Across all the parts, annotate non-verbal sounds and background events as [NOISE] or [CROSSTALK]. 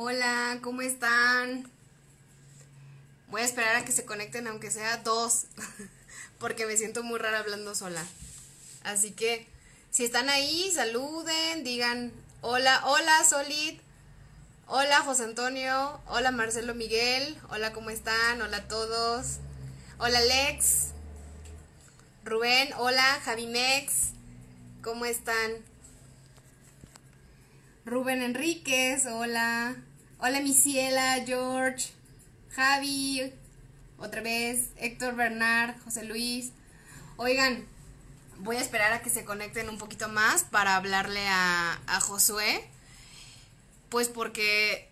Hola, ¿cómo están? Voy a esperar a que se conecten aunque sea dos, [LAUGHS] porque me siento muy rara hablando sola. Así que, si están ahí, saluden, digan hola, hola Solid, hola José Antonio, hola Marcelo Miguel, hola, ¿cómo están? Hola a todos. Hola Lex, Rubén, hola Javinex, ¿cómo están? Rubén Enríquez, hola. Hola Misiela, George, Javi, otra vez, Héctor Bernard, José Luis. Oigan, voy a esperar a que se conecten un poquito más para hablarle a, a Josué. Pues porque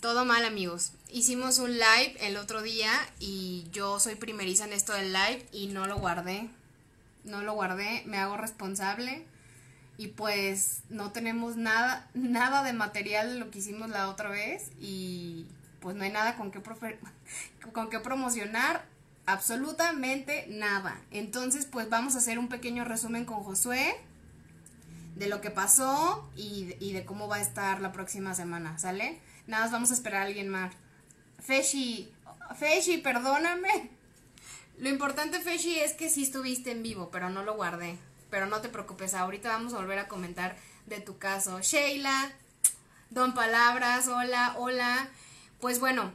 todo mal amigos. Hicimos un live el otro día y yo soy primeriza en esto del live y no lo guardé. No lo guardé, me hago responsable y pues no tenemos nada, nada de material de lo que hicimos la otra vez y pues no hay nada con qué, [LAUGHS] con qué promocionar, absolutamente nada. Entonces pues vamos a hacer un pequeño resumen con Josué de lo que pasó y, y de cómo va a estar la próxima semana, ¿sale? Nada más vamos a esperar a alguien más. Feshi, Feshi, perdóname. [LAUGHS] Lo importante, Feshi, es que sí estuviste en vivo, pero no lo guardé pero no te preocupes, ahorita vamos a volver a comentar de tu caso. Sheila, Don Palabras, hola, hola. Pues bueno,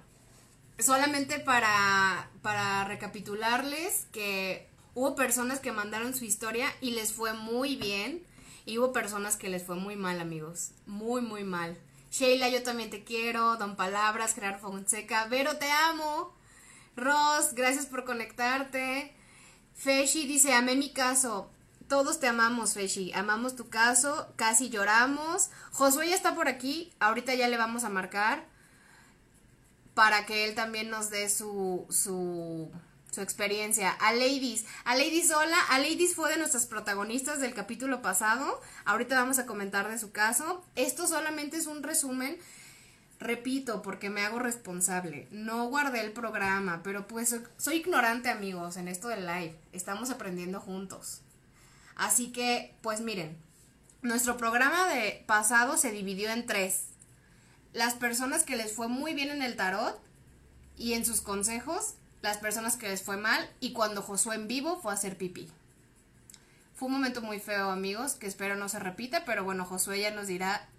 solamente para, para recapitularles que hubo personas que mandaron su historia y les fue muy bien. Y hubo personas que les fue muy mal, amigos. Muy, muy mal. Sheila, yo también te quiero. Don Palabras, Gerardo Fonseca. Vero, te amo. Ross, gracias por conectarte. Feshi dice, amé mi caso. Todos te amamos, Feshi. Amamos tu caso. Casi lloramos. Josué ya está por aquí. Ahorita ya le vamos a marcar. Para que él también nos dé su, su, su experiencia. A Ladies. A Ladies, hola. A Ladies fue de nuestras protagonistas del capítulo pasado. Ahorita vamos a comentar de su caso. Esto solamente es un resumen. Repito, porque me hago responsable. No guardé el programa, pero pues soy ignorante, amigos, en esto del live. Estamos aprendiendo juntos. Así que, pues miren, nuestro programa de pasado se dividió en tres. Las personas que les fue muy bien en el tarot y en sus consejos, las personas que les fue mal y cuando Josué en vivo fue a hacer pipí. Fue un momento muy feo, amigos, que espero no se repita, pero bueno, Josué ya nos dirá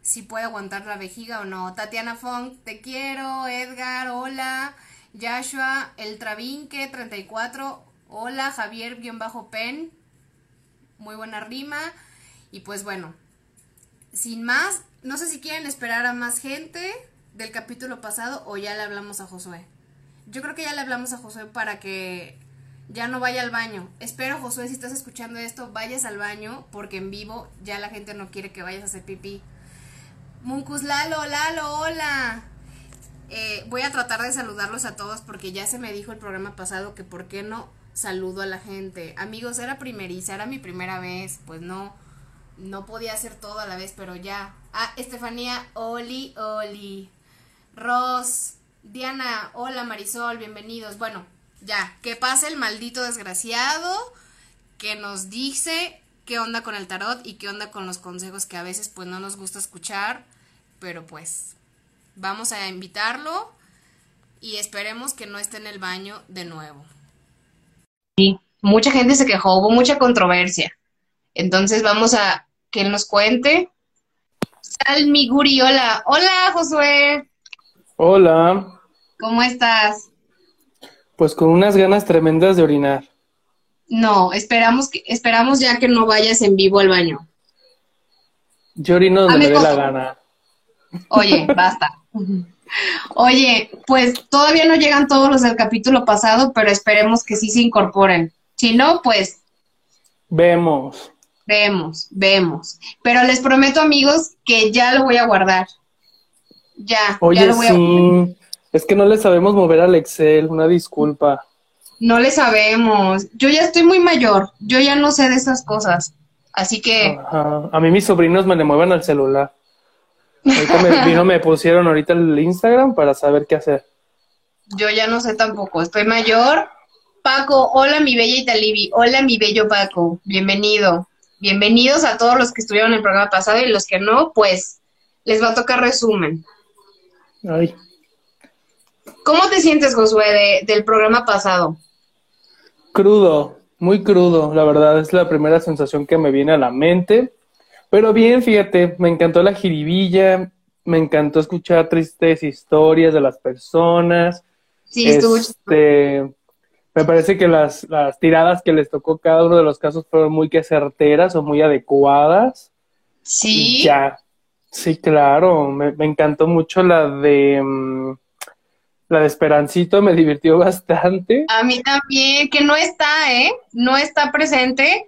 si puede aguantar la vejiga o no. Tatiana Fong, te quiero. Edgar, hola. Joshua, El Travinque, 34, hola. Javier-Pen, muy buena rima. Y pues bueno, sin más, no sé si quieren esperar a más gente del capítulo pasado o ya le hablamos a Josué. Yo creo que ya le hablamos a Josué para que ya no vaya al baño. Espero, Josué, si estás escuchando esto, vayas al baño porque en vivo ya la gente no quiere que vayas a hacer pipí. Muncus Lalo, Lalo, hola. Eh, voy a tratar de saludarlos a todos porque ya se me dijo el programa pasado que por qué no saludo a la gente. Amigos, era primeriza, era mi primera vez, pues no, no podía hacer todo a la vez, pero ya. Ah, Estefanía, Oli, Oli. Ross, Diana, hola Marisol, bienvenidos. Bueno, ya, que pase el maldito desgraciado que nos dice qué onda con el tarot y qué onda con los consejos que a veces pues no nos gusta escuchar, pero pues vamos a invitarlo y esperemos que no esté en el baño de nuevo. Sí, mucha gente se quejó, hubo mucha controversia. Entonces vamos a que él nos cuente. Sal Miguri, hola. Hola, Josué. Hola. ¿Cómo estás? Pues con unas ganas tremendas de orinar. No, esperamos que, esperamos ya que no vayas en vivo al baño. Yo orino donde me dé la gana. Oye, [LAUGHS] basta. Oye, pues todavía no llegan todos los del capítulo pasado, pero esperemos que sí se incorporen. Si no, pues... Vemos. Vemos, vemos. Pero les prometo, amigos, que ya lo voy a guardar. Ya, ya lo voy sí. Es que no le sabemos mover al Excel, una disculpa. No le sabemos. Yo ya estoy muy mayor, yo ya no sé de esas cosas. Así que... A mí mis sobrinos me le mueven al celular. Ahorita me, vino, me pusieron ahorita el Instagram para saber qué hacer. Yo ya no sé tampoco, estoy mayor. Paco, hola mi bella Italibi, hola mi bello Paco, bienvenido. Bienvenidos a todos los que estuvieron en el programa pasado y los que no, pues les va a tocar resumen. Ay. ¿Cómo te sientes, Josué, del programa pasado? Crudo, muy crudo, la verdad, es la primera sensación que me viene a la mente. Pero bien, fíjate, me encantó la jiribilla, me encantó escuchar tristes historias de las personas. Sí, estuvo este, me parece que las, las tiradas que les tocó cada uno de los casos fueron muy que certeras o muy adecuadas. Sí. ya. Sí, claro. Me, encantó mucho la de mm, la de Esperancito, me divirtió [LAUGHS] bastante. A mí también, que no está, ¿eh? No está presente.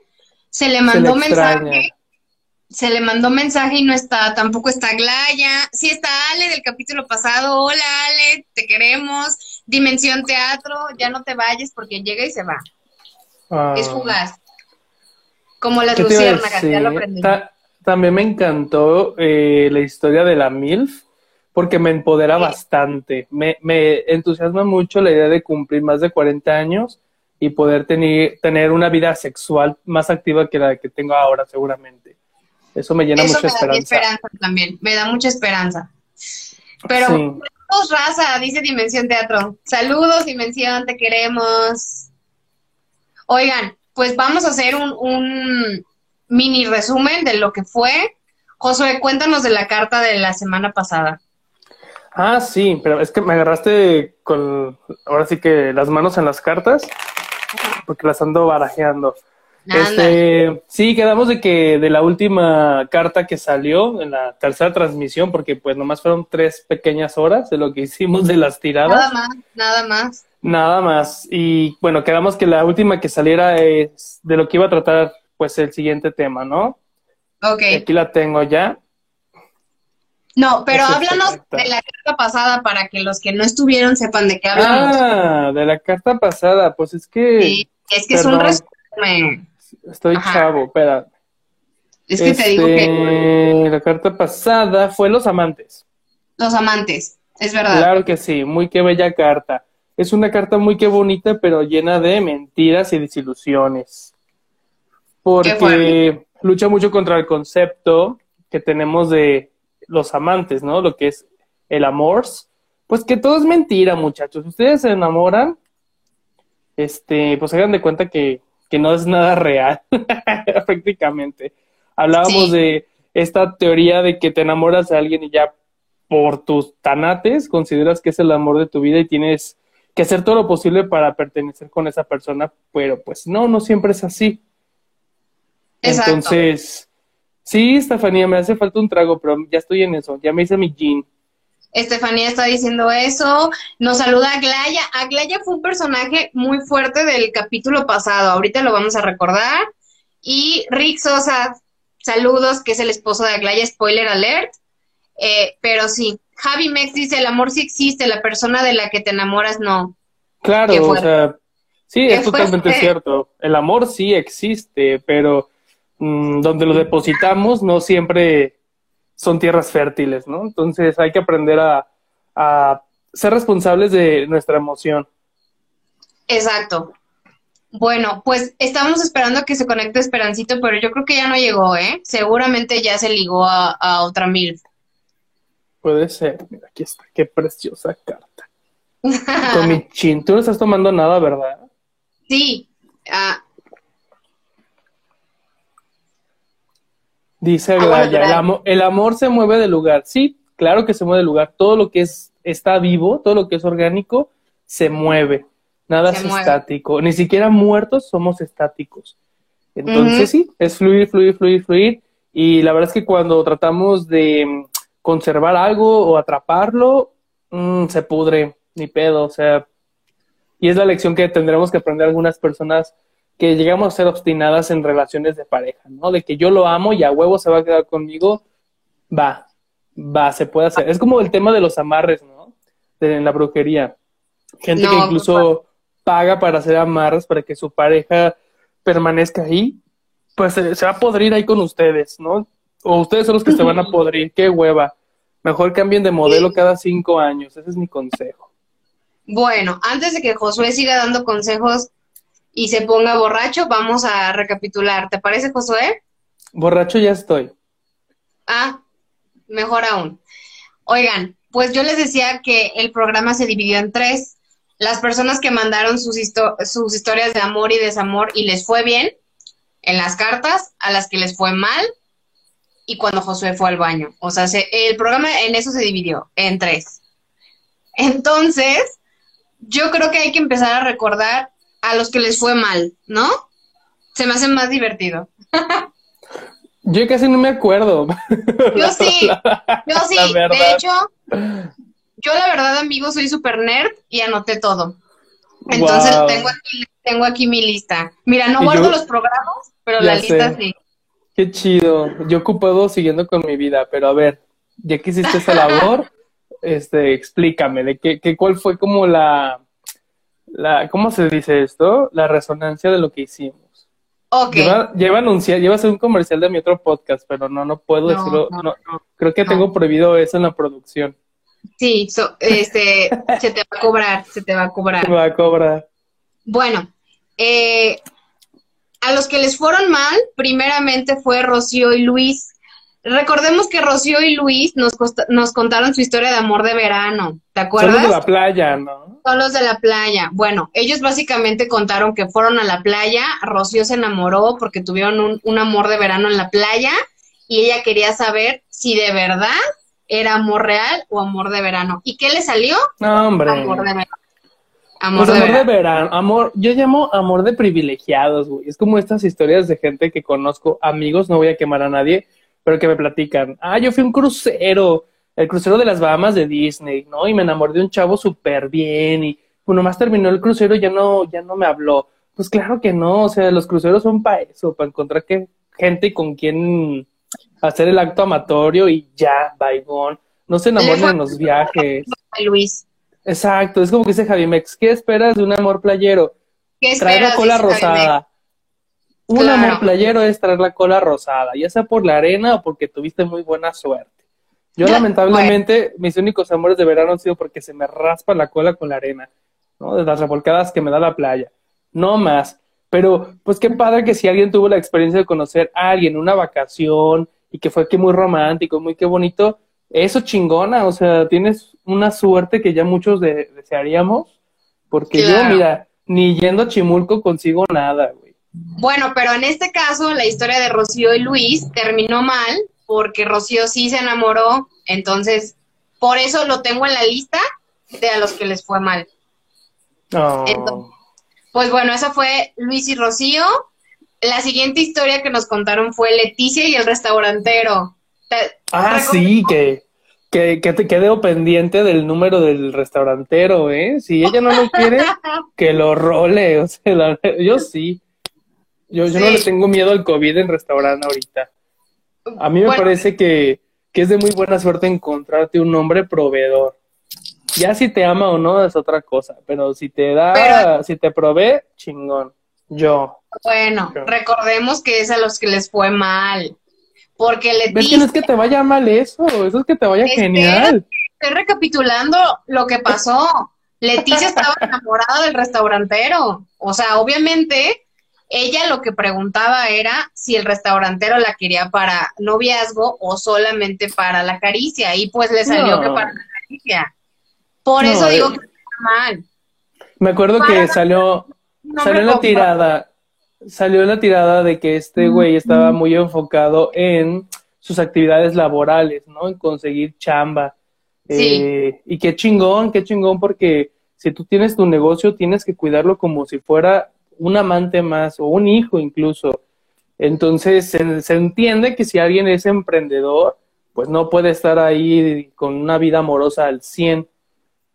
Se le mandó mensaje se le mandó mensaje y no está, tampoco está Glaya, sí está Ale del capítulo pasado, hola Ale, te queremos, Dimensión Teatro, ya no te vayas porque llega y se va. Es ah. fugaz. Como las luciérnagas, ya lo aprendí. también me encantó eh, la historia de la MILF, porque me empodera bastante. Me, me entusiasma mucho la idea de cumplir más de 40 años y poder tener, tener una vida sexual más activa que la que tengo ahora, seguramente. Eso me llena mucha esperanza. Da esperanza también, me da mucha esperanza. Pero saludos, raza, dice Dimensión Teatro. Saludos, Dimensión, te queremos. Oigan, pues vamos a hacer un, un mini resumen de lo que fue. Josué, cuéntanos de la carta de la semana pasada. Ah, sí, pero es que me agarraste con, ahora sí que las manos en las cartas, porque las ando barajeando. Este, sí, quedamos de que de la última carta que salió en la tercera transmisión, porque pues nomás fueron tres pequeñas horas de lo que hicimos de las tiradas. Nada más, nada más. Nada más. Y bueno, quedamos que la última que saliera es de lo que iba a tratar pues el siguiente tema, ¿no? Ok. Aquí la tengo ya. No, pero háblanos de la carta pasada para que los que no estuvieron sepan de qué hablamos. Ah, de la carta pasada, pues es que... Sí, es que es un resumen. Estoy chavo, espera. Es que te digo que. Este, la carta pasada fue Los Amantes. Los Amantes, es verdad. Claro que sí, muy qué bella carta. Es una carta muy que bonita, pero llena de mentiras y desilusiones. Porque lucha mucho contra el concepto que tenemos de los amantes, ¿no? Lo que es el amor. Pues que todo es mentira, muchachos. Ustedes se enamoran, este, pues hagan de cuenta que que no es nada real, [LAUGHS] prácticamente. Hablábamos de esta teoría de que te enamoras de alguien y ya por tus tanates consideras que es el amor de tu vida y tienes que hacer todo lo posible para pertenecer con esa persona, pero pues no, no siempre es así. Exacto. Entonces, sí, Estefanía, me hace falta un trago, pero ya estoy en eso, ya me hice mi jean. Estefanía está diciendo eso. Nos saluda Aglaya. Aglaya fue un personaje muy fuerte del capítulo pasado. Ahorita lo vamos a recordar. Y Rick Sosa, saludos, que es el esposo de Aglaya, spoiler alert. Eh, pero sí, Javi Mex dice, el amor sí existe, la persona de la que te enamoras no. Claro, o sea, sí, es totalmente cierto. El amor sí existe, pero mm, donde lo depositamos no siempre son tierras fértiles, ¿no? Entonces hay que aprender a, ser responsables de nuestra emoción. Exacto. Bueno, pues estamos esperando que se conecte Esperancito, pero yo creo que ya no llegó, ¿eh? Seguramente ya se ligó a, otra mil. Puede ser. Mira, aquí está. Qué preciosa carta. [LAUGHS] Con mi chin. Tú no estás tomando nada, ¿verdad? Sí. Ah, Dice ah, el, amor, se mueve del lugar. Sí, claro que se mueve del lugar. Todo lo que es, está vivo, todo lo que es orgánico, se mueve. Nada es estático. Ni siquiera muertos somos estáticos. Entonces sí, es fluir, fluir, fluir, fluir. Y la verdad es que cuando tratamos de mm, conservar algo o atraparlo, mm, se pudre, ni pedo. O sea, y es la lección que tendremos que aprender algunas personas que llegamos a ser obstinadas en relaciones de pareja, ¿no? De que yo lo amo y a huevo se va a quedar conmigo, va, va, se puede hacer. Es como el tema de los amarres, ¿no? De, en la brujería. Gente que incluso paga para hacer amarres para que su pareja permanezca ahí, pues se, va a podrir ahí con ustedes, ¿no? O ustedes son los que se van a podrir, qué hueva. Mejor cambien de modelo cada cinco años, ese es mi consejo. Bueno, antes de que Josué siga dando consejos, y se ponga borracho, vamos a recapitular. ¿Te parece, Josué? Borracho ya estoy. Ah, mejor aún. Oigan, pues yo les decía que el programa se dividió en tres. Las personas que mandaron sus, sus historias de amor y desamor y les fue bien en las cartas, a las que les fue mal y cuando Josué fue al baño. O sea, el programa en eso se dividió en tres. Entonces, yo creo que hay que empezar a recordar a los que les fue mal, ¿no? Se me hace más divertido. Yo casi no me acuerdo. [LAUGHS] Yo sí, yo sí. De hecho, yo la verdad, amigo, soy super nerd y anoté todo. Entonces tengo, aquí, tengo aquí mi lista. Mira, no guardo los programas, pero la lista sí. Qué chido. Yo ocupado siguiendo con mi vida, pero a ver, ya que hiciste esa labor, [LAUGHS] este, explícame, de qué, qué, cuál fue como la, la, ¿cómo se dice esto? La resonancia de lo que hicimos. Lleva, lleva anunciar, lleva a ser un comercial de mi otro podcast, pero no, no puedo decirlo. No, creo que tengo prohibido eso en la producción. Sí, este, [LAUGHS] se te va a cobrar, se te va a cobrar. Se va a cobrar. Bueno, eh, a los que les fueron mal, primeramente fue Rocío y Luis. Recordemos que Rocío y Luis nos, nos contaron su historia de amor de verano, ¿te acuerdas? Son los de la playa, ¿no? Son los de la playa. Bueno, ellos básicamente contaron que fueron a la playa, Rocío se enamoró porque tuvieron un, un amor de verano en la playa y ella quería saber si de verdad era amor real o amor de verano. ¿Y qué le salió? No, hombre. Amor de verano. Amor, pues de, verano. amor, yo llamo amor de privilegiados, güey. Es como estas historias de gente que conozco, amigos, no voy a quemar a nadie, pero que me platican, ah, yo fui un crucero, el crucero de las Bahamas de Disney, ¿no? Y me enamoré de un chavo súper bien y pues nomás terminó el crucero y ya no, ya no me habló. Pues claro que no, o sea, los cruceros son para eso, para encontrar que, gente con quien hacer el acto amatorio y ya, baigón. No se enamoren en los viajes. Luis. Exacto, es como que dice Javi Mex, ¿qué esperas de un amor playero? ¿Qué traer la cola rosada. Un amor playero es traer la cola rosada, ya sea por la arena o porque tuviste muy buena suerte. Yo lamentablemente mis únicos amores de verano han sido porque se me raspa la cola con la arena, ¿no? De las revolcadas que me da la playa. No más. Pero pues qué padre que si alguien tuvo la experiencia de conocer a alguien una vacación y que fue que muy romántico, muy qué bonito, eso chingona, o sea, tienes una suerte que ya muchos desearíamos, porque yo, mira, ni yendo a Chimulco consigo nada, güey. Bueno, pero en este caso, la historia de Rocío y Luis terminó mal, porque Rocío sí se enamoró, entonces, por eso lo tengo en la lista de a los que les fue mal. Oh. pues bueno, eso fue Luis y Rocío. La siguiente historia que nos contaron fue Leticia y el restaurantero. Ah, sí, que, que, que te quedó pendiente del número del restaurantero, ¿eh? Si ella no lo quiere, [LAUGHS] que lo role. O sea, yo sí. Yo, yo no le tengo miedo al COVID en restaurante ahorita. A mí me parece que, que es de muy buena suerte encontrarte un hombre proveedor. Ya si te ama o no es otra cosa, pero si te da, si te provee, chingón. Yo. Bueno, recordemos que es a los que les fue mal. Porque le ¿Ves que no es que te vaya mal eso, eso es que te vaya genial. Estoy recapitulando lo que pasó. Leticia estaba enamorada del restaurantero. O sea, obviamente, ella lo que preguntaba era si el restaurantero la quería para noviazgo o solamente para la caricia. Y pues le salió que para la caricia. Por eso digo que está mal. Me acuerdo que salió, salió en la tirada salió la tirada de que este güey estaba muy enfocado en sus actividades laborales, ¿no? En conseguir chamba. Eh, y qué chingón, qué chingón, porque si tú tienes tu negocio, tienes que cuidarlo como si fuera un amante más o un hijo incluso. Entonces, se, se entiende que si alguien es emprendedor, pues no puede estar ahí con una vida amorosa al 100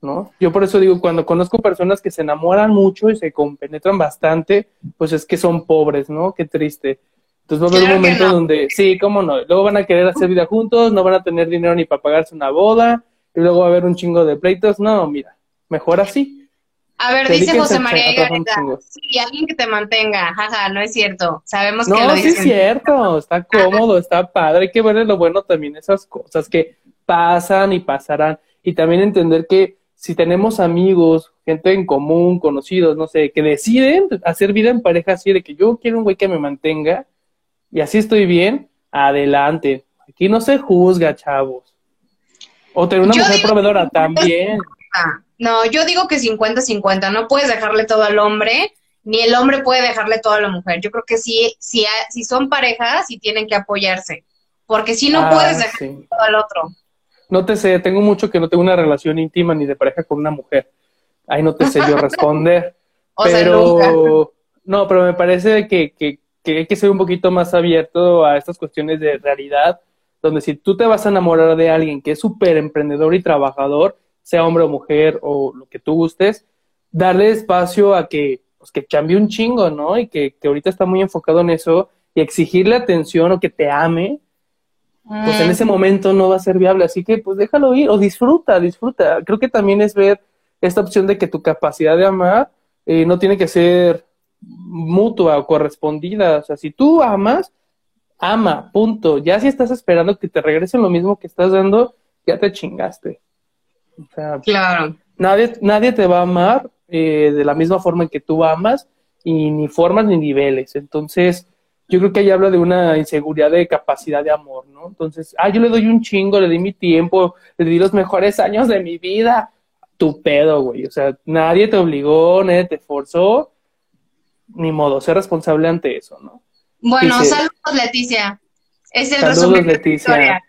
¿no? Yo por eso digo, cuando conozco personas que se enamoran mucho y se compenetran bastante, pues es que son pobres, ¿no? Qué triste. Entonces va a haber un momento donde, sí, cómo no, luego van a querer hacer vida juntos, no van a tener dinero ni para pagarse una boda, y luego va a haber un chingo de pleitos. No, mira, mejor así. A ver, dice José María Garita, sí, alguien que te mantenga, jaja, no es cierto, sabemos que lo sí es cierto, está cómodo, está padre, hay que ver lo bueno también esas cosas que pasan y pasarán, y también entender que si tenemos amigos, gente en común, conocidos, no sé, que deciden hacer vida en pareja así, de que yo quiero un güey que me mantenga y así estoy bien, adelante. Aquí no se juzga, chavos. O tener una mujer proveedora también. No, yo digo que 50-50, no puedes dejarle todo al hombre, ni el hombre puede dejarle todo a la mujer. Yo creo que sí, si, si son parejas, sí tienen que apoyarse, porque si no ah, puedes dejarle todo al otro. No te sé, tengo mucho que no tengo una relación íntima ni de pareja con una mujer. Ahí no te sé yo [LAUGHS] responder. pero, no, pero me parece que, que, que hay que ser un poquito más abierto a estas cuestiones de realidad, donde si tú te vas a enamorar de alguien que es súper emprendedor y trabajador, sea hombre o mujer o lo que tú gustes, darle espacio a que, pues, que cambie un chingo, ¿no? Y que, que ahorita está muy enfocado en eso y exigirle atención o que te ame, pues en ese momento no va a ser viable. Así que pues déjalo ir o disfruta, disfruta. Creo que también es ver esta opción de que tu capacidad de amar eh, no tiene que ser mutua o correspondida. O sea, si tú amas, ama, punto. Ya si estás esperando que te regresen lo mismo que estás dando, ya te chingaste. O sea, claro. nadie, nadie te va a amar eh, de la misma forma en que tú amas, y ni formas ni niveles. Entonces, yo creo que ahí habla de una inseguridad de capacidad de amor, ¿no? Entonces, ah, yo le doy un chingo, le di mi tiempo, le di los mejores años de mi vida. Tu pedo, güey. O sea, nadie te obligó, nadie te forzó. Ni modo, ser responsable ante eso, ¿no? Bueno, saludos, Leticia. Es el saludos, Leticia.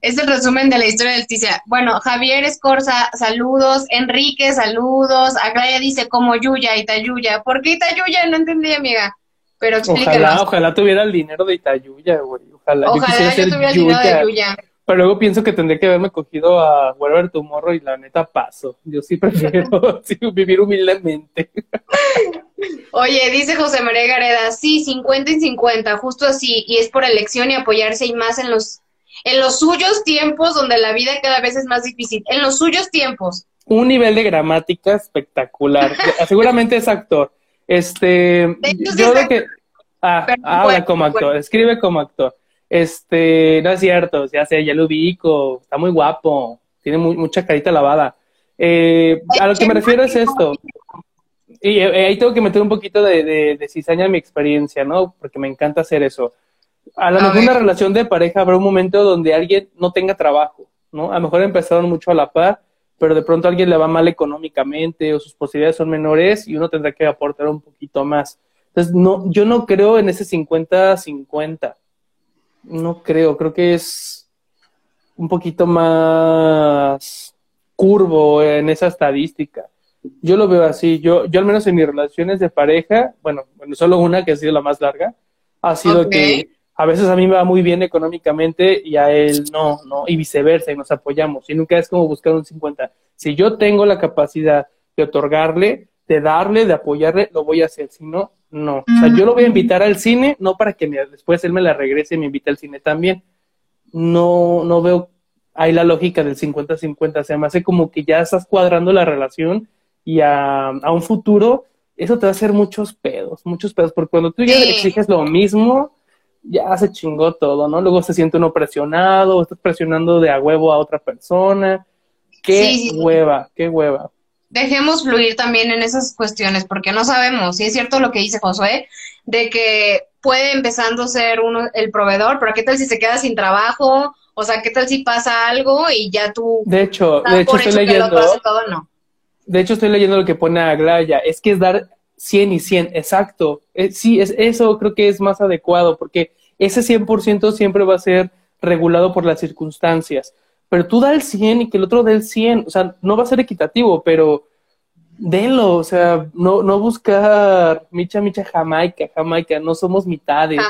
Es el resumen de la historia de Leticia. Bueno, Javier Escorza, saludos. Enrique, saludos. Agraya dice como Yuya, Itayuya. ¿Por qué Itayuya? No entendí, amiga. Pero Ojalá, ojalá tuviera el dinero de Itayuya, güey. Ojalá, ojalá yo, tuviera el dinero de Yuya. Pero luego pienso que tendría que haberme cogido a Whatever Tomorrow y la neta paso. Yo sí [LAUGHS] prefiero vivir humildemente. Oye, dice José María Gareda, sí, 50 y 50, justo así, y es por elección y apoyarse y más en los en los suyos tiempos donde la vida cada vez es más difícil, en los suyos tiempos. Un nivel de gramática espectacular. [LAUGHS] Seguramente es actor. Este, yo de que ah, habla como actor, escribe como actor. Este, no es cierto, ya sé, ya lo ubico, está muy guapo, tiene mucha carita lavada. Eh, a lo que me refiero es esto. Y eh, ahí tengo que meter un poquito de, de, de cizaña en mi experiencia, ¿no? Porque me encanta hacer eso a lo mejor una relación de pareja habrá un momento donde alguien no tenga trabajo, ¿no? A lo mejor empezaron mucho a la par, pero de pronto a alguien le va mal económicamente o sus posibilidades son menores y uno tendrá que aportar un poquito más. Entonces, no, yo no creo en ese 50-50. No creo, creo que es un poquito más curvo en esa estadística. Yo lo veo así, yo, yo al menos en mis relaciones de pareja, bueno, bueno solo una que ha sido la más larga, ha sido que a veces a mí me va muy bien económicamente y a él no, ¿no? Y viceversa, y nos apoyamos. Y nunca es como buscar un 50. Si yo tengo la capacidad de otorgarle, de darle, de apoyarle, lo voy a hacer. Si no, no. O sea, yo lo voy a invitar al cine, no para que después él me la regrese y me invite al cine también. No, no veo ahí la lógica del 50-50. O sea, me hace como que ya estás cuadrando la relación y a, a un futuro eso te va a hacer muchos pedos, muchos pedos, porque cuando tú ya exiges lo mismo, ya se chingó todo, ¿no? Luego se siente uno presionado, estás presionando de a huevo a otra persona. Qué hueva, qué hueva. Dejemos fluir también en esas cuestiones, porque no sabemos, y es cierto lo que dice Josué, de que puede empezando a ser uno el proveedor, pero ¿qué tal si se queda sin trabajo? O sea, ¿qué tal si pasa algo y ya tú... De hecho, de hecho estoy leyendo... De hecho, estoy leyendo lo que pone Aglaya, es que es dar 100 y 100, exacto. Eh, sí, es, eso creo que es más adecuado, porque ese 100% siempre va a ser regulado por las circunstancias. Pero tú da el 100 y que el otro dé el 100, o sea, no va a ser equitativo, pero denlo, o sea, no, no buscar micha, micha, jamaica, jamaica, no somos mitades,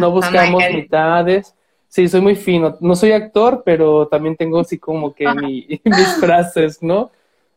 no buscamos mitades. Sí, soy muy fino, no soy actor, pero también tengo así como que [LAUGHS] mis frases, ¿no?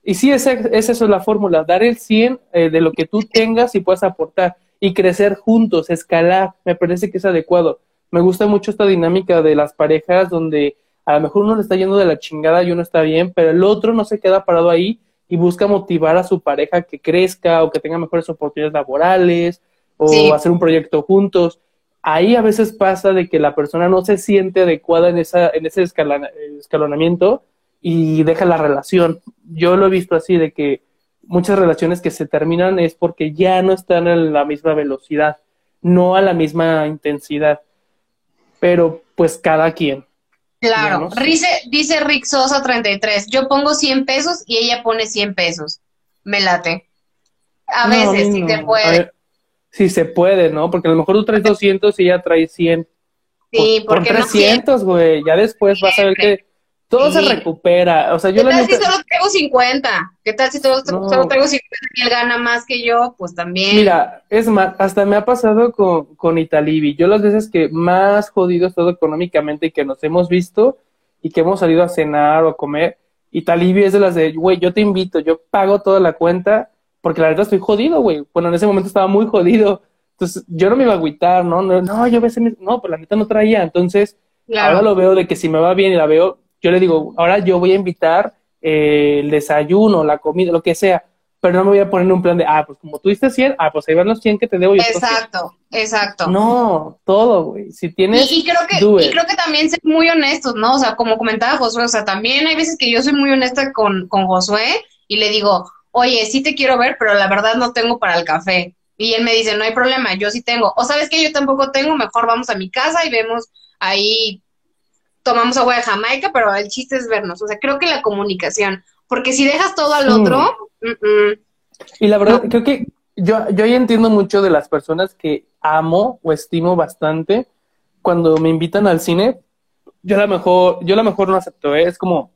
Y sí, es, es eso la fórmula, dar el 100 eh, de lo que tú tengas y puedas aportar y crecer juntos, escalar, me parece que es adecuado. Me gusta mucho esta dinámica de las parejas donde a lo mejor uno le está yendo de la chingada y uno está bien, pero el otro no se queda parado ahí y busca motivar a su pareja que crezca o que tenga mejores oportunidades laborales o hacer un proyecto juntos. Ahí a veces pasa de que la persona no se siente adecuada en, esa, en ese escalonamiento y deja la relación. Yo lo he visto así, de que muchas relaciones que se terminan es porque ya no están a la misma velocidad, no a la misma intensidad. Pero pues cada quien, Claro, dice, dice Rick Sosa 33, yo pongo 100 pesos y ella pone 100 pesos. Me late. A veces, si se puede. si se puede, ¿no? Porque a lo mejor tú traes 200 y ella trae 100. Sí, por, porque por 300, güey. ya después vas a ver que todo se recupera. O sea, yo ¿Qué tal si solo traigo 50? ¿Qué tal si solo, traigo 50 y él gana más que yo? Pues también. Mira, es más, hasta me ha pasado con, con Italibi. Yo las veces que más jodido todo económicamente y que nos hemos visto y que hemos salido a cenar o a comer, Italibi es de las de, güey, yo te invito, yo pago toda la cuenta porque la verdad estoy jodido, güey. Bueno, en ese momento estaba muy jodido. Entonces, yo no me iba a agüitar, ¿no? No, no yo a veces, no, pues la neta no traía. Entonces, ahora lo veo de que si me va bien y la veo, yo le digo, ahora yo voy a invitar eh, el desayuno, la comida, lo que sea, pero no me voy a poner un plan de, ah, pues como tú diste 100, ah, pues ahí van los 100 que te debo. Yo exacto, exacto. No, todo, güey. Si tienes. Y, creo que, y creo que también ser muy honestos, ¿no? O sea, como comentaba Josué, o sea, también hay veces que yo soy muy honesta con, con Josué y le digo, oye, sí te quiero ver, pero la verdad no tengo para el café. Y él me dice, no hay problema, yo sí tengo. O sabes que yo tampoco tengo, mejor vamos a mi casa y vemos ahí tomamos agua de Jamaica, pero el chiste es vernos. O sea, creo que la comunicación, porque si dejas todo al otro... Y la verdad, creo que yo, yo ahí entiendo mucho de las personas que amo o estimo bastante cuando me invitan al cine. Yo a lo mejor, yo a lo mejor no acepto, ¿eh? es como,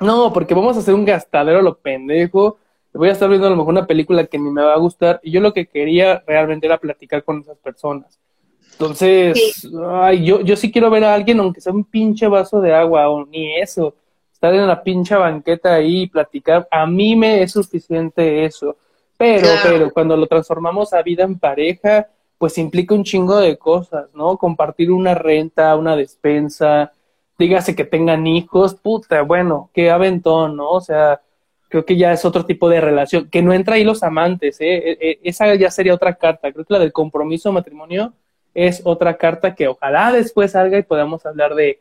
no, porque vamos a hacer un gastadero lo pendejo. Voy a estar viendo a lo mejor una película que ni me va a gustar. Y yo lo que quería realmente era platicar con esas personas. Entonces, ay, yo, yo sí quiero ver a alguien, aunque sea un pinche vaso de agua o ni eso, estar en la pinche banqueta ahí y platicar, a mí me es suficiente eso. Pero, pero cuando lo transformamos a vida en pareja, pues implica un chingo de cosas, ¿no? Compartir una renta, una despensa, dígase que tengan hijos, puta, bueno, qué aventón, ¿no? O sea, creo que ya es otro tipo de relación, que no entra ahí los amantes, ¿eh? E, e, esa ya sería otra carta, creo que la del compromiso matrimonio es otra carta que ojalá después salga y podamos hablar de,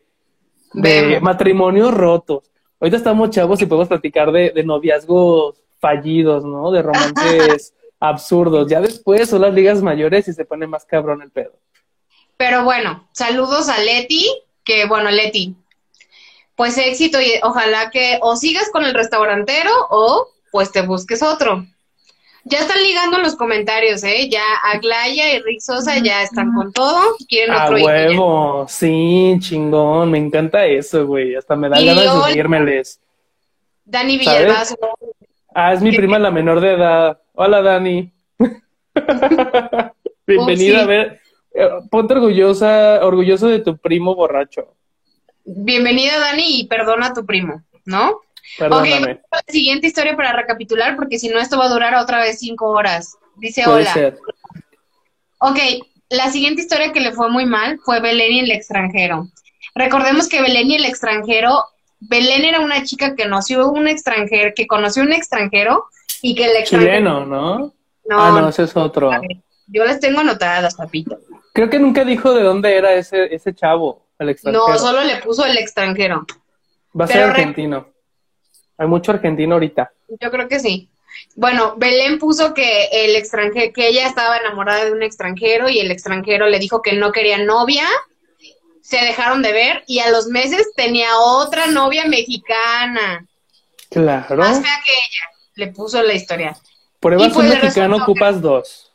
de matrimonios rotos. Ahorita estamos chavos y podemos platicar de, de noviazgos fallidos, ¿no? De romances [LAUGHS] absurdos. Ya después son las ligas mayores y se pone más cabrón el pedo. Pero bueno, saludos a Leti, que bueno, Leti, pues éxito y ojalá que o sigas con el restaurantero o pues te busques otro. Ya están ligando en los comentarios, ¿eh? Ya Aglaya y Rick Sosa ya están con todo. Quieren otro A huevo, sí, chingón. Me encanta eso, güey. Hasta me da ganas de seguírmeles. Dani Villalbazo. Ah, es mi prima la menor de edad. Hola, Dani. [LAUGHS] Bienvenida a ver. Eh, ponte orgullosa, orgulloso de tu primo borracho. Bienvenida, Dani, y perdona a tu primo, ¿no? Perdóname. Ok, la siguiente historia para recapitular, porque si no, esto va a durar otra vez cinco horas. Dice hola. Ok, la siguiente historia que le fue muy mal fue Belén y el extranjero. Recordemos que Belén y el extranjero, Belén era una chica que conoció un extranjero, que conoció un extranjero y que el extranjero. Chileno, ¿no? No, ah, no, ese es otro. yo les tengo anotadas, papito. Creo que nunca dijo de dónde era ese, ese chavo, el extranjero. No, solo le puso el extranjero. Va a ser argentino. Hay mucho argentino ahorita. Yo creo que sí. Bueno, Belén puso que el extranjero, que ella estaba enamorada de un extranjero y el extranjero le dijo que no quería novia. Se dejaron de ver y a los meses tenía otra novia mexicana. Claro. Más fea que ella. Le puso la historia. Pruebas un pues mexicano, ocupas dos.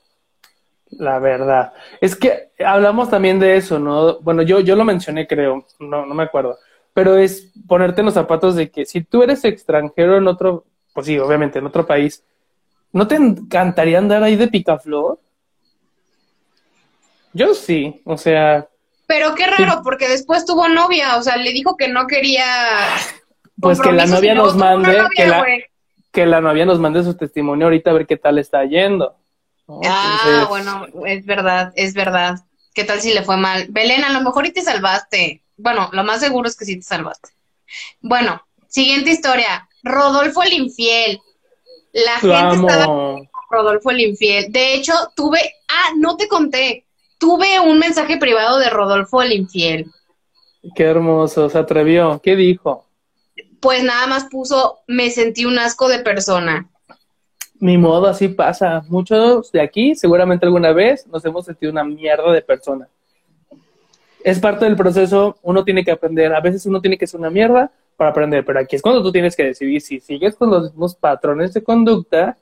La verdad. Es que hablamos también de eso, ¿no? Bueno, yo, yo lo mencioné, creo. No, no me acuerdo pero es ponerte en los zapatos de que si tú eres extranjero en otro, pues sí, obviamente en otro país, ¿no te encantaría andar ahí de picaflor? Yo sí, o sea. Pero qué raro, porque después tuvo novia, o sea, le dijo que no quería. Pues que la novia nos mande, que, la, que la novia nos mande su testimonio ahorita a ver qué tal está yendo. Ah, bueno, es verdad, es verdad. ¿Qué tal si le fue mal? Belén, a lo mejor y te salvaste. Bueno, lo más seguro es que sí te salvaste. Bueno, siguiente historia. Rodolfo el infiel. La gente estaba con Rodolfo el infiel. De hecho, tuve, ah, no te conté. Tuve un mensaje privado de Rodolfo el infiel. Qué hermoso, se atrevió. ¿Qué dijo? Pues nada más puso, me sentí un asco de persona. Mi modo, así pasa. Muchos de aquí, seguramente alguna vez, nos hemos sentido una mierda de persona. Es parte del proceso, uno tiene que aprender, a veces uno tiene que ser una mierda para aprender, pero aquí es cuando tú tienes que decidir si sigues con los mismos patrones de conducta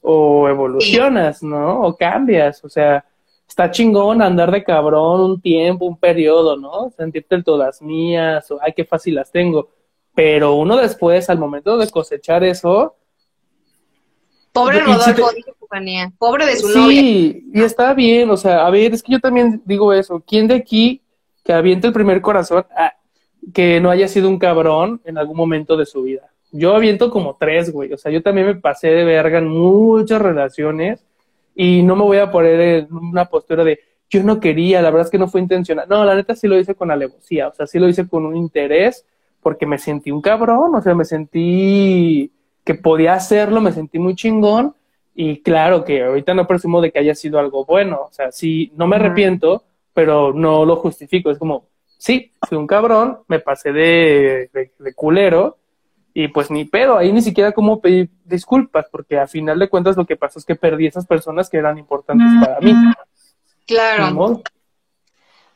o evolucionas, ¿no? O cambias, o sea, está chingón andar de cabrón un tiempo, un periodo, ¿no? Sentirte el todas mías, o ay, qué fácil las tengo, pero uno después, al momento de cosechar eso... Pobre Rodolfo, pobre de su sí, novia. Sí, y está bien, o sea, a ver, es que yo también digo eso, ¿quién de aquí que aviente el primer corazón a, que no haya sido un cabrón en algún momento de su vida? Yo aviento como tres, güey, o sea, yo también me pasé de verga en muchas relaciones y no me voy a poner en una postura de yo no quería, la verdad es que no fue intencional. No, la neta sí lo hice con alevosía, o sea, sí lo hice con un interés porque me sentí un cabrón, o sea, me sentí que podía hacerlo, me sentí muy chingón y claro que ahorita no presumo de que haya sido algo bueno, o sea, sí, no me arrepiento, pero no lo justifico, es como, sí, fui un cabrón, me pasé de, de, culero y pues ni pedo, ahí ni siquiera como pedir disculpas, porque a final de cuentas lo que pasó es que perdí esas personas que eran importantes para mí. Claro.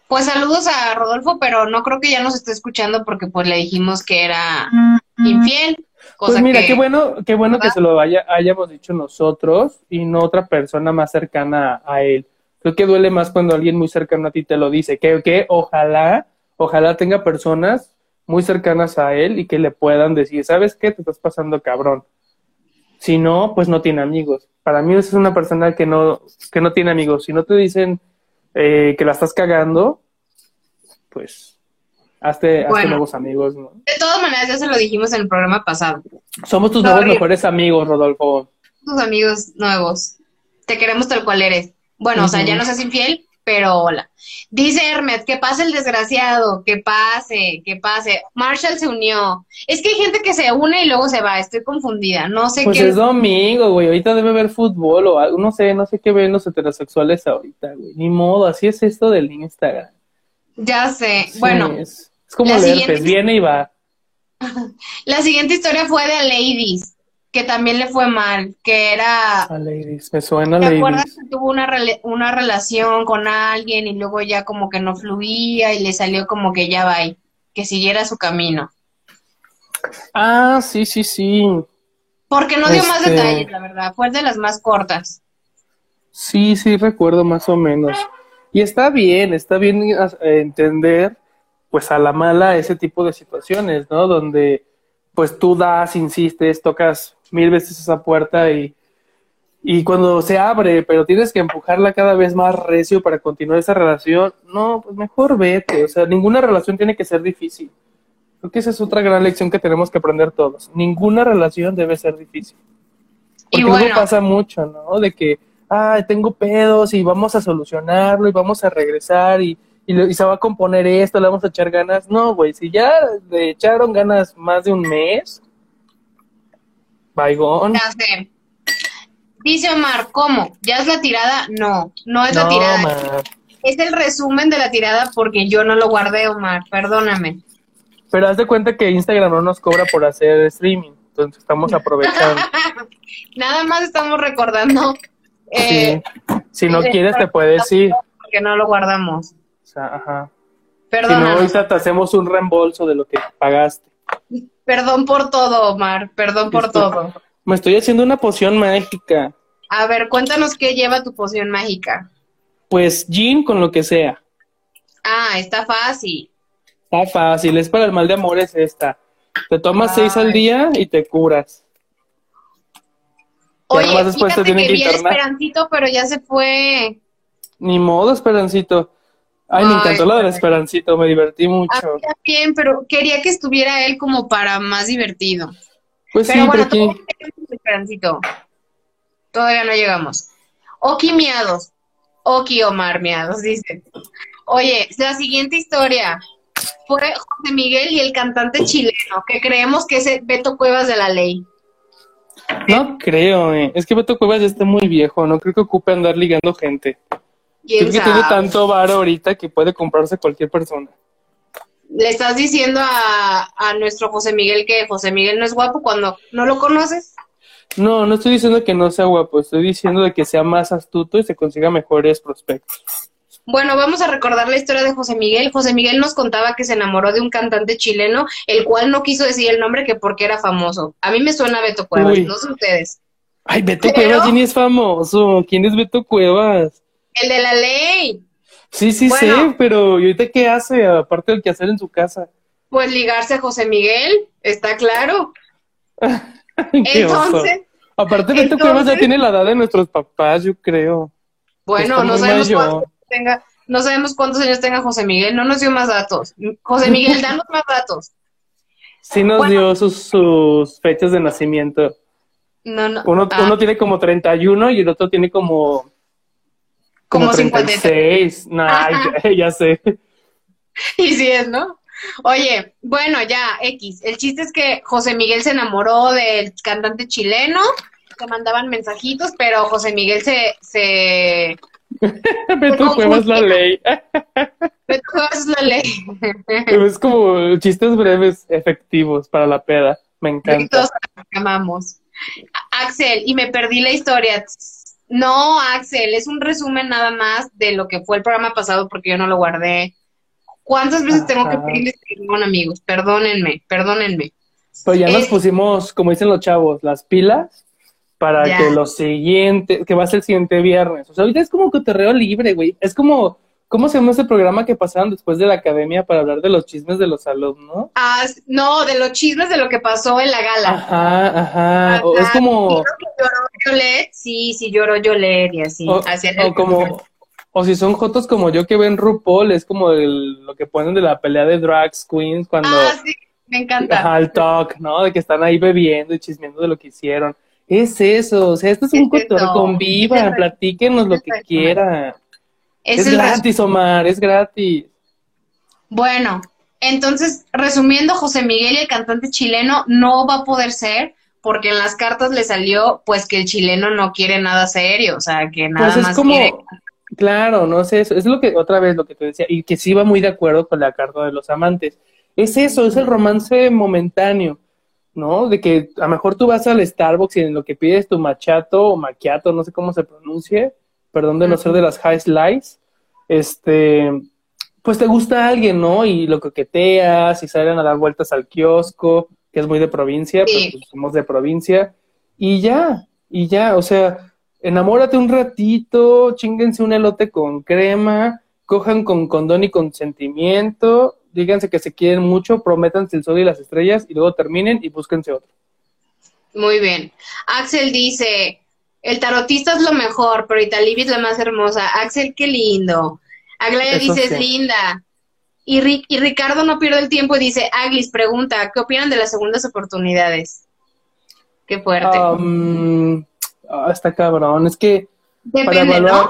Pues saludos a Rodolfo, pero no creo que ya nos esté escuchando porque pues le dijimos que era infiel. pues mira, qué bueno, qué bueno que se lo haya, hayamos dicho nosotros y no otra persona más cercana a él. Creo que duele más cuando alguien muy cercano a ti te lo dice. Que, que ojalá, ojalá tenga personas muy cercanas a él y que le puedan decir, ¿sabes qué? Te estás pasando cabrón. Si no, pues no tiene amigos. Para mí es una persona que no, que no tiene amigos. Si no te dicen eh, que la estás cagando, pues hazte, nuevos amigos, ¿no? De todas maneras, ya se lo dijimos en el programa pasado. Somos tus nuevos mejores amigos, Rodolfo. Tus amigos nuevos. Te queremos tal cual eres. Bueno, o sea, ya no seas infiel, pero hola. Dice Hermes, que pase el desgraciado, que pase, que pase. Marshall se unió. Es que hay gente que se une y luego se va, estoy confundida, no sé pues qué. Pues es domingo, güey, ahorita debe ver fútbol o algo, no sé, no sé qué ven los heterosexuales ahorita, güey. Ni modo, así es esto del Instagram. Ya sé, bueno. Es, como leer, viene y va. [LAUGHS] La siguiente historia fue de Ladies que también le fue mal, que era... A Ladies, me suena ¿Te acuerdas que tuvo una, una relación con alguien y luego ya como que no fluía y le salió como que ya va, que siguiera su camino? Ah, sí, sí, sí. Porque no dio más este detalles, la verdad, fue de las más cortas. Sí, sí, recuerdo más o menos. Y está bien, está bien eh, entender, pues a la mala, ese tipo de situaciones, ¿no? Donde pues tú das, insistes, tocas mil veces esa puerta y, y cuando se abre, pero tienes que empujarla cada vez más recio para continuar esa relación, no, pues mejor vete, o sea, ninguna relación tiene que ser difícil. Creo que esa es otra gran lección que tenemos que aprender todos. Ninguna relación debe ser difícil. Porque y luego pasa mucho, ¿no? De que, ah, tengo pedos y vamos a solucionarlo y vamos a regresar y y, se va a componer esto, le vamos a echar ganas. No, güey, si ya le echaron ganas más de un mes, Ya sé. Dice Omar, ¿cómo? ¿Ya es la tirada? No, no es la tirada. Es el resumen de la tirada porque yo no lo guardé, Omar, perdóname. Pero haz de cuenta que Instagram no nos cobra por hacer streaming, entonces estamos aprovechando. [LAUGHS] Nada más estamos recordando. Eh, si no quieres, te puedes ir. Porque no lo guardamos ajá. Perdón. Si no, ahorita te hacemos un reembolso de lo que pagaste. Perdón por todo, Omar. Perdón por todo. Me estoy haciendo una poción mágica. A ver, cuéntanos qué lleva tu poción mágica. Pues gin con lo que sea. Ah, está fácil. Está fácil, es para el mal de amor es esta. Te tomas seis al día y te curas. Oye, después te que, que Esperancito, pero ya se fue. Ni modo, Esperancito. Ay, me encantó la del Esperancito, me divertí mucho. A mí también, pero quería que estuviera él como para más divertido. Pues sí, bueno, pero Esperancito. Todavía no llegamos. Oki miados. Oki Omar miados, dice. Oye, la siguiente historia fue José Miguel y el cantante chileno, que creemos que es Beto Cuevas de la ley. No creo, eh. es que Beto Cuevas ya está muy viejo, no creo que ocupe andar ligando gente. Creo que tiene tanto bar ahorita que puede comprarse cualquier persona. ¿Le estás diciendo a, a nuestro José Miguel que José Miguel no es guapo cuando no lo conoces? No, no estoy diciendo que no sea guapo, estoy diciendo de que sea más astuto y se consiga mejores prospectos. Bueno, vamos a recordar la historia de José Miguel. José Miguel nos contaba que se enamoró de un cantante chileno, el cual no quiso decir el nombre que porque era famoso. A mí me suena Beto Cuevas, no sé ustedes. Ay, Beto Cuevas, ¿quién es famoso? ¿Quién es Beto Cuevas? El de la ley. Sí, sí sé, pero ¿y ahorita qué hace aparte del que hacer en su casa? Pues ligarse a José Miguel, está claro. [LAUGHS] entonces, aparte Beto Cuevas ya tiene la edad de nuestros papás, yo creo. Bueno, no sabemos cuántos tenga, no sabemos cuántos años tenga José Miguel, no nos dio más datos. José Miguel, danos más datos. Sí nos dio sus, fechas de nacimiento. No, no. Uno, ah. uno tiene como 31 y el otro tiene como como, 36. No, [LAUGHS] ya, ya, sé. [LAUGHS] Y sí es, ¿no? Oye, bueno, ya, X. El chiste es que José Miguel se enamoró del cantante chileno, se mandaban mensajitos, pero José Miguel se... se [LAUGHS] Beto Cuevas la ley. Beto Cuevas la ley. es como chistes breves, efectivos para la peda. Me encanta. Todos amamos. Axel, y me perdí la historia. No, Axel, es un resumen nada más de lo que fue el programa pasado porque yo no lo guardé. ¿Cuántas veces tengo que pedirles perdón, amigos? Perdónenme, perdónenme. Pues ya nos eh, pusimos, como dicen los chavos, las pilas para que lo siguiente, que va a ser el siguiente viernes. O sea, ahorita es como cotorreo libre, güey. Es como ¿Cómo se llama ese programa que pasaron después de la academia para hablar de los chismes de los alumnos? Ah, no, de los chismes de lo que pasó en la gala. Ajá, ajá. O es como. lloró sí, sí lloró Yolet y así. O, o como. O si son jotos como yo que ven RuPaul, es como lo que ponen de la pelea de drag queens cuando. Ah, sí, me encanta. Ajá, el talk, ¿no? De que están ahí bebiendo y chismeando de lo que hicieron. Es eso, o sea, esto es, un cotorreo, convivan, platíquenos lo que quieran. Es, gratis, Omar, es gratis. Bueno, entonces, resumiendo, José Miguel, el cantante chileno, no va a poder ser porque en las cartas le salió pues que el chileno no quiere nada serio, o sea, que nada pues más quiere... Claro, no sé, eso es lo que otra vez lo que te decía y que sí va muy de acuerdo con la carta de los amantes. Es eso, es el romance momentáneo, ¿no? De que a lo mejor tú vas al Starbucks y en lo que pides tu machato o maquiato, no sé cómo se pronuncie, perdón de no ser de las high slice, este, pues te gusta alguien, ¿no? Y lo coqueteas y salen a dar vueltas al kiosco, que es muy de provincia, pues somos de provincia, y ya, y ya, o sea, enamórate un ratito, chinguense un elote con crema, cojan con condón y consentimiento, díganse que se quieren mucho, prométanse el sol y las estrellas y luego terminen y búsquense otro. Muy bien. Axel dice, el tarotista es lo mejor, pero Italibi es la más hermosa. Axel, qué lindo. Aglaya dice, es linda. Y, y, Ricardo no pierde el tiempo y dice, Aglis, pregunta, ¿qué opinan de las segundas oportunidades? Qué fuerte. Um, ah, está cabrón. Es que para valorar,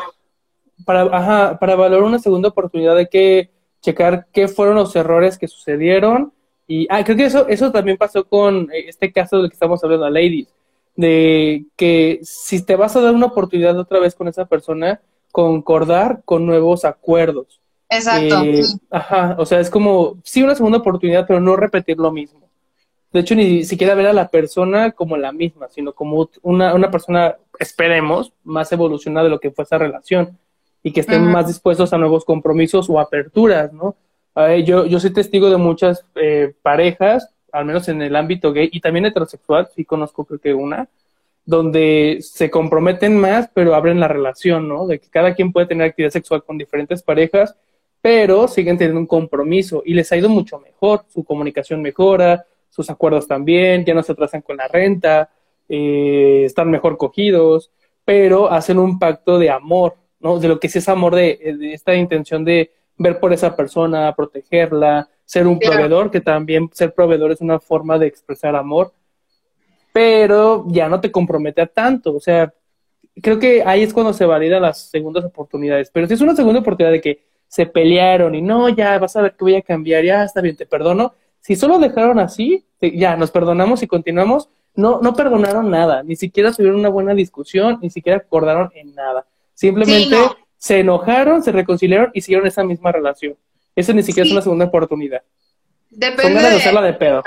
para, ajá, para valorar una segunda oportunidad hay que checar qué fueron los errores que sucedieron. Y ah, creo que eso, eso también pasó con eh, este caso del que estamos hablando, Ladies de que si te vas a dar una oportunidad otra vez con esa persona, concordar con nuevos acuerdos. Exacto. Eh, ajá, o sea, es como, sí, una segunda oportunidad, pero no repetir lo mismo. De hecho, ni siquiera ver a la persona como la misma, sino como una, una persona, esperemos, más evolucionada de lo que fue esa relación y que estén más dispuestos a nuevos compromisos o aperturas, ¿no? yo, yo soy testigo de muchas eh, parejas al menos en el ámbito gay y también heterosexual, sí conozco creo que una, donde se comprometen más, pero abren la relación, ¿no? De que cada quien puede tener actividad sexual con diferentes parejas, pero siguen teniendo un compromiso y les ha ido mucho mejor, su comunicación mejora, sus acuerdos también, ya no se atrasan con la renta, eh, están mejor cogidos, pero hacen un pacto de amor, ¿no? De lo que sí es amor, de esta intención de ver por esa persona, protegerla, ser un proveedor, que también ser proveedor es una forma de expresar amor, pero ya no te compromete a tanto, o sea, creo que ahí es cuando se validan las segundas oportunidades, pero si es una segunda oportunidad de que se pelearon y no, ya vas a ver que voy a cambiar, ya está bien, te perdono, si solo dejaron así, ya nos perdonamos y continuamos, no, no perdonaron nada, ni siquiera tuvieron una buena discusión, ni siquiera acordaron en nada, simplemente se enojaron, se reconciliaron y siguieron esa misma relación. Eso ni siquiera es una segunda oportunidad. Depende de, pedo.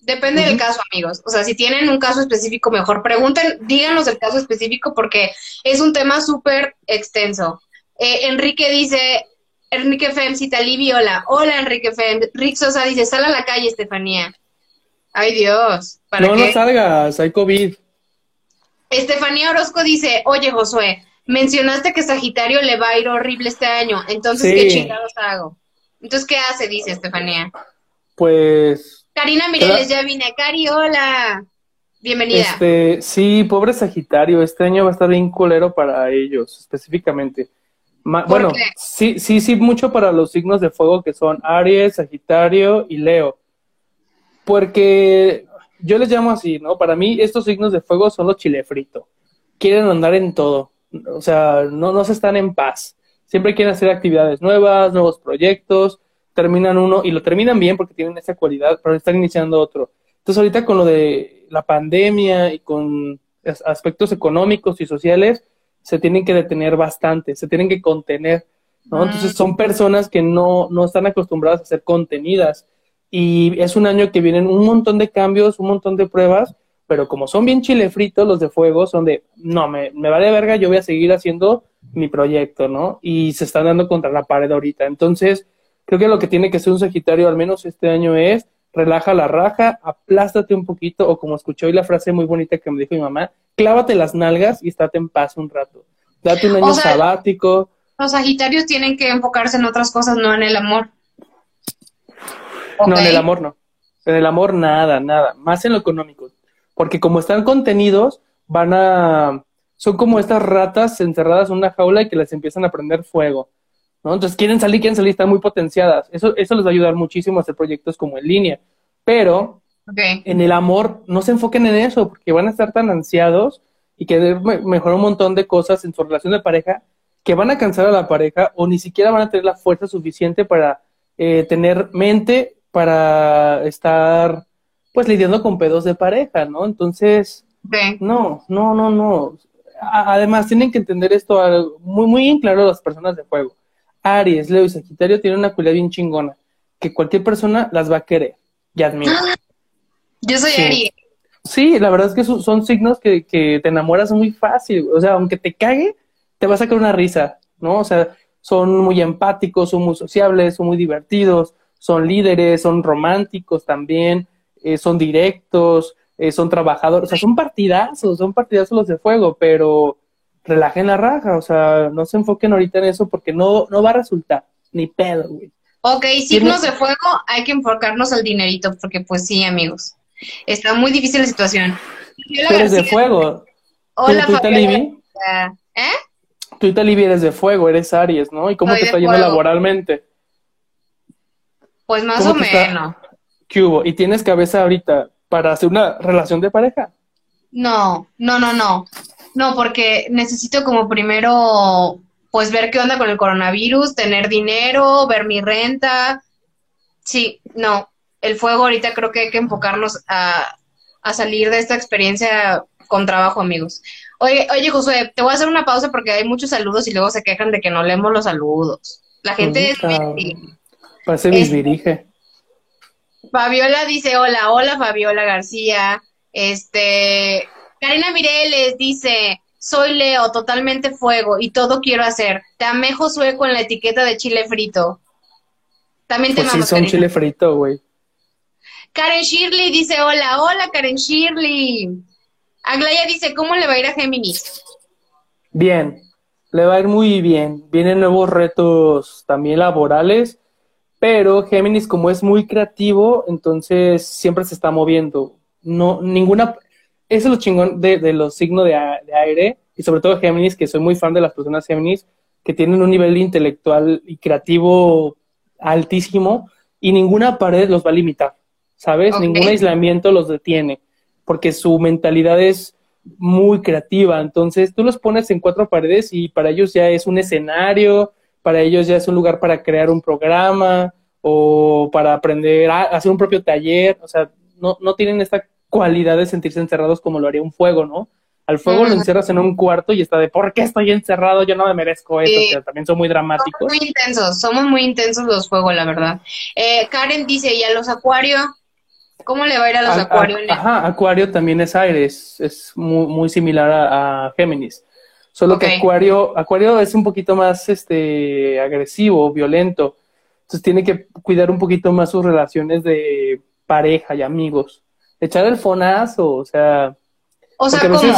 Depende del caso, amigos. O sea, si tienen un caso específico, mejor pregunten, díganos el caso específico porque es un tema súper extenso. Eh, Enrique dice, Enrique Fem, cita Libby, hola. Hola, Enrique Fem. Rick Sosa dice, sal a la calle, Estefanía. Ay, Dios. ¿para no, no salgas, hay COVID. Estefanía Orozco dice, oye, Josué, mencionaste que Sagitario le va a ir horrible este año, entonces, ¿qué chingados hago? Entonces, ¿qué hace? Dice Estefanía. Pues... Karina Mireles, ya vine. Cari, hola. Bienvenida. Este, sí, pobre Sagitario, este año va a estar bien culero para ellos, específicamente. bueno, sí, sí, sí, mucho para los signos de fuego que son Aries, Sagitario y Leo. Porque yo les llamo así, ¿no? Para mí estos signos de fuego son los chile frito. Quieren andar en todo. O sea, no, no se están en paz. Siempre quieren hacer actividades nuevas, nuevos proyectos. Terminan uno y lo terminan bien porque tienen esa cualidad, pero están iniciando otro. Entonces ahorita con lo de la pandemia y con aspectos económicos y sociales, se tienen que detener bastante, se tienen que contener, ¿no? Ah, Entonces son personas que no, no están acostumbradas a ser contenidas y es un año que vienen un montón de cambios, un montón de pruebas, pero como son bien chile fritos los de fuego, son de, no, me, me vale verga, yo voy a seguir haciendo mi proyecto, ¿no? Y se están dando contra la pared ahorita. Entonces, creo que lo que tiene que ser un Sagitario, al menos este año, es relaja la raja, aplástate un poquito, o como escuché hoy la frase muy bonita que me dijo mi mamá, clávate las nalgas y estate en paz un rato. Date un año sabático. Los Sagitarios tienen que enfocarse en otras cosas, no en el amor. No, en el amor no. En el amor nada, nada. Más en lo económico. Porque como están contenidos, van a... Son como estas ratas encerradas en una jaula y que les empiezan a prender fuego. ¿no? Entonces quieren salir, quieren salir, están muy potenciadas. Eso, eso les va a ayudar muchísimo a hacer proyectos como en línea. Pero en el amor no se enfoquen en eso, porque van a estar tan ansiados y que mejorar un montón de cosas en su relación de pareja que van a cansar a la pareja o ni siquiera van a tener la fuerza suficiente para eh, tener mente para estar pues lidiando con pedos de pareja, ¿no? Entonces, no, no, no, no. Además, tienen que entender esto muy, muy en claro las personas de juego. Aries, Leo y Sagitario tienen una cualidad bien chingona, que cualquier persona las va a querer y admira. Yo soy Aries. Sí, la verdad es que son, signos que, que, te enamoras muy fácil. O sea, aunque te cague, te va a sacar una risa, ¿no? O sea, son muy empáticos, son muy sociables, son muy divertidos, son líderes, son románticos también, eh, son directos, eh, son trabajadores, o sea, son partidazos, son partidazos los de fuego, pero relajen la raja, o sea, no se enfoquen ahorita en eso porque no, no va a resultar, ni pedo, güey. Ok, signos de fuego, hay que enfocarnos al dinerito, porque pues sí, amigos, está muy difícil la situación. eres de fuego. Hola, Fabiola. ¿Eh? Tú y eres de fuego, eres Aries, ¿no? ¿Y cómo te está yendo laboralmente? Pues más o menos. ¿Qué hubo? ¿Y tienes cabeza ahorita para hacer una relación de pareja? No, no, no, no. No, porque necesito como primero, pues ver qué onda con el coronavirus, tener dinero, ver mi renta. Sí, no. El fuego ahorita creo que hay que enfocarnos a, a salir de esta experiencia con trabajo, amigos. Oye, oye, Josué, te voy a hacer una pausa porque hay muchos saludos y luego se quejan de que no leemos los saludos. La gente es Parece mis dirige. Fabiola dice, hola, hola Fabiola García. Este, Karina Mireles dice, soy Leo, totalmente fuego y todo quiero hacer. Te amé Josué con la etiqueta de chile frito. También te pues sí, son chile frito, güey. Karen Shirley dice, hola, hola Karen Shirley. Aglaya dice, ¿cómo le va a ir a Géminis? Bien, le va a ir muy bien. Vienen nuevos retos también laborales pero Géminis, como es muy creativo, entonces siempre se está moviendo. No, ninguna. Eso es lo chingón de, los signos de, aire, y sobre todo Géminis, que soy muy fan de las personas Géminis, que tienen un nivel intelectual y creativo altísimo, y ninguna pared los va a limitar, ¿sabes? Ningún aislamiento los detiene, porque su mentalidad es muy creativa. Entonces tú los pones en cuatro paredes y para ellos ya es un escenario, para ellos ya es un lugar para crear un programa o para aprender a hacer un propio taller, o sea, no, no tienen esta cualidad de sentirse encerrados como lo haría un fuego, ¿no? Al fuego lo encierras en un cuarto y está de, ¿por qué estoy encerrado? Yo no me merezco esto, también son muy dramáticos. Somos muy intensos, somos muy intensos los fuegos, la verdad. Eh, Karen dice, ¿y a los acuarios? ¿Cómo le va a ir a los acuarios? ajá, acuario también es aire, es, muy, muy similar a, a Géminis Solo que Acuario, Acuario es un poquito más este agresivo, violento. Entonces tiene que cuidar un poquito más sus relaciones de pareja y amigos. Echar el fonazo, o sea. O sea, ¿cómo?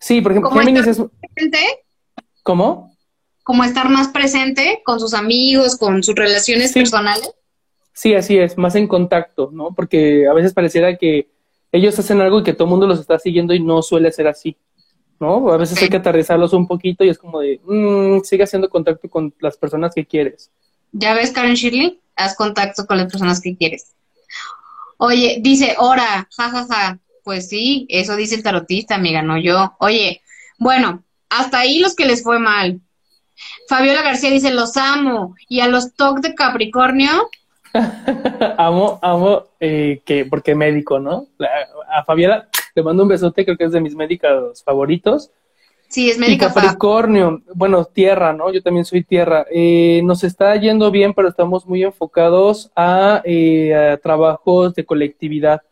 Sí, por ejemplo, Géminis es. Presente? ¿Cómo? Como estar más presente con sus amigos, con sus relaciones personales. Sí, así es, más en contacto, ¿no? Porque a veces pareciera que ellos hacen algo y que todo el mundo los está siguiendo y no suele ser así, ¿no? A veces hay que aterrizarlos un poquito y es como de, mmm, sigue haciendo contacto con las personas que quieres. ¿Ya ves, Karen Shirley? Haz contacto con las personas que quieres. Oye, dice, ora, jajaja. Ja, ja. Pues sí, eso dice el tarotista, amiga, no yo. Oye, bueno, hasta ahí los que les fue mal. Fabiola García dice, los amo. Y a los TOC de Capricornio. [LAUGHS] amo, amo, eh, que, porque médico, ¿no? a Fabiola le mando un besote, creo que es de mis médicos favoritos. Sí, es médica. Y Capricornio, bueno, tierra, ¿no? Yo también soy tierra. Eh, nos está yendo bien, pero estamos muy enfocados a, eh, a trabajos de colectividad.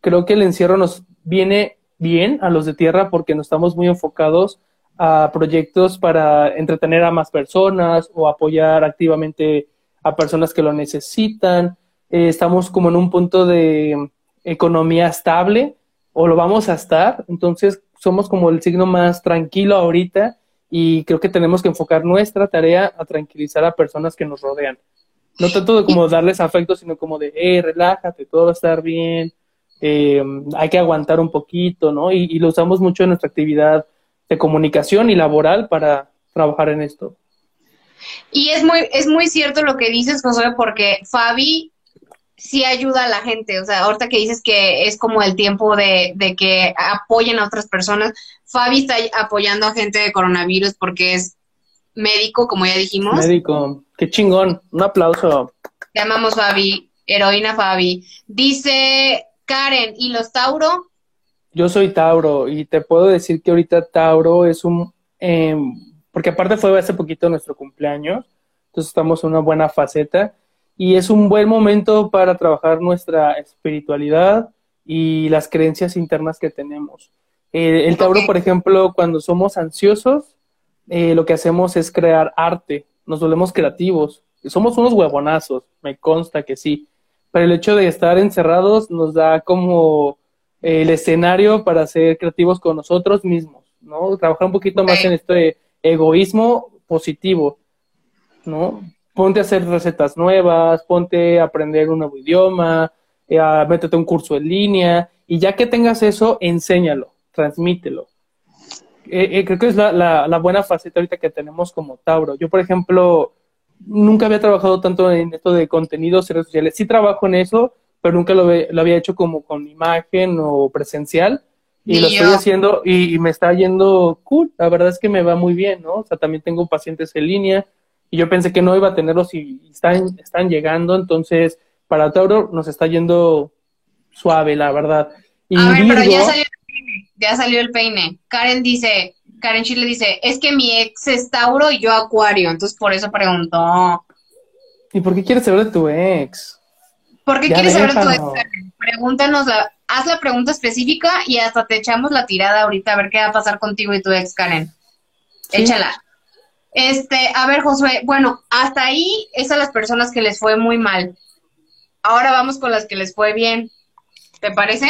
Creo que el encierro nos viene bien a los de tierra porque nos estamos muy enfocados a proyectos para entretener a más personas o apoyar activamente a personas que lo necesitan. Eh, estamos como en un punto de economía estable o lo vamos a estar. Entonces somos como el signo más tranquilo ahorita y creo que tenemos que enfocar nuestra tarea a tranquilizar a personas que nos rodean. No tanto de como darles afecto, sino como de, eh, relájate, todo va a estar bien, eh, hay que aguantar un poquito, ¿no? Y, lo usamos mucho en nuestra actividad de comunicación y laboral para trabajar en esto. Y es muy, es muy cierto lo que dices, José, porque Fabi sí ayuda a la gente. O sea, ahorita que dices que es como el tiempo de, de que apoyen a otras personas, Fabi está apoyando a gente de coronavirus porque es médico, como ya dijimos. Médico, qué chingón, un aplauso. Te amamos, Fabi, heroína Fabi. Dice Karen, ¿y los Tauro? Yo soy Tauro y te puedo decir que ahorita Tauro es un... Em, porque aparte fue hace poquito nuestro cumpleaños, entonces estamos en una buena faceta y es un buen momento para trabajar nuestra espiritualidad y las creencias internas que tenemos. Eh, el Tauro, por ejemplo, cuando somos ansiosos, eh, lo que hacemos es crear arte, nos volvemos creativos. Somos unos huevonazos, me consta que sí, pero el hecho de estar encerrados nos da como eh, el escenario para ser creativos con nosotros mismos, ¿no? Trabajar un poquito más en este egoísmo positivo, ¿no? Ponte a hacer recetas nuevas, ponte a aprender un nuevo idioma, eh, a, métete un curso en línea y ya que tengas eso, enséñalo, transmítelo. Eh, eh, creo que es la, la, buena faceta ahorita que tenemos como Tauro. Yo, por ejemplo, nunca había trabajado tanto en esto de contenidos redes sociales. Sí trabajo en eso, pero nunca lo, lo había hecho como con imagen o presencial. Y, lo estoy haciendo y, y, me está yendo cool. La verdad es que me va muy bien, ¿no? O sea, también tengo pacientes en línea, y yo pensé que no iba a tenerlos y están, están llegando, entonces para Tauro nos está yendo suave, la verdad. Y a ver, pero ya salió el peine, ya salió el peine. Karen dice, Karen Chile dice, es que mi ex es Tauro y yo Acuario, entonces por eso preguntó. ¿Y por qué quieres saber de tu ex? ¿Por qué quieres saber de tu ex? Pregúntanos, la, haz la pregunta específica y hasta te echamos la tirada ahorita a ver qué va a pasar contigo y tu ex, Karen. Échala. Este, a ver, Josué, bueno, hasta ahí esas las personas que les fue muy mal. Ahora vamos con las que les fue bien. ¿Te parece?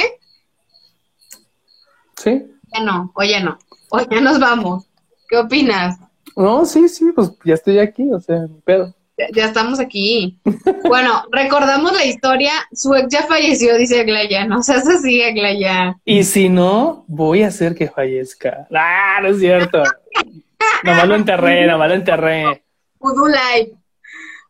Sí. Ya no, oye no. Oye, ya nos vamos. ¿Qué opinas? No, sí, sí, pues ya estoy aquí, o sea, pedo. Ya, estamos aquí. [LAUGHS] bueno, recordamos la historia. Su ex ya falleció, dice Aglaya. No seas así, Aglaya. Y si no, voy a hacer que fallezca. Ah, no es cierto. [LAUGHS] Nomás lo enterré, nomás [LAUGHS] lo enterré. Live.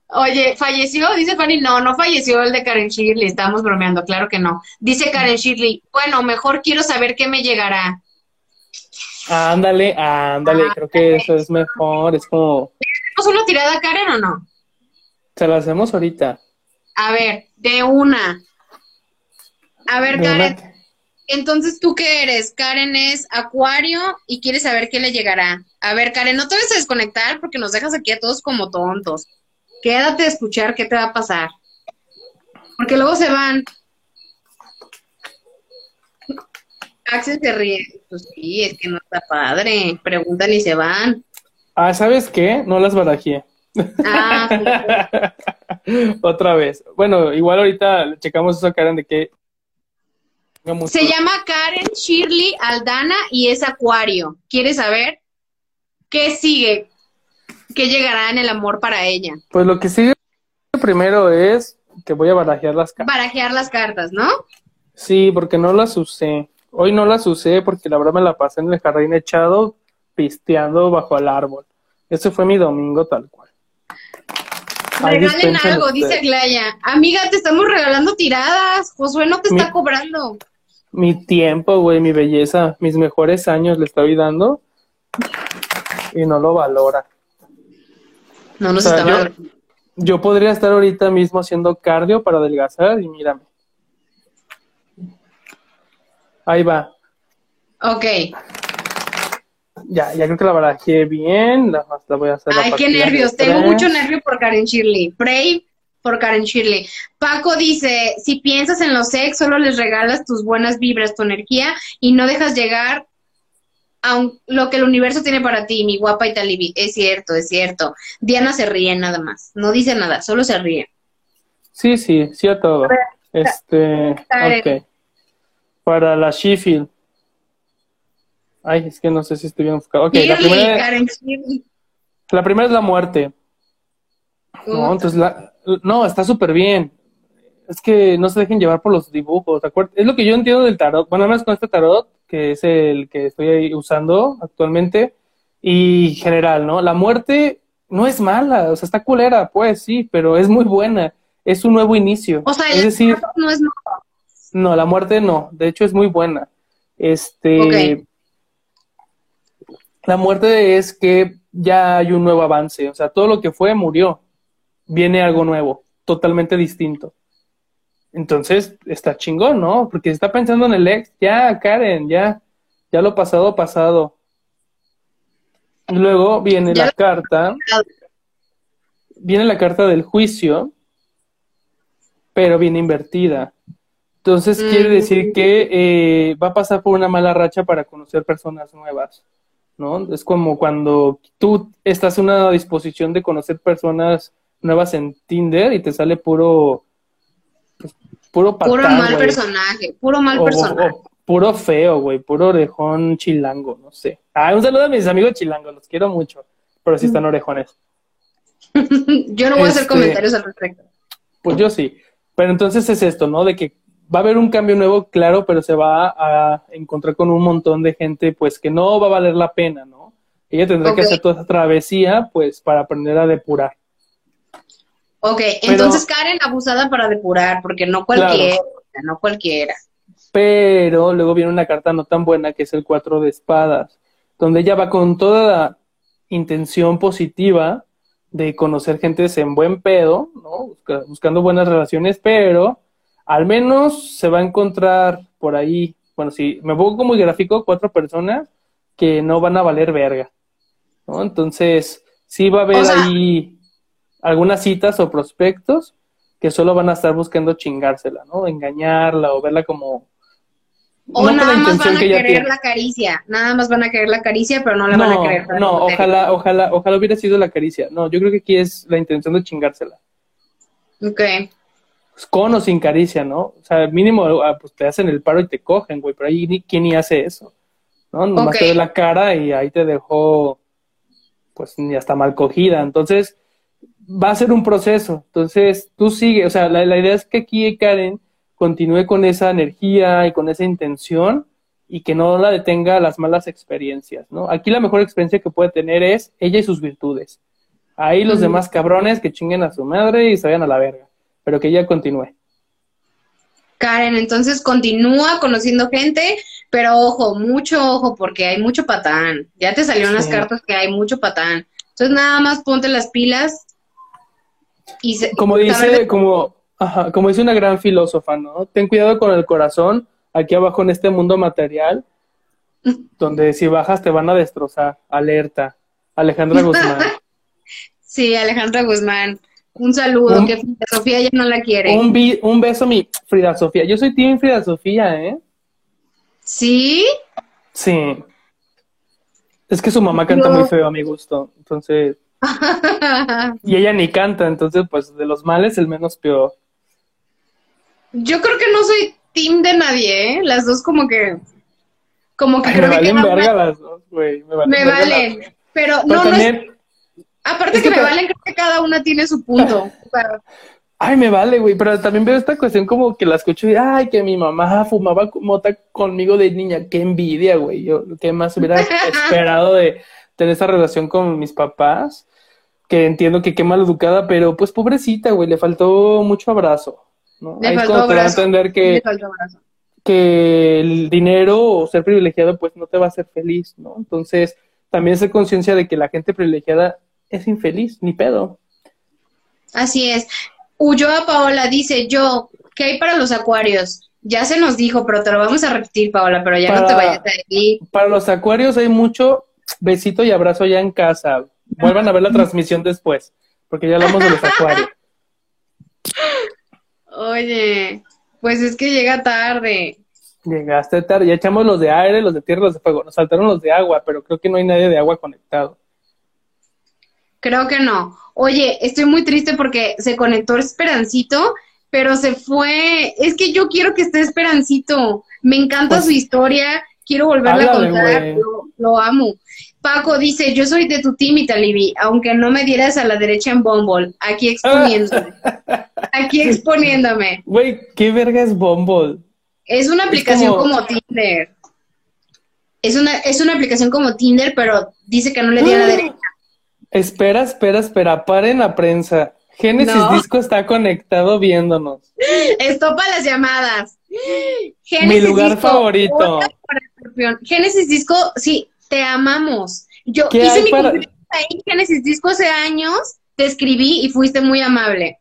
Oye, ¿falleció? Dice Fanny, no, no falleció el de Karen Shirley, estamos bromeando, claro que no. Dice Karen Shirley, bueno, mejor quiero saber qué me llegará. Ándale, ándale, creo que eso es mejor, es como... ¿Tenemos una tirada, Karen, o no? Se la hacemos ahorita. A ver, de una. A ver, Karen, entonces, ¿tú qué eres? Karen es Acuario y quieres saber qué le llegará. A ver, Karen, no te vas a desconectar porque nos dejas aquí a todos como tontos. Quédate a escuchar qué te va a pasar. Porque luego se van. Axel se ríe. Pues sí, es que no está padre. Preguntan y se van. Ah, ¿sabes qué? No las barajé. Ah, [LAUGHS] Otra vez. Bueno, igual ahorita checamos eso, Karen, de Se llama Karen Shirley Aldana y es Acuario. ¿Quieres saber qué sigue? ¿Qué llegará en el amor para ella? Pues lo que sigue primero es que voy a barajear las cartas. Barajear las cartas, ¿no? Sí, porque no las usé. Hoy no las usé porque la verdad me la pasé en el jardín echado, pisteando bajo el árbol. Ese fue mi domingo tal cual. Regalen algo, dice Glaya. Amiga, te estamos regalando tiradas. Josué no te está cobrando. Mi tiempo, güey, mi belleza, mis mejores años le estoy dando y no lo valora. No nos está yo, yo podría estar ahorita mismo haciendo cardio para adelgazar y mírame. Ahí va. Ok. Ya, ya creo que la barajé bien. La, voy a hacer Ay, qué nervios. Tengo mucho nervio por Karen Shirley. Pray por Karen Shirley. Paco dice, si piensas en los ex, solo les regalas tus buenas vibras, tu energía y no dejas llegar a lo que el universo tiene para ti, mi guapa y talibi. Es cierto, es cierto. Diana se ríe nada más. No dice nada, solo se ríe. Sí, sí, sí a todo. Este. Para la Sheffield. Ay, es que no sé si estoy bien enfocado. La primera, la primera es la muerte. No, entonces la, no, está súper bien. Es que no se dejen llevar por los dibujos. Es lo que yo entiendo del tarot. Bueno, más con este tarot, que es el que estoy usando actualmente, y general, ¿no? La muerte no es mala, o sea, está culera, pues sí, pero es muy buena. Es un nuevo inicio. O sea, es decir, no es No, la muerte no. De hecho, es muy buena. Este. La muerte es que ya hay un nuevo avance, o sea, todo lo que fue murió, viene algo nuevo, totalmente distinto. Entonces, está chingón, ¿no? Porque está pensando en el ex, ya, Karen, ya, ya lo pasado, pasado. Luego viene la carta, viene la carta del juicio, pero viene invertida. Entonces, quiere decir que eh, va a pasar por una mala racha para conocer personas nuevas. ¿no? Es como cuando tú estás en una disposición de conocer personas nuevas en Tinder y te sale puro pues, puro puro mal personaje, puro mal personaje. puro feo, güey, puro orejón chilango, no sé. Ah, un saludo a mis amigos chilangos, los quiero mucho, pero sí están orejones. [LAUGHS] yo no voy a hacer este, comentarios al respecto. Pues yo sí. Pero entonces es esto, ¿no? De que va a haber un cambio nuevo, claro, pero se va a encontrar con un montón de gente, pues que no va a valer la pena, ¿no? Ella tendrá que hacer toda esa travesía, pues, para aprender a depurar. Ok, entonces Karen abusada para depurar, porque no cualquiera, no cualquiera. Pero luego viene una carta no tan buena que es el cuatro de espadas, donde ella va con toda la intención positiva de conocer gente en buen pedo, ¿no? Buscando buenas relaciones, pero al menos se va a encontrar por ahí, bueno, si me pongo como gráfico, cuatro personas que no van a valer verga, ¿no? Entonces, sí va a haber ahí algunas citas o prospectos que solo van a estar buscando chingársela, ¿no? Engañarla o verla como... O nada más van a querer la caricia, nada más van a querer la caricia, pero no la van a querer. No, ojalá, ojalá, ojalá hubiera sido la caricia. No, yo creo que aquí es la intención de chingársela. Ok. Pues, con o sin caricia, ¿no? O sea, mínimo ah, pues te hacen el paro y te cogen, güey, pero ahí quién ni hace eso, ¿no? Nomás te ve la cara y ahí te dejó, pues ni hasta mal cogida. Entonces, va a ser un proceso. Entonces, tú sigue, o sea, la, idea es que aquí Karen continúe con esa energía y con esa intención y que no la detenga las malas experiencias, ¿no? Aquí la mejor experiencia que puede tener es ella y sus virtudes. Ahí los demás cabrones que chinguen a su madre y se vayan a la verga pero que ella continúe. Karen, entonces continúa conociendo gente, pero ojo, mucho ojo, porque hay mucho patán. Ya te salieron las cartas que hay mucho patán. Entonces nada más ponte las pilas y como dice, como, ajá, como dice una gran filósofa, ¿no? Ten cuidado con el corazón aquí abajo en este mundo material, [LAUGHS] donde si bajas te van a destrozar. Alerta. Alejandra Guzmán. [LAUGHS] sí, Alejandra Guzmán. Un saludo, que Frida Sofía ya no la quiere. Un, un beso, mi Frida Sofía. Yo soy Team Frida Sofía, ¿eh? ¿Sí? Sí. Es que su mamá canta muy feo a mi gusto, entonces... [LAUGHS] y ella ni canta, entonces pues de los males el menos peor. Yo creo que no soy team de nadie, ¿eh? Las dos como que... Como que creo me valen verga las dos, güey. Me valen. Me valen. Pero, no, también... Aparte que, me valen, creo que cada una tiene su punto. [LAUGHS] Ay, me vale, güey, pero también veo esta cuestión como que la escucho y, ay, que mi mamá fumaba mota conmigo de niña. Qué envidia, güey. Yo, ¿qué más hubiera [LAUGHS] esperado de tener esa relación con mis papás? Que entiendo que qué mal educada, pero pues pobrecita, güey, le faltó mucho abrazo. ¿no? Le faltó abrazo. entender que, que el dinero o ser privilegiado, pues no te va a hacer feliz, ¿no? Entonces, también ser conciencia de que la gente privilegiada es infeliz, ni pedo. Así es. Ulloa Paola dice, yo, ¿qué hay para los acuarios? Ya se nos dijo, pero te lo vamos a repetir, Paola, pero ya no te vayas de aquí. Para los acuarios hay mucho besito y abrazo ya en casa. Vuelvan a ver la [LAUGHS] transmisión después, porque ya hablamos de los acuarios. Oye, pues es que llega tarde. Llegaste tarde, ya echamos los de aire, los de tierra, los de fuego. Nos saltaron los de agua, pero creo que no hay nadie de agua conectado. Creo que no. Oye, estoy muy triste porque se conectó Esperancito, pero se fue. Es que yo quiero que esté Esperancito. Me encanta pues su historia. Quiero volverla a contar. Lo, amo. Paco dice, yo soy de tu team, Italibi, aunque no me dieras a la derecha en Bumble. Aquí exponiéndome. [LAUGHS] aquí exponiéndome. Güey, ¿qué verga es Bumble? Es una aplicación como... Tinder. Es una, es una aplicación como Tinder, pero dice que no le dio a la derecha. Espera, espera, espera, paren la prensa. Génesis Disco está conectado viéndonos. Estopa las llamadas. Mi lugar favorito. Génesis Disco, sí, te amamos. Yo hice mi para... ahí en Génesis Disco hace años, te escribí y fuiste muy amable.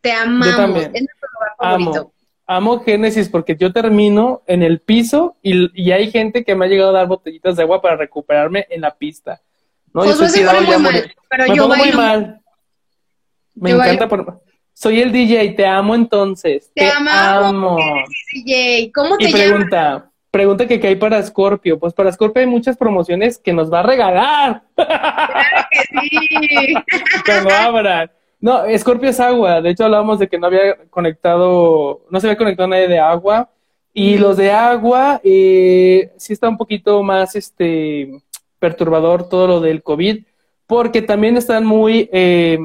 Te amamos. Es nuestro lugar favorito. Amo. Amo Génesis porque yo termino en el piso y, y hay gente que me ha llegado a dar botellitas de agua para recuperarme en la pista. No, yo soy muy mal, pero me yo pongo muy mal. Me encanta por... Soy el DJ, te amo entonces. Te, amo. DJ. ¿Cómo te y pregunta, pregunta que qué hay para Scorpio. Pues para Scorpio hay muchas promociones que nos va a regalar. Claro que sí. [LAUGHS] No, Scorpio es agua. De hecho, hablábamos de que no había conectado, no se había conectado nadie de agua. Y los de agua, eh, sí está un poquito más, este, perturbador todo lo del COVID, porque también están muy eh,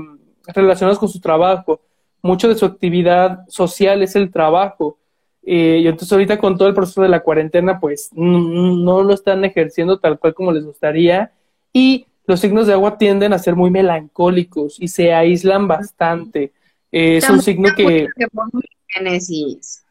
relacionados con su trabajo. Mucho de su actividad social es el trabajo. Eh, y entonces ahorita con todo el proceso de la cuarentena, pues no lo están ejerciendo tal cual como les gustaría. Y los signos de agua tienden a ser muy melancólicos y se aíslan bastante. Eh, es un signo que...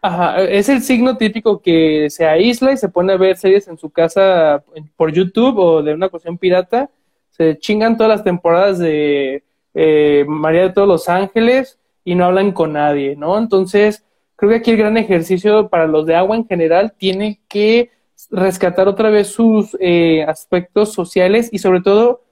Ajá, es el signo típico que se aísla y se pone a ver series en su casa por YouTube o de una cuestión pirata. Se chingan todas las temporadas de eh, María de todos los Ángeles y no hablan con nadie, ¿no? Entonces, creo que aquí el gran ejercicio para los de agua en general tiene que rescatar otra vez sus eh, aspectos sociales y sobre todo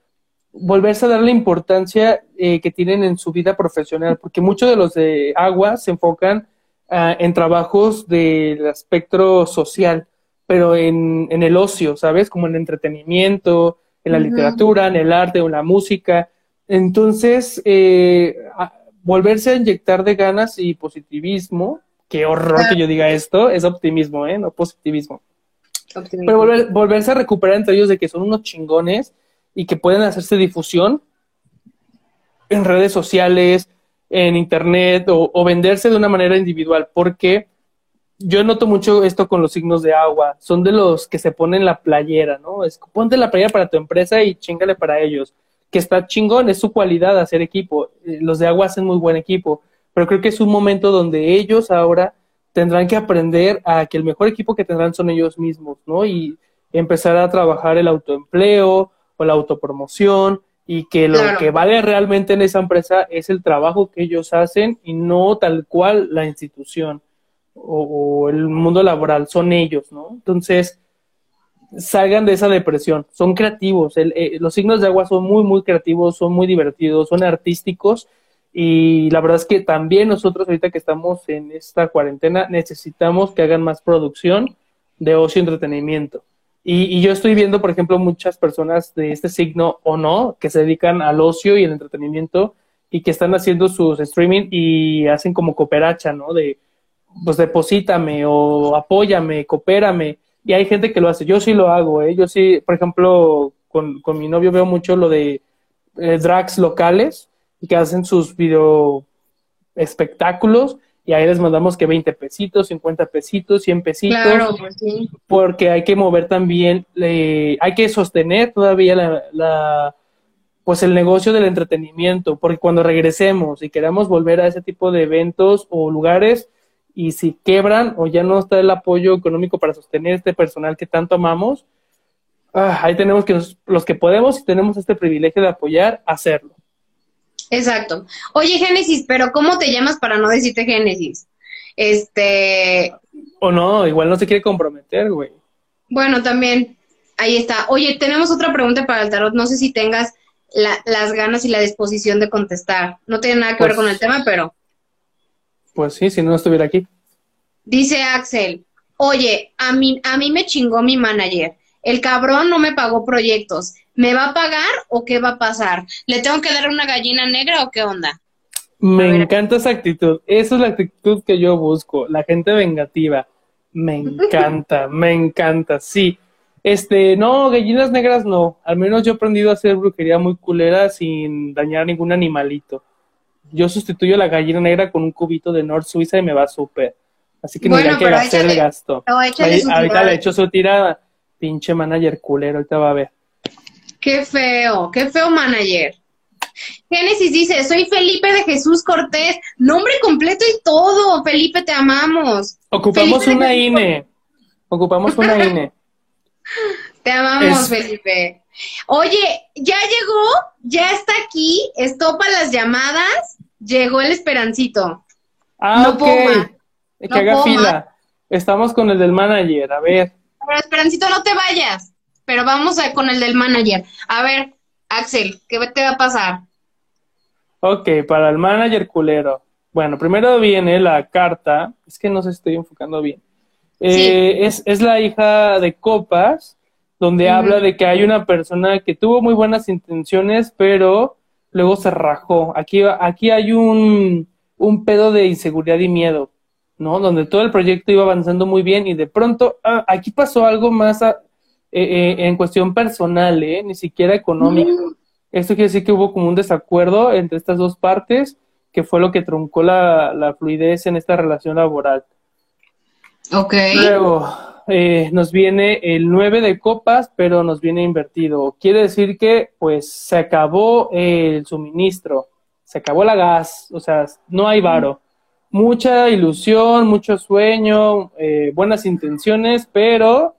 volverse a dar la importancia eh, que tienen en su vida profesional, porque muchos de los de agua se enfocan Ah, en trabajos del espectro social, pero en, en, el ocio, ¿sabes? Como en el entretenimiento, en la literatura, en el arte o en la música. Entonces, eh, volverse a inyectar de ganas y positivismo, qué horror que yo diga esto, es optimismo, ¿eh? No positivismo. Pero volverse a recuperar entre ellos de que son unos chingones y que pueden hacerse difusión en redes sociales, en internet o, venderse de una manera individual, porque yo noto mucho esto con los signos de agua, son de los que se ponen la playera, ¿no? Es ponte la playera para tu empresa y chingale para ellos, que está chingón, es su cualidad hacer equipo, eh, los de agua hacen muy buen equipo, pero creo que es un momento donde ellos ahora tendrán que aprender a que el mejor equipo que tendrán son ellos mismos, ¿no? Y empezar a trabajar el autoempleo o la autopromoción, y que lo que vale realmente en esa empresa es el trabajo que ellos hacen y no tal cual la institución o, el mundo laboral, son ellos, ¿no? Entonces, salgan de esa depresión, son creativos, eh, los signos de agua son muy, muy creativos, son muy divertidos, son artísticos y la verdad es que también nosotros ahorita que estamos en esta cuarentena necesitamos que hagan más producción de ocio y entretenimiento. Y, yo estoy viendo, por ejemplo, muchas personas de este signo o no, que se dedican al ocio y el entretenimiento y que están haciendo sus streaming y hacen como cooperacha, ¿no? De, pues deposítame o apóyame, coopérame. Y hay gente que lo hace. Yo sí lo hago, ¿eh? Yo sí, por ejemplo, con, con mi novio veo mucho lo de eh, drags locales y que hacen sus video espectáculos y ahí les mandamos que 20 pesitos, 50 pesitos, 100 pesitos, pues porque hay que mover también, hay que sostener todavía la, la, pues el negocio del entretenimiento, porque cuando regresemos y queramos volver a ese tipo de eventos o lugares, y si quebran o ya no está el apoyo económico para sostener este personal que tanto amamos, ah, ahí tenemos que los que podemos y tenemos este privilegio de apoyar, hacerlo. Exacto. Oye, Génesis, pero ¿cómo te llamas para no decirte Génesis? Este. O no, igual no se quiere comprometer, güey. Bueno, también. Ahí está. Oye, tenemos otra pregunta para el tarot. No sé si tengas las ganas y la disposición de contestar. No tiene nada que ver con el pues tema, pero. Pues sí, si no estuviera aquí. Dice Axel, oye, a mí, a mí me chingó mi manager. El cabrón no me pagó proyectos. ¿Me va a pagar o qué va a pasar? ¿Le tengo que dar una gallina negra o qué onda? Me encanta esa actitud. Esa es la actitud que yo busco. La gente vengativa. Me encanta, [LAUGHS] me encanta, sí. Este, no, gallinas negras no. Al menos yo he aprendido a hacer brujería muy culera sin dañar ningún animalito. Yo sustituyo la gallina negra con un cubito de North Suiza y me va súper. Así que no hay que gastar el gasto. ahorita le echo su tirada. Pinche manager culero, ahorita va a ver. Qué feo, qué feo manager. Génesis dice, soy Felipe de Jesús Cortés, nombre completo y todo. Felipe, te amamos. Ocupamos una INE. Ocupamos una INE. [LAUGHS] Te amamos, Felipe. Oye, ya llegó, ya está aquí, estopa las llamadas, llegó el esperancito. Ah, no ok. Que haga fila. Estamos con el del manager, a ver. Pero esperancito, no te vayas pero vamos a, con el del manager. A ver, Axel, ¿qué te va a pasar? Ok, para el manager culero. Bueno, primero viene la carta, es que no se estoy enfocando bien. Eh, es, es, la hija de Copas, donde habla de que hay una persona que tuvo muy buenas intenciones, pero luego se rajó. Aquí, aquí hay un, un pedo de inseguridad y miedo, ¿no? Donde todo el proyecto iba avanzando muy bien y de pronto ah, aquí pasó algo más, eh, eh, en cuestión personal, ¿eh? ni siquiera económico. Mm. Esto quiere decir que hubo como un desacuerdo entre estas dos partes, que fue lo que truncó la, fluidez en esta relación laboral. Ok. Luego eh, nos viene el 9 de copas, pero nos viene invertido. Quiere decir que pues se acabó el suministro, se acabó la gas, o sea, no hay varo. Mucha ilusión, mucho sueño, buenas intenciones, pero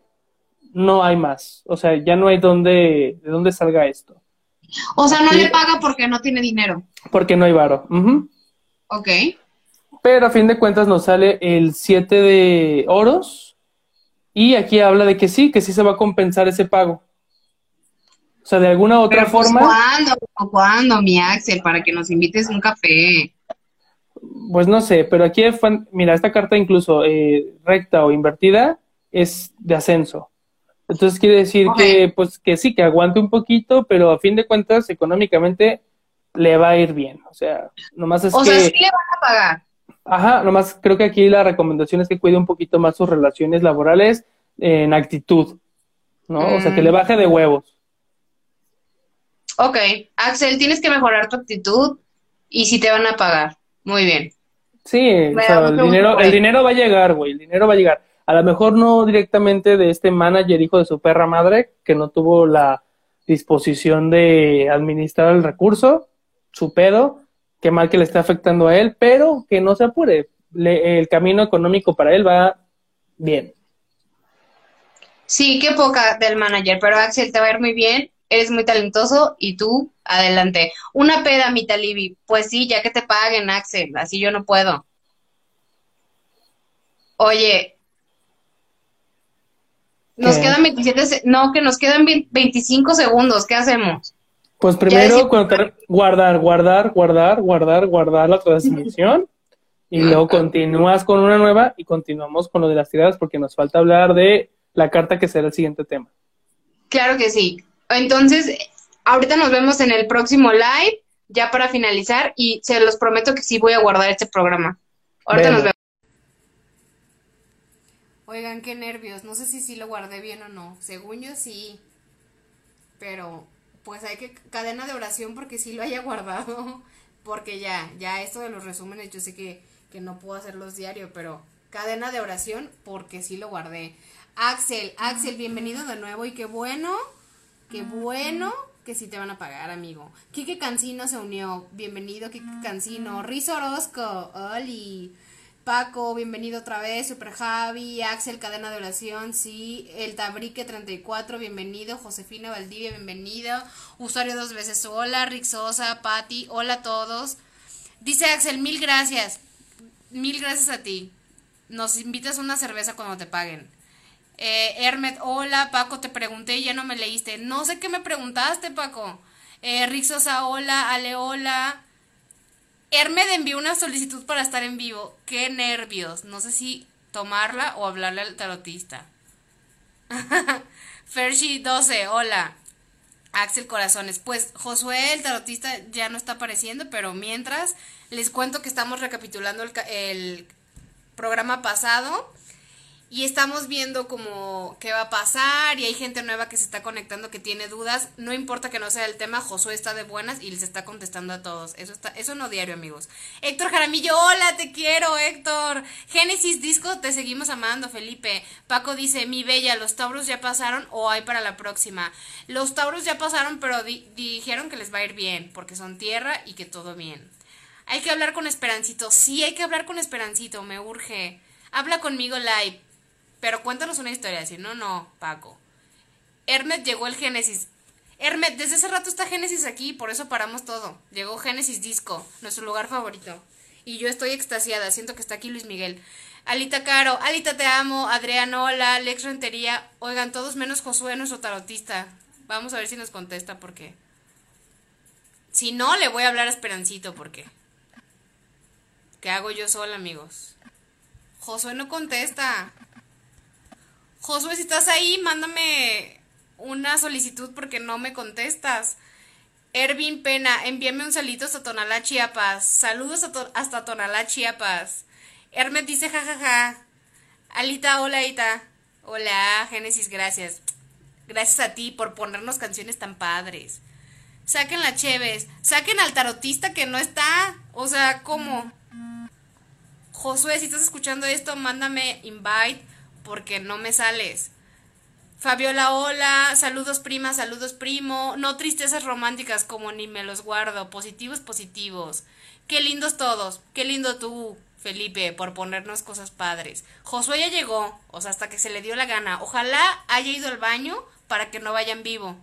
no hay más. O sea, ya no hay dónde, de dónde salga esto. O sea, no le paga porque no tiene dinero. Porque no hay varo. Ok. Pero a fin de cuentas nos sale el 7 de oros y aquí habla de que sí, que sí se va a compensar ese pago. O sea, de alguna otra pues, forma. ¿Cuándo? ¿Cuándo, mi Axel? Para que nos invites un café. Pues no sé, pero aquí, mira, esta carta incluso eh, recta o invertida es de ascenso. Entonces quiere decir que, pues, que sí, que aguante un poquito, pero a fin de cuentas, económicamente le va a ir bien. O sea, nomás es o que. O sea, sí le van a pagar. Ajá, nomás creo que aquí la recomendación es que cuide un poquito más sus relaciones laborales en actitud, ¿no? O sea, que le mm. baje de huevos. Ok, Axel, tienes que mejorar tu actitud y si te van a pagar. Muy bien. Sí, o sea, el dinero, el dinero va a llegar, güey, el dinero va a llegar a lo mejor no directamente de este manager hijo de su perra madre, que no tuvo la disposición de administrar el recurso, su pedo, qué mal que le está afectando a él, pero que no se apure, el camino económico para él va bien. Sí, qué poca del manager, pero Axel te va a ir muy bien, eres muy talentoso y tú, adelante. Una peda, mi Talibi, pues sí, ya que te paguen, Axel, así yo no puedo. Oye, nos quedan 27, no, que nos quedan 25 segundos, ¿qué hacemos? Pues primero guardar, guardar, guardar, guardar, guardar la transmisión Y luego continúas con una nueva y continuamos con lo de las tiradas porque nos falta hablar de la carta que será el siguiente tema. Claro que sí. Entonces, ahorita nos vemos en el próximo live, ya para finalizar, y se los prometo que sí voy a guardar este programa. Ahorita nos vemos. Oigan, qué nervios. No sé si sí lo guardé bien o no. Según yo sí. Pero, pues hay que cadena de oración porque sí lo haya guardado. [LAUGHS] Porque ya, ya esto de los resúmenes, yo sé que, que no puedo hacerlos diario, pero cadena de oración porque sí lo guardé. Axel, Axel, bienvenido de nuevo y qué bueno, qué bueno que sí te van a pagar, amigo. Kike Cancino se unió, bienvenido Kike Cancino. Riz Orozco, Oli. Paco, bienvenido otra vez. Super Javi, Axel, cadena de oración, sí. El Tabrique 34, bienvenido. Josefina Valdivia, bienvenido. Usuario dos veces, hola. Rick Sosa, Patti, hola a todos. Dice Axel, mil gracias. Mil gracias a ti. Nos invitas una cerveza cuando te paguen. Eh, Hermet, hola, Paco, te pregunté y ya no me leíste. No sé qué me preguntaste, Paco. Eh, Rixosa, hola, Ale, hola. Hermet envió una solicitud para estar en vivo. Qué nervios. No sé si tomarla o hablarle al tarotista. [LAUGHS] Fershi 12, hola. Axel Corazones. Pues Josué, el tarotista, ya no está apareciendo, pero mientras les cuento que estamos recapitulando el, el programa pasado y estamos viendo como qué va a pasar y hay gente nueva que se está conectando que tiene dudas. No importa que no sea el tema, Josué está de buenas y les está contestando a todos. Eso está, eso no diario, amigos. Héctor Jaramillo, hola, te quiero, Héctor. Génesis Disco, te seguimos amando, Felipe. Paco dice, mi bella, los Tauros ya pasaron o hay para la próxima. Los Tauros ya pasaron, pero dijeron que les va a ir bien, porque son tierra y que todo bien. Hay que hablar con Esperancito. Sí, hay que hablar con Esperancito, me urge. Habla conmigo live. Pero cuéntanos una historia, si no, no, Paco. Hermet llegó el Génesis. Hermet, desde ese rato está Génesis aquí, por eso paramos todo. Llegó Génesis Disco, nuestro lugar favorito. Y yo estoy extasiada, siento que está aquí Luis Miguel. Alita Caro, Alita te amo, Adrián, hola, Alex Rentería. Oigan, todos menos Josué, nuestro tarotista. Vamos a ver si nos contesta, porque. Si no, le voy a hablar a Esperancito, porque. ¿Qué hago yo sola, amigos? Josué no contesta. Josué, si estás ahí, mándame una solicitud porque no me contestas. Ervin Pena, envíame un salito hasta Tonalá, Chiapas. Saludos hasta Tonalá, Chiapas. Hermes dice jajaja. Alita, hola, Alita. Hola, Génesis, gracias. Gracias a ti por ponernos canciones tan padres. Saquen la Cheves. Saquen al tarotista que no está. O sea, ¿cómo? Josué, si estás escuchando esto, mándame invite porque no me sales. Fabiola, hola, saludos prima, saludos primo, no tristezas románticas como ni me los guardo, positivos, positivos. Qué lindos todos, qué lindo tú, Felipe, por ponernos cosas padres. Josué ya llegó, o sea, hasta que se le dio la gana. Ojalá haya ido al baño para que no vaya en vivo.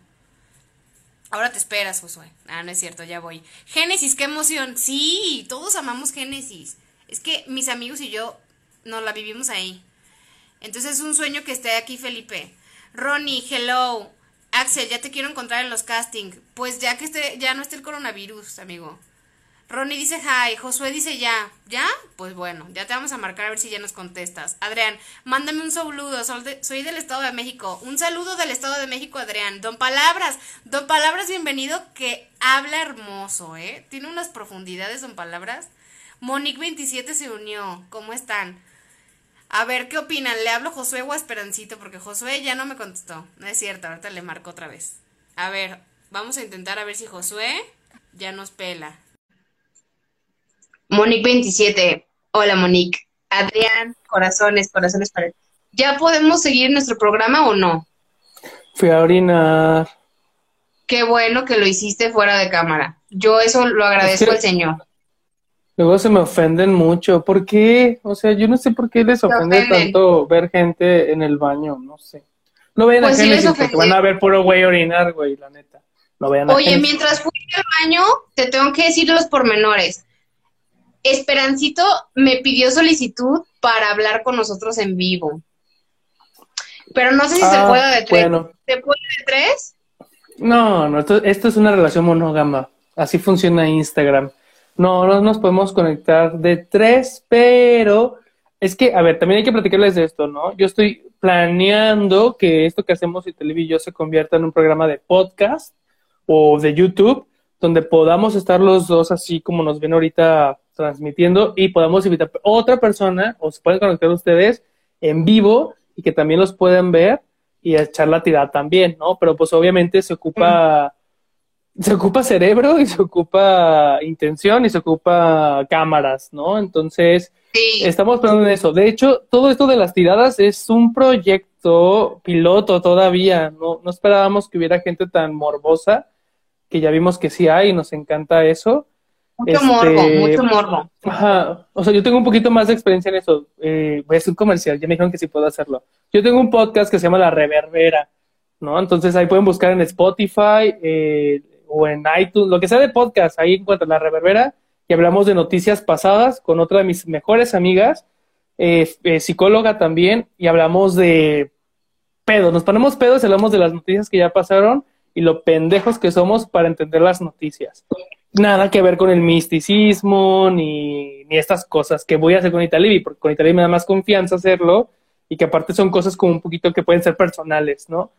Ahora te esperas, Josué. Ah, no es cierto, ya voy. Génesis, qué emoción. Sí, todos amamos Génesis. Es que mis amigos y yo nos la vivimos ahí. Entonces es un sueño que esté aquí Felipe. Ronnie, hello. Axel, ya te quiero encontrar en los castings. Pues ya que esté, ya no esté el coronavirus, amigo. Ronnie dice hi, Josué dice ya. ¿Ya? Pues bueno, ya te vamos a marcar a ver si ya nos contestas. Adrián, mándame un saludo, soy del Estado de México. Un saludo del Estado de México, Adrián. Don Palabras, Don Palabras, bienvenido, que habla hermoso, ¿eh? Tiene unas profundidades, Don Palabras. Monique 27 se unió, ¿cómo están? A ver, ¿qué opinan? ¿Le hablo Josué o a Esperancito? Porque Josué ya no me contestó. No es cierto, ahorita le marco otra vez. A ver, vamos a intentar a ver si Josué ya nos pela. Monique 27. Hola, Monique. Adrián, corazones, corazones para ¿Ya podemos seguir nuestro programa o no? Fui a orinar. Qué bueno que lo hiciste fuera de cámara. Yo eso lo agradezco al Señor. Luego se me ofenden mucho. ¿Por qué? O sea, yo no sé por qué les ofende tanto ver gente en el baño, no sé. No vayan pues a Génesis porque van a ver puro güey orinar, güey, la neta. No vayan a Oye, mientras fui al baño, te tengo que decir los pormenores. Esperancito me pidió solicitud para hablar con nosotros en vivo. Pero no sé si se ah, puede de tres. ¿Se puede de tres? No, no, esto es una relación monógama. Así funciona Instagram. No, no nos podemos conectar de tres, pero es que, a ver, también hay que platicarles de esto, ¿no? Yo estoy planeando que esto que hacemos y Televi yo se convierta en un programa de podcast o de YouTube, donde podamos estar los dos así como nos ven ahorita transmitiendo y podamos invitar a otra persona o se pueden conectar ustedes en vivo y que también los puedan ver y echar la tirada también, ¿no? Pero pues obviamente se ocupa, se ocupa cerebro y se ocupa intención y se ocupa cámaras, ¿no? Entonces, estamos pensando en eso. De hecho, todo esto de las tiradas es un proyecto piloto todavía, ¿no? No esperábamos que hubiera gente tan morbosa, que ya vimos que sí hay y nos encanta eso. Mucho morbo, este, mucho morbo. Ajá, o sea, yo tengo un poquito más de experiencia en eso. Eh, voy a hacer un comercial, ya me dijeron que sí puedo hacerlo. Yo tengo un podcast que se llama La Reverbera, ¿no? Entonces ahí pueden buscar en Spotify eh, o en iTunes, lo que sea de podcast, ahí encuentran La Reverbera y hablamos de noticias pasadas con otra de mis mejores amigas, eh, psicóloga también, y hablamos de pedos, nos ponemos pedos y hablamos de las noticias que ya pasaron y lo pendejos que somos para entender las noticias nada que ver con el misticismo ni, ni estas cosas que voy a hacer con Italibi, porque con Italibi me da más confianza hacerlo y que aparte son cosas como un poquito que pueden ser personales, ¿no?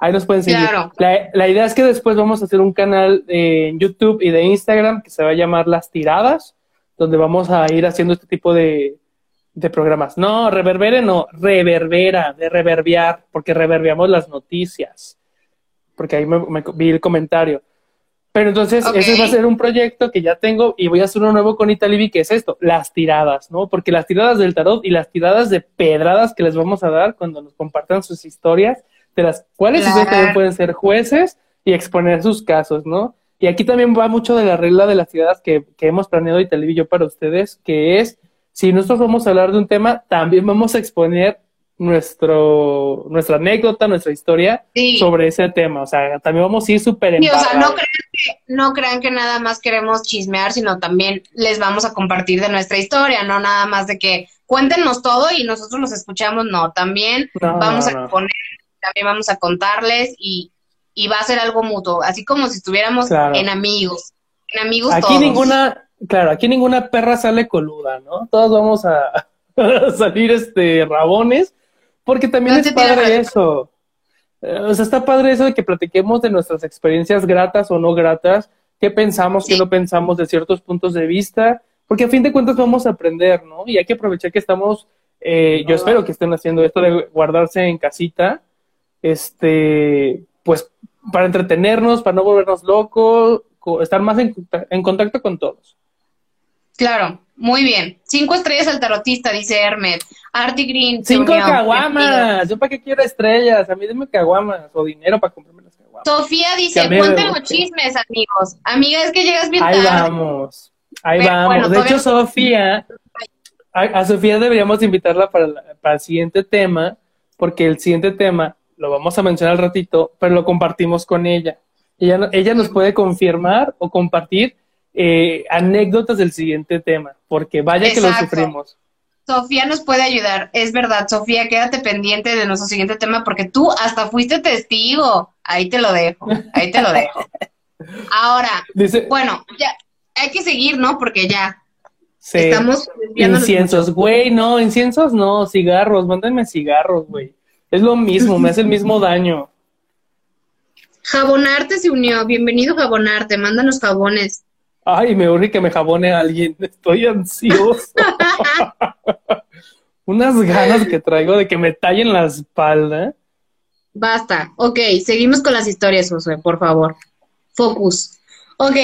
Ahí nos pueden seguir. La, la, idea es que después vamos a hacer un canal en YouTube y de Instagram que se va a llamar Las Tiradas, donde vamos a ir haciendo este tipo de, de programas. No, reverbere no, reverbera, de reverbear, porque reverbeamos las noticias. Porque ahí me vi el comentario. Pero entonces, ese va a ser un proyecto que ya tengo y voy a hacer uno nuevo con Italibi, que es esto, las tiradas, ¿no? Porque las tiradas del tarot y las tiradas de pedradas que les vamos a dar cuando nos compartan sus historias, de las cuales ustedes también pueden ser jueces y exponer sus casos, ¿no? Y aquí también va mucho de la regla de las tiradas que, que hemos planeado y yo para ustedes, que es, si nosotros vamos a hablar de un tema, también vamos a exponer nuestro, nuestra anécdota, nuestra historia sobre ese tema. O sea, también vamos a ir súper sí, o sea, no crean, que, no crean que nada más queremos chismear, sino también les vamos a compartir de nuestra historia, no nada más de que cuéntenos todo y nosotros los escuchamos, no, también vamos a poner, también vamos a contarles y, y va a ser algo mutuo, así como si estuviéramos en amigos, en amigos aquí ninguna, claro, aquí ninguna perra sale coluda, ¿no? Todos vamos a [LAUGHS] salir este rabones porque también es padre eso. Eh, o sea, está padre eso de que platiquemos de nuestras experiencias gratas o no gratas, qué pensamos, qué no pensamos de ciertos puntos de vista, porque a fin de cuentas vamos a aprender, ¿no? Y hay que aprovechar que estamos, eh, yo espero que estén haciendo esto de guardarse en casita, este, pues para entretenernos, para no volvernos locos, estar más en, en contacto con todos. Claro, muy bien. Cinco estrellas al tarotista, dice Hermet. Artie Green. Cinco caguamas. Yo para qué quiero estrellas. A mí dime caguamas o dinero para comprarme las caguamas. Sofía dice, cuéntanos chismes, amigos. Amiga, es que llegas bien Ahí vamos. Ahí vamos. de hecho, Sofía, a, Sofía deberíamos invitarla para, para el siguiente tema, porque el siguiente tema lo vamos a mencionar al ratito, pero lo compartimos con ella. Ella, ella nos puede confirmar o compartir eh, anécdotas del siguiente tema, porque vaya que lo sufrimos. Sofía nos puede ayudar, es verdad, Sofía, quédate pendiente de nuestro siguiente tema porque tú hasta fuiste testigo. Ahí te lo dejo, ahí te lo dejo. Ahora, bueno, ya hay que seguir, ¿no? Porque ya estamos inciensos, güey, no, inciensos no, cigarros, mándenme cigarros, güey. Es lo mismo, me hace el mismo daño. Jabonarte se unió, bienvenido Jabonarte, mándanos jabones. Ay, me urge que me jabone a alguien. [LAUGHS] Estoy ansioso. [LAUGHS] Unas ganas que traigo de que me tallen la espalda. Basta. Ok, seguimos con las historias, José, por favor. Focus. Ok,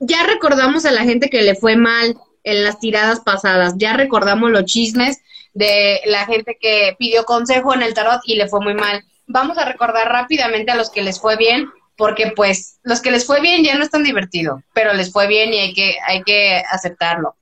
ya recordamos a la gente que le fue mal en las tiradas pasadas. Ya recordamos los chismes de la gente que pidió consejo en el tarot y le fue muy mal. Vamos a recordar rápidamente a los que les fue bien porque pues los que les fue bien ya no están divertidos, pero les fue bien y hay que, hay que aceptarlo.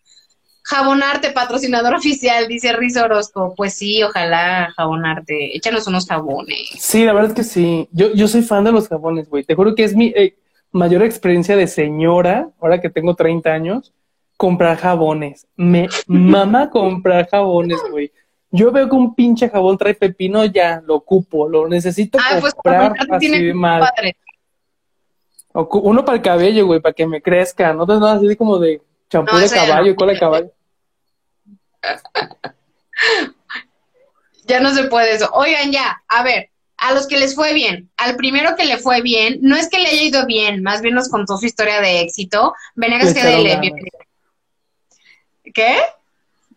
Jabonarte, patrocinador [LAUGHS] oficial, dice Riz Orozco. Pues sí, ojalá jabonarte. Échanos unos jabones. Sí, la verdad es que sí. Yo, yo soy fan de los jabones, güey. Te juro que es mi eh, mayor experiencia de señora, ahora que tengo 30 años, comprar jabones. Me mama [LAUGHS] comprar jabones, güey. Yo veo que un pinche jabón trae pepino, ya lo ocupo, lo necesito ah, pues, comprar así de mal. Uno para el cabello, güey, para que me crezca. No te nada así como de Champú de caballo cola de caballo. [LAUGHS] ya no se puede eso. Oigan, ya, a ver, a los que les fue bien, al primero que le fue bien, no es que le haya ido bien, más bien nos contó su historia de éxito. Venegas que le ¿Qué?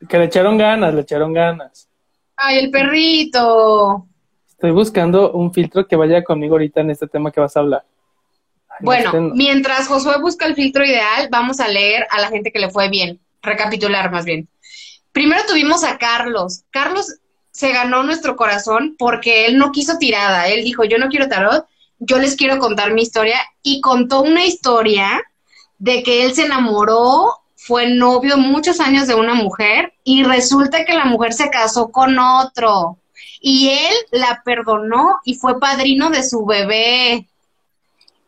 Que le echaron ganas, le echaron ganas. Ay, el perrito. Estoy buscando un filtro que vaya conmigo ahorita en este tema que vas a hablar. bueno, mientras Josué busca el filtro ideal, vamos a leer a la gente que le fue bien, recapitular más bien. Primero tuvimos a Carlos. Carlos se ganó nuestro corazón porque él no quiso tirada. Él dijo, yo no quiero tarot, yo les quiero contar mi historia. Y contó una historia de que él se enamoró, fue novio muchos años de una mujer y resulta que la mujer se casó con otro y él la perdonó y fue padrino de su bebé.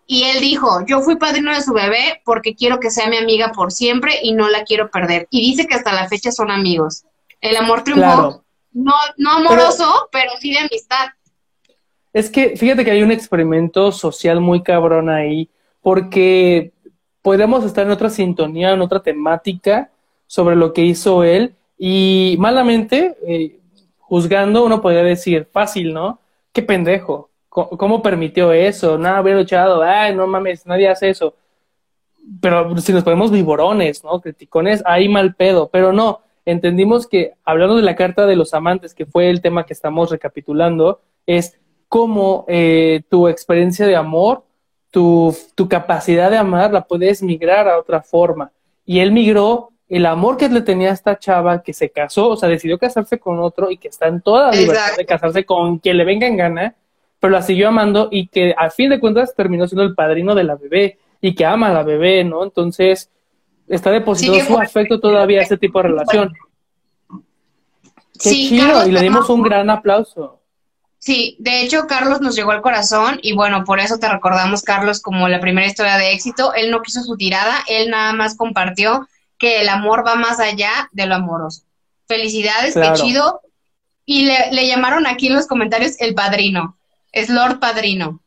Y él dijo, yo fui padrino de su bebé porque quiero que sea mi amiga por siempre y no la quiero perder. Y dice que hasta la fecha son amigos. El amor triunfó. No, no amoroso, pero, sí de amistad. Es que fíjate que hay un experimento social muy cabrón ahí, porque podríamos estar en otra sintonía, en otra temática sobre lo que hizo él, y malamente, eh, juzgando, uno podría decir, fácil, ¿no? Qué pendejo. ¿Cómo, permitió eso? Nada, había luchado. Ay, no mames, nadie hace eso. Pero si nos ponemos viborones, ¿no? Criticones, ahí mal pedo. Pero no, entendimos que, hablando de la carta de los amantes, que fue el tema que estamos recapitulando, es cómo eh, tu experiencia de amor, tu, tu capacidad de amar, la puedes migrar a otra forma. Y él migró el amor que le tenía a esta chava que se casó, o sea, decidió casarse con otro y que está en toda la libertad de casarse con quien le venga en gana, pero la siguió amando y que a fin de cuentas terminó siendo el padrino de la bebé y que ama a la bebé, ¿no? Entonces, está depositado su afecto todavía a ese tipo de relación. Qué chido, y le dimos un gran aplauso. Sí, de hecho, Carlos nos llegó al corazón y bueno, por eso te recordamos, Carlos, como la primera historia de éxito. Él no quiso su tirada, él nada más compartió que el amor va más allá de lo amoroso. Felicidades, qué chido. Y le, llamaron aquí en los comentarios el padrino. Es Lord Padrino.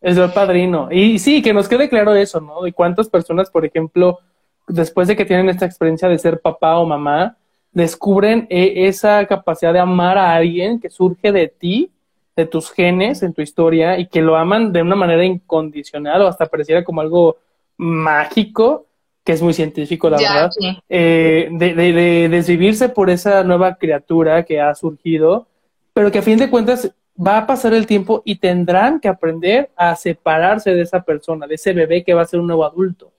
Es Lord Padrino. Y sí, que nos quede claro eso, ¿no? De cuántas personas, por ejemplo, después de que tienen esta experiencia de ser papá o mamá, descubren eh, esa capacidad de amar a alguien que surge de ti, de tus genes, en tu historia, y que lo aman de una manera incondicional o hasta pareciera como algo mágico que es muy científico, la verdad, eh, de, de, desvivirse por esa nueva criatura que ha surgido, pero que a fin de cuentas va a pasar el tiempo y tendrán que aprender a separarse de esa persona, de ese bebé que va a ser un nuevo adulto,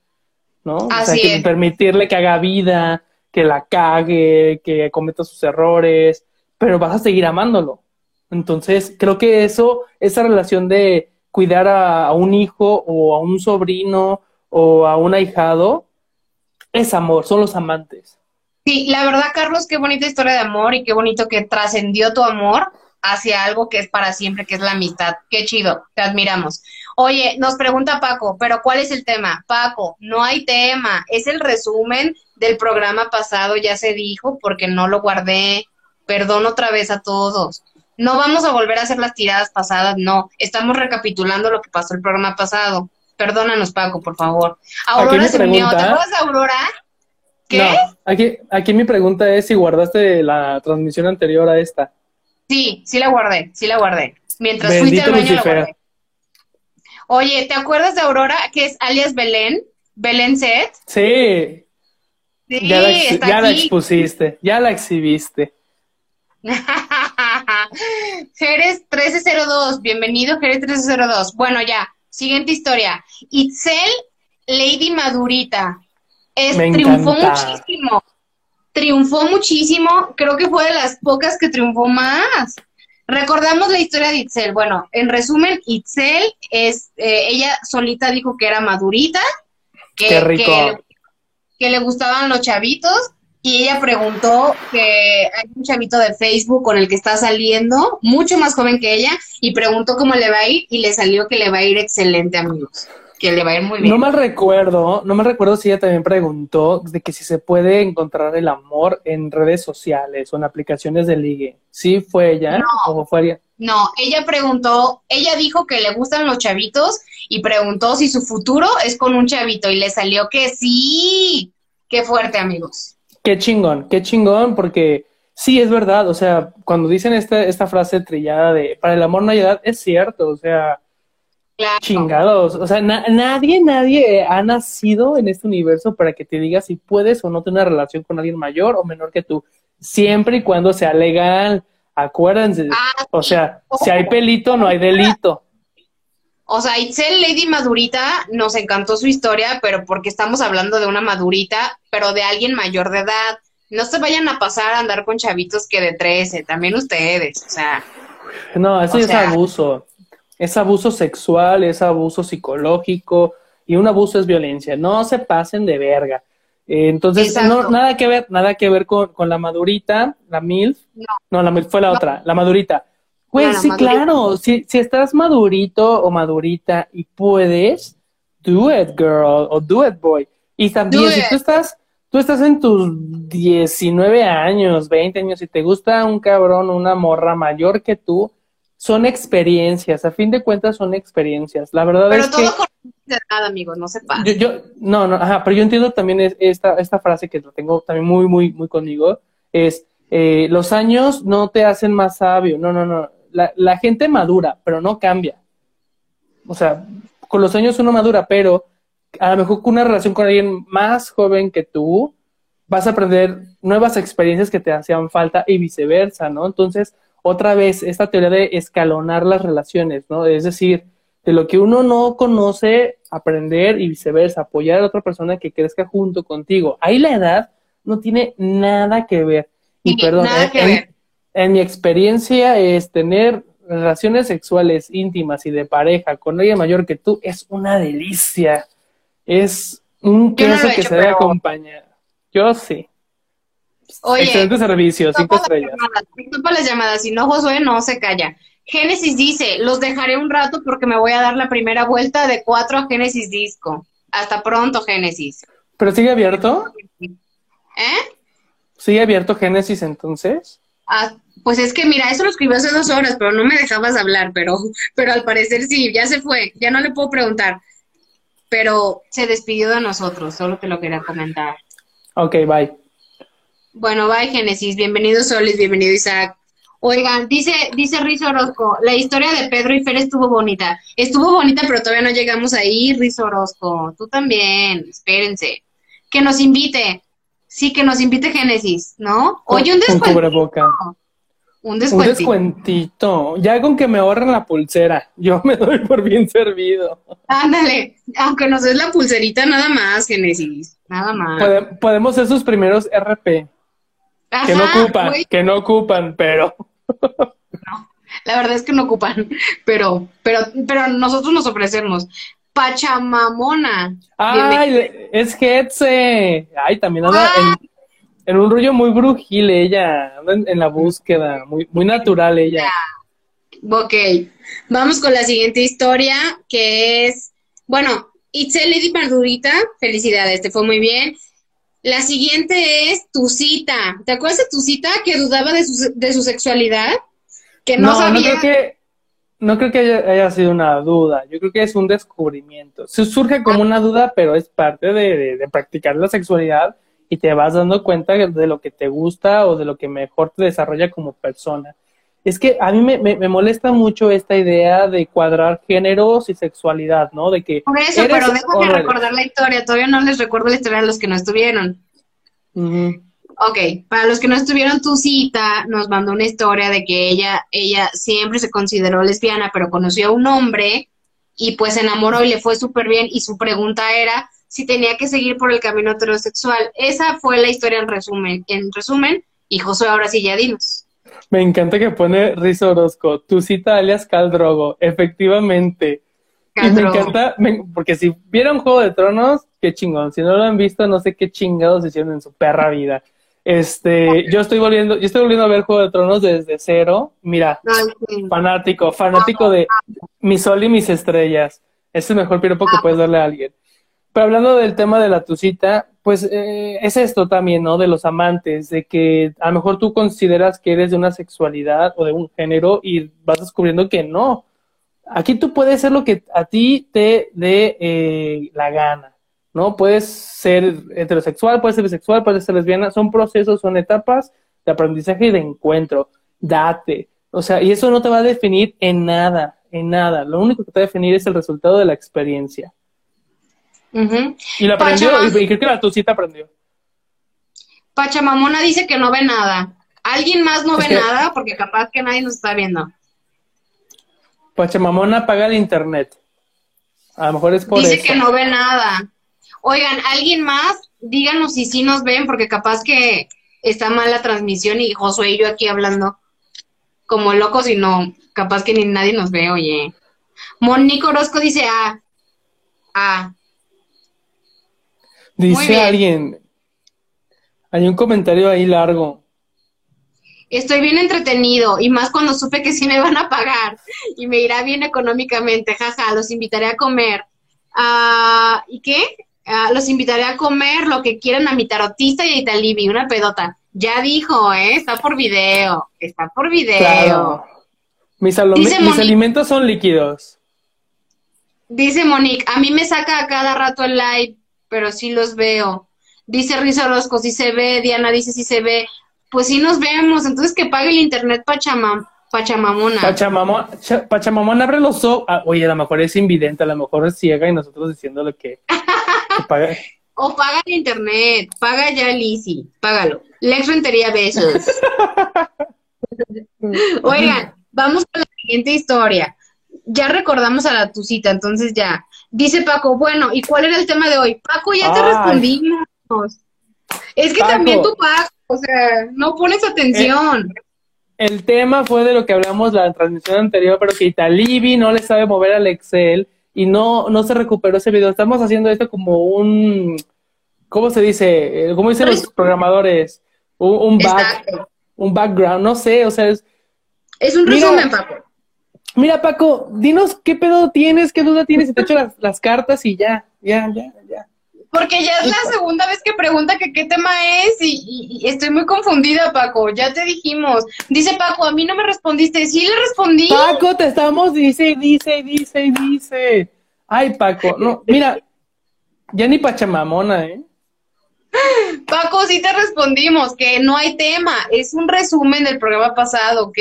¿no? o sea, que permitirle que haga vida, que la cague, que cometa sus errores, pero vas a seguir amándolo. Entonces, creo que eso, esa relación de cuidar a un hijo o a un sobrino o a un ahijado, es amor, son los amantes. Sí, la verdad, Carlos, qué bonita historia de amor y qué bonito que trascendió tu amor hacia algo que es para siempre, que es la amistad. Qué chido, te admiramos. Oye, nos pregunta Paco, pero ¿cuál es el tema? Paco, no hay tema, es el resumen del programa pasado, ya se dijo, porque no lo guardé. Perdón otra vez a todos. No vamos a volver a hacer las tiradas pasadas, no. Estamos recapitulando lo que pasó el programa pasado. Perdónanos, Paco, por favor. Aurora se unió. ¿Te acuerdas de Aurora? ¿Qué? No, aquí, aquí mi pregunta es si guardaste la transmisión anterior a esta. Sí, sí la guardé, sí la guardé. Mientras fuiste al baño la guardé. Oye, ¿te acuerdas de Aurora, que es alias Belén? Belén Set. Sí. sí ya, la, ya la expusiste, ya la exhibiste. [LAUGHS] Jerez 1302, bienvenido Jerez 1302. Bueno, ya, Siguiente historia. Itzel Lady Madurita. Es, triunfó muchísimo. Triunfó muchísimo. Creo que fue de las pocas que triunfó más. Recordamos la historia de Itzel. Bueno, en resumen, Itzel es, eh, ella solita dijo que era madurita, que, Qué rico. que le gustaban los chavitos y ella preguntó que hay un chavito de Facebook con el que está saliendo, mucho más joven que ella, y preguntó cómo le va a ir y le salió que le va a ir excelente, amigos. Que le va a ir muy bien. No me recuerdo, no me recuerdo si ella también preguntó de que si se puede encontrar el amor en redes sociales o en aplicaciones de ligue. ¿Sí fue ella no, o fue ella? No, ella preguntó, ella dijo que le gustan los chavitos y preguntó si su futuro es con un chavito y le salió que sí Qué fuerte, amigos. Qué chingón, qué chingón, porque sí, es verdad, o sea, cuando dicen esta, esta frase trillada de para el amor no hay edad, es cierto, o sea, chingados, o sea, nadie, nadie ha nacido en este universo para que te diga si puedes o no tener una relación con alguien mayor o menor que tú, siempre y cuando sea legal, acuérdense, ah, o sea, si hay pelito, no hay delito. O sea, Itzel Lady Madurita nos encantó su historia, pero porque estamos hablando de una madurita, pero de alguien mayor de edad. No se vayan a pasar a andar con chavitos que de 13, también ustedes, o sea. No, eso es abuso. Es abuso sexual, es abuso psicológico y un abuso es violencia. No se pasen de verga. Eh, entonces, no, nada que ver, nada que ver con, con la madurita, la MILF. No, no la MILF fue la otra, la madurita pues sí, claro. Si, si estás madurito o madurita y puedes, do it, girl, o do it, boy. Y también, si tú estás, tú estás en tus 19 años, 20 años, y te gusta un cabrón o una morra mayor que tú, son experiencias. A fin de cuentas, son experiencias. La verdad es que. Pero todo con edad, amigos, no se pasa. Yo, no, no, ajá, pero yo entiendo también esta, esta frase que lo tengo también muy, muy, muy conmigo. Es. Eh, los años no te hacen más sabio, no, no, no la, gente madura, pero no cambia. O sea, con los años uno madura, pero a lo mejor con una relación con alguien más joven que tú, vas a aprender nuevas experiencias que te hacían falta y viceversa, ¿no? Entonces, otra vez, esta teoría de escalonar las relaciones, ¿no? Es decir, de lo que uno no conoce, aprender y viceversa, apoyar a otra persona que crezca junto contigo. Ahí la edad no tiene nada que ver. Y perdón, nada que ver en mi experiencia es tener relaciones sexuales íntimas y de pareja con alguien mayor que tú es una delicia. Es un queso que se debe acompañar. Yo sí. Oye, Excelente servicio, cinco estrellas. para las llamadas, si no Josué no se calla. Génesis dice, los dejaré un rato porque me voy a dar la primera vuelta de cuatro a Génesis Disco. Hasta pronto, Génesis. ¿Pero sigue abierto? ¿Eh? ¿Sigue abierto Génesis entonces? Ah, pues es que mira, eso lo escribió hace dos horas, pero no me dejabas hablar, pero, pero al parecer sí, ya se fue, ya no le puedo preguntar. Pero se despidió de nosotros, solo te lo quería comentar. Ok, bye. Bueno, bye Génesis, bienvenido Solis, bienvenido Isaac. Oigan, dice, dice Rizo Orozco, la historia de Pedro y Fer estuvo bonita. Estuvo bonita, pero todavía no llegamos ahí, Rizo Orozco. Tú también, espérense. Que nos invite. Sí, que nos invite Génesis, ¿no? Oye, un descuento. Un descuentito. Un descuentito. Ya con que me ahorren la pulsera, yo [LAUGHS] me doy por bien servido. Ándale, aunque nos des la pulserita nada más, Génesis, nada más. podemos ser sus primeros RP. que no ocupan, que no ocupan, pero. no, la verdad es que no ocupan, pero, pero, pero nosotros nos ofrecemos. Pachamamona. Ay, es Getze. Ay, también anda en un rollo muy brujil ella, en, la búsqueda, muy, muy natural ella. Ok, vamos con la siguiente historia, que es, bueno, Itzel Lady Pardurita, felicidades, te fue muy bien. La siguiente es tu cita. ¿Te acuerdas de tu cita que dudaba de su, de su sexualidad? Que no, sabía. No creo que, no creo que haya, sido una duda. Yo creo que es un descubrimiento. Se surge como una duda, pero es parte de, de practicar la sexualidad y te vas dando cuenta de lo que te gusta o de lo que mejor te desarrolla como persona. Es que a mí me, me, molesta mucho esta idea de cuadrar géneros y sexualidad, ¿no? De que. Por eso, pero déjame recordar la historia. Todavía no les recuerdo la historia a los que no estuvieron. Ok, para los que no estuvieron, tu cita nos mandó una historia de que ella, ella siempre se consideró lesbiana, pero conoció a un hombre y pues se enamoró y le fue súper bien. Y su pregunta era si tenía que seguir por el camino heterosexual. Esa fue la historia en resumen. En resumen, y Josué, ahora sí ya dinos. Me encanta que pone Rizo Orozco, tu cita alias Caldrogo, efectivamente. Y me encanta, porque si vieron Juego de Tronos, qué chingón. Si no lo han visto, no sé qué chingados hicieron en su perra vida. Este, yo estoy volviendo, yo estoy volviendo a ver Juego de Tronos desde cero. Mira, fanático, fanático de mi sol y mis estrellas. Es el mejor piropo que puedes darle a alguien. Pero hablando del tema de la tucita, pues eh, es esto también, ¿no? De los amantes, de que a lo mejor tú consideras que eres de una sexualidad o de un género y vas descubriendo que no. Aquí tú puedes ser lo que a ti te dé eh, la gana. ¿no? Puedes ser heterosexual, puedes ser bisexual, puedes ser lesbiana, son procesos, son etapas de aprendizaje y de encuentro. Date. O sea, y eso no te va a definir en nada, en nada. Lo único que te va a definir es el resultado de la experiencia. Y lo aprendió, y creo que la tucita aprendió. Pachamamona dice que no ve nada. ¿Alguien más no ve nada? Porque capaz que nadie nos está viendo. Pachamamona apaga el internet. A lo mejor es por Dice que no ve nada. Oigan, ¿alguien más? Díganos si sí nos ven, porque capaz que está mal la transmisión y Josué y yo aquí hablando como locos y no, capaz que ni nadie nos ve, oye. Monique Orozco dice ah, ah. Dice alguien, hay un comentario ahí largo. Estoy bien entretenido y más cuando supe que sí me van a pagar y me irá bien económicamente. Jaja, los invitaré a comer. Ah, ¿Y qué? Ah, los invitaré a comer lo que quieran a mi tarotista y a Italibi, una pedota. Ya dijo, ¿eh? Está por video. Está por video. Mis, mis alimentos son líquidos. Dice Monique, a mí me saca a cada rato el live, pero sí los veo. Dice Risa Orozco, sí se ve. Diana dice, sí se ve. Pues sí nos vemos. Entonces que pague el internet Pachamam, Pachamamona. Pachamamona, Pachamamona abre los ojos. Ah, oye, a lo mejor es invidente, a lo mejor es ciega y nosotros diciéndole que, que [LAUGHS] pague. O paga el internet, paga ya Lizzy, págalo. Lex Rentería besos. [LAUGHS] Oigan, vamos con la siguiente historia. Ya recordamos a la tucita, entonces ya. Dice Paco, bueno, ¿y cuál era el tema de hoy? Paco, ya te respondimos. Es que también tú, Paco, o sea, no pones atención. El, el, tema fue de lo que hablamos la transmisión anterior, pero que Italibi no le sabe mover al Excel y no, no se recuperó ese video. Estamos haciendo esto como un, ¿cómo se dice? ¿Cómo dicen los programadores? Un, back, un background, no sé, o sea, es... Es un resumen, Paco. Mira, Paco, dinos qué pedo tienes, qué duda tienes, y te echo las, las cartas y ya, ya, ya, ya. Porque ya es la segunda vez que pregunta que qué tema es y, y, estoy muy confundida, Paco. Ya te dijimos. Dice Paco, a mí no me respondiste. Sí le respondí. Paco, te estamos, dice, dice, dice, dice. Ay, Paco, no, mira, ya ni pachamamona, ¿eh? Paco, sí te respondimos que no hay tema, es un resumen del programa pasado, ¿ok?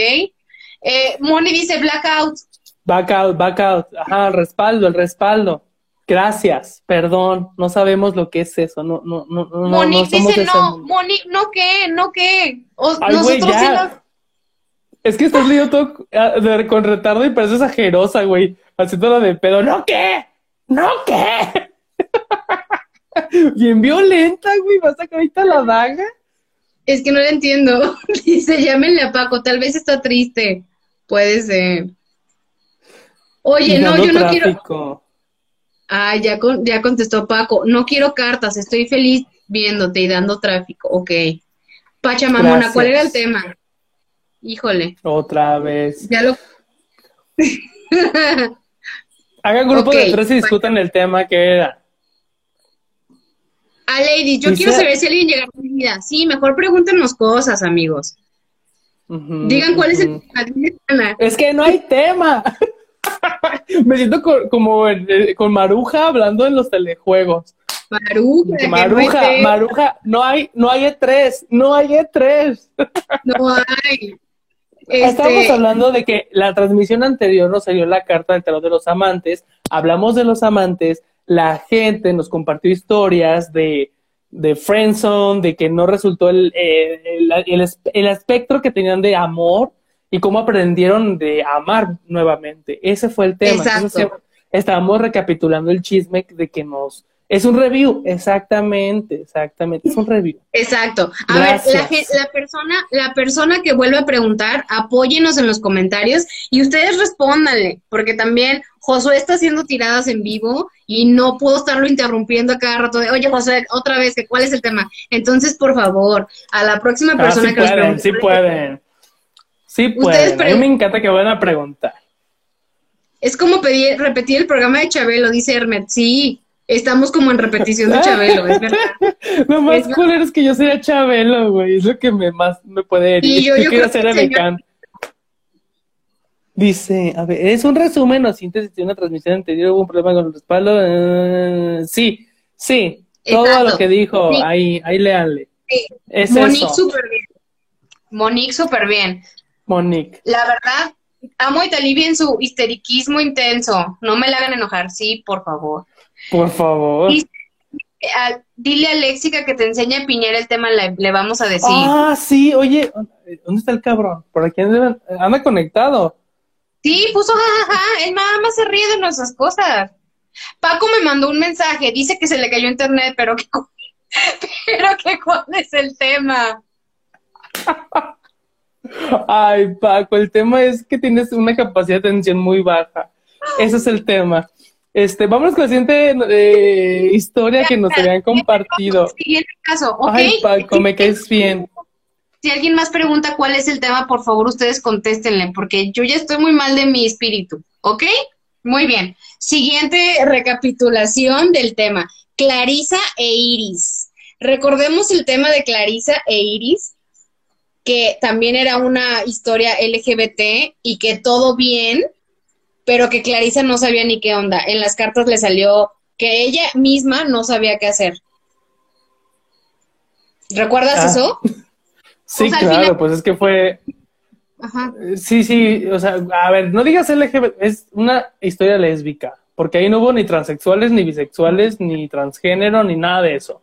Eh, Moni dice blackout. Backout, backout, ajá, el respaldo, el respaldo. Gracias, perdón, no sabemos lo que es eso, no, no, no, no. Monique dice no, Monique, no qué, no qué. nosotros Es que estás leyendo todo ah, con retardo y pareces ajerosa, güey, haciéndolo de pedo, no qué, no qué. [LAUGHS] Bien violenta, güey. ¿Vas a sacar ahorita la daga? Es que no la entiendo. [LAUGHS] Dice, llámenle a Paco. Tal vez está triste. Puede ser. Oye, no, yo no quiero. Ah, ya, ya contestó Paco. No quiero cartas. Estoy feliz viéndote y dando tráfico. Ok. Pachamamona, ¿cuál era el tema? Híjole. Otra vez. Ya lo. [LAUGHS] Hagan grupo de tres y discutan el tema que era. A Lady, yo quiero saber si alguien llega a mi vida. Sí, mejor pregúntenos cosas, amigos. Digan cuál es el tema. Es que no hay tema. [LAUGHS] Me siento como eh, con Maruja hablando en los telejuegos. Maruja, Maruja, no Maruja, no hay, no hay E3, no hay E3. No hay. Estamos este, hablando de que la transmisión anterior nos salió la carta del tarot de los amantes, hablamos de los amantes, la gente nos compartió historias de, de friendzone, de que no resultó el, el, el, espectro que tenían de amor y cómo aprendieron de amar nuevamente. Ese fue el tema. estábamos recapitulando el chisme de que nos es un review, exactamente, exactamente, es un review. Exacto. A ver, la, la, persona, la persona que vuelve a preguntar, apóyenos en los comentarios y ustedes respóndanle, porque también Josué está haciendo tiradas en vivo y no puedo estarlo interrumpiendo a cada rato de, oye Josué, otra vez, ¿cuál es el tema? Entonces, por favor, a la próxima ah, persona sí que pueden, nos Sí pueden, sí pueden, a mí me encanta que vayan a preguntar. Es como pedir, repetir el programa de Chabelo, dice Hermet, sí, Estamos como en repetición de Chabelo, es verdad. [LAUGHS] Lo más cool es que yo sea Chabelo, güey. Es lo que me más me puede herir. yo, quiero hacer el Dice, a ver, ¿es un resumen o síntesis de una transmisión anterior? ¿Hubo un problema con el respaldo? Eh, sí, Sí, todo lo que dijo, ahí, ahí léanle. Sí. Monique súper bien. Monique súper bien. Monique. La verdad, amo a Italibi en su histeriquismo intenso. No me la hagan enojar, sí, por favor. Por favor. dile a Léxica que te enseñe a piñar el tema, le, vamos a decir. Ah, sí, oye, ¿dónde está el cabrón? Por aquí anda, anda conectado. Sí, puso jajaja, él nada más se ríe de nuestras cosas. Paco me mandó un mensaje, dice que se le cayó internet, pero que, [LAUGHS] pero que cuál es el tema. [LAUGHS] Ay, Paco, el tema es que tienes una capacidad de atención muy baja. Ese es el tema. Este, vamos con la siguiente eh, historia que nos habían compartido. Siguiente caso, Ay, Paco, me caes bien. Si alguien más pregunta cuál es el tema, por favor, ustedes contéstenle, porque yo ya estoy muy mal de mi espíritu, ¿ok? Muy bien. Siguiente recapitulación del tema. Clarisa e Iris. Recordemos el tema de Clarisa e Iris, que también era una historia LGBT y que todo bien, pero que Clarisa no sabía ni qué onda. En las cartas le salió que ella misma no sabía qué hacer. ¿Recuerdas ah. eso? [LAUGHS] Sí, claro, pues es que fue... Ajá. Sí, sí, o sea, a ver, no digas LGBT, es una historia lésbica, porque ahí no hubo ni transexuales, ni bisexuales, ni transgénero, ni nada de eso.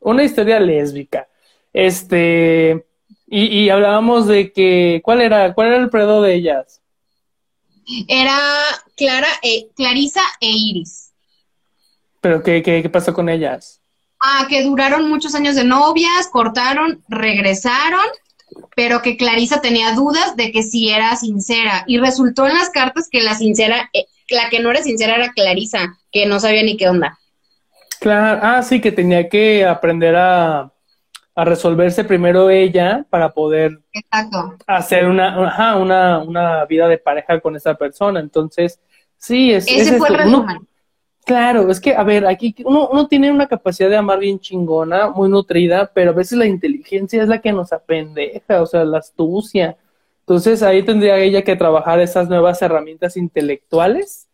Una historia lésbica. Este, y, y hablábamos de que, ¿cuál era, cuál era el predo de ellas? Era Clara, e, Clarisa e Iris. ¿Pero qué, qué, qué pasó con ellas? Ah, que duraron muchos años de novias, cortaron, regresaron, pero que Clarisa tenía dudas de que si era sincera. Y resultó en las cartas que la sincera, eh, la que no era sincera era Clarisa, que no sabía ni qué onda. Claro, ah, sí, que tenía que aprender a, a resolverse primero ella para poder hacer una, ajá, una, una vida de pareja con esa persona. Entonces, sí, es, Ese fue el. Claro, es que, a ver, aquí uno, uno tiene una capacidad de amar bien chingona, muy nutrida, pero a veces la inteligencia es la que nos apendeja, o sea, la astucia. Entonces ahí tendría ella que trabajar esas nuevas herramientas intelectuales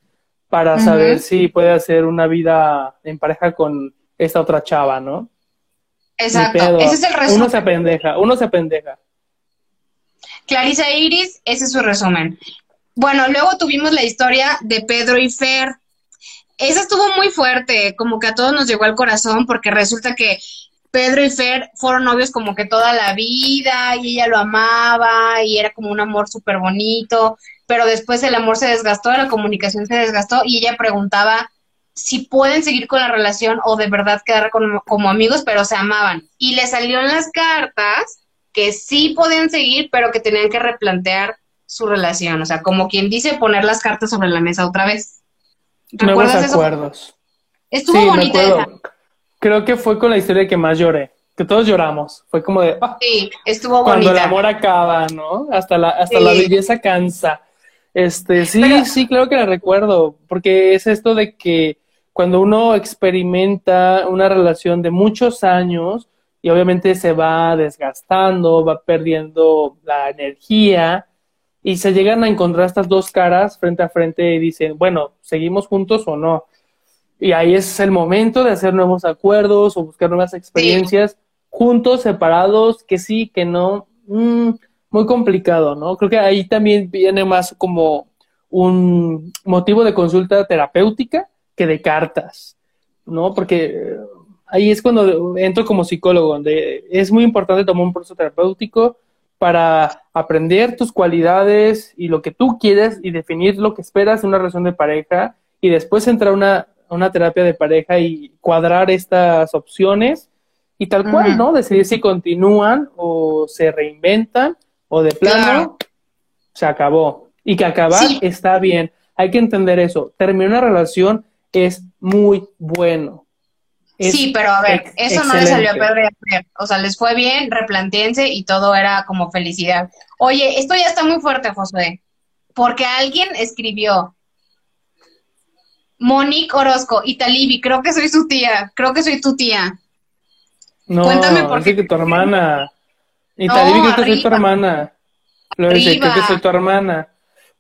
para saber si puede hacer una vida en pareja con esta otra chava, ¿no? Exacto, ese es el resumen. Uno se apendeja, uno se apendeja. Clarisa Iris, ese es su resumen. Bueno, luego tuvimos la historia de Pedro y Fer, esa estuvo muy fuerte, como que a todos nos llegó al corazón, porque resulta que Pedro y Fer fueron novios como que toda la vida y ella lo amaba y era como un amor súper bonito, pero después el amor se desgastó, la comunicación se desgastó y ella preguntaba si pueden seguir con la relación o de verdad quedar como, como amigos, pero se amaban. Y le salió en las cartas que sí podían seguir, pero que tenían que replantear su relación, o sea, como quien dice poner las cartas sobre la mesa otra vez. Nuevos acuerdos. Estuvo bonita. Creo que fue con la historia que más lloré. Que todos lloramos. Fue como de. Ah, sí, estuvo Cuando el amor acaba, ¿no? Hasta la, hasta la belleza cansa. Este, sí, sí, claro que la recuerdo. Porque es esto de que cuando uno experimenta una relación de muchos años y obviamente se va desgastando, va perdiendo la energía, y se llegan a encontrar estas dos caras frente a frente y dicen, bueno, ¿seguimos juntos o no? Y ahí es el momento de hacer nuevos acuerdos o buscar nuevas experiencias, juntos, separados, que sí, que no. Mm, muy complicado, ¿no? Creo que ahí también viene más como un motivo de consulta terapéutica que de cartas, ¿no? Porque ahí es cuando entro como psicólogo, donde es muy importante tomar un proceso terapéutico para aprender tus cualidades y lo que tú quieres y definir lo que esperas de una relación de pareja y después entrar a una, una terapia de pareja y cuadrar estas opciones y tal cual, ¿no? Decidir si continúan o se reinventan o de plano se acabó. Y que acabar está bien. Hay que entender eso. Terminar una relación es muy bueno sí, pero a ver, eso no le salió a perder. O sea, les fue bien, replanteense y todo era como felicidad. Oye, esto ya está muy fuerte, Josué, porque alguien escribió Monique Orozco, Italibi, creo que soy su tía, creo que soy tu tía. No, Cuéntame por qué. que tu hermana. Italibi, creo que soy tu hermana. Lo dice, creo que soy tu hermana.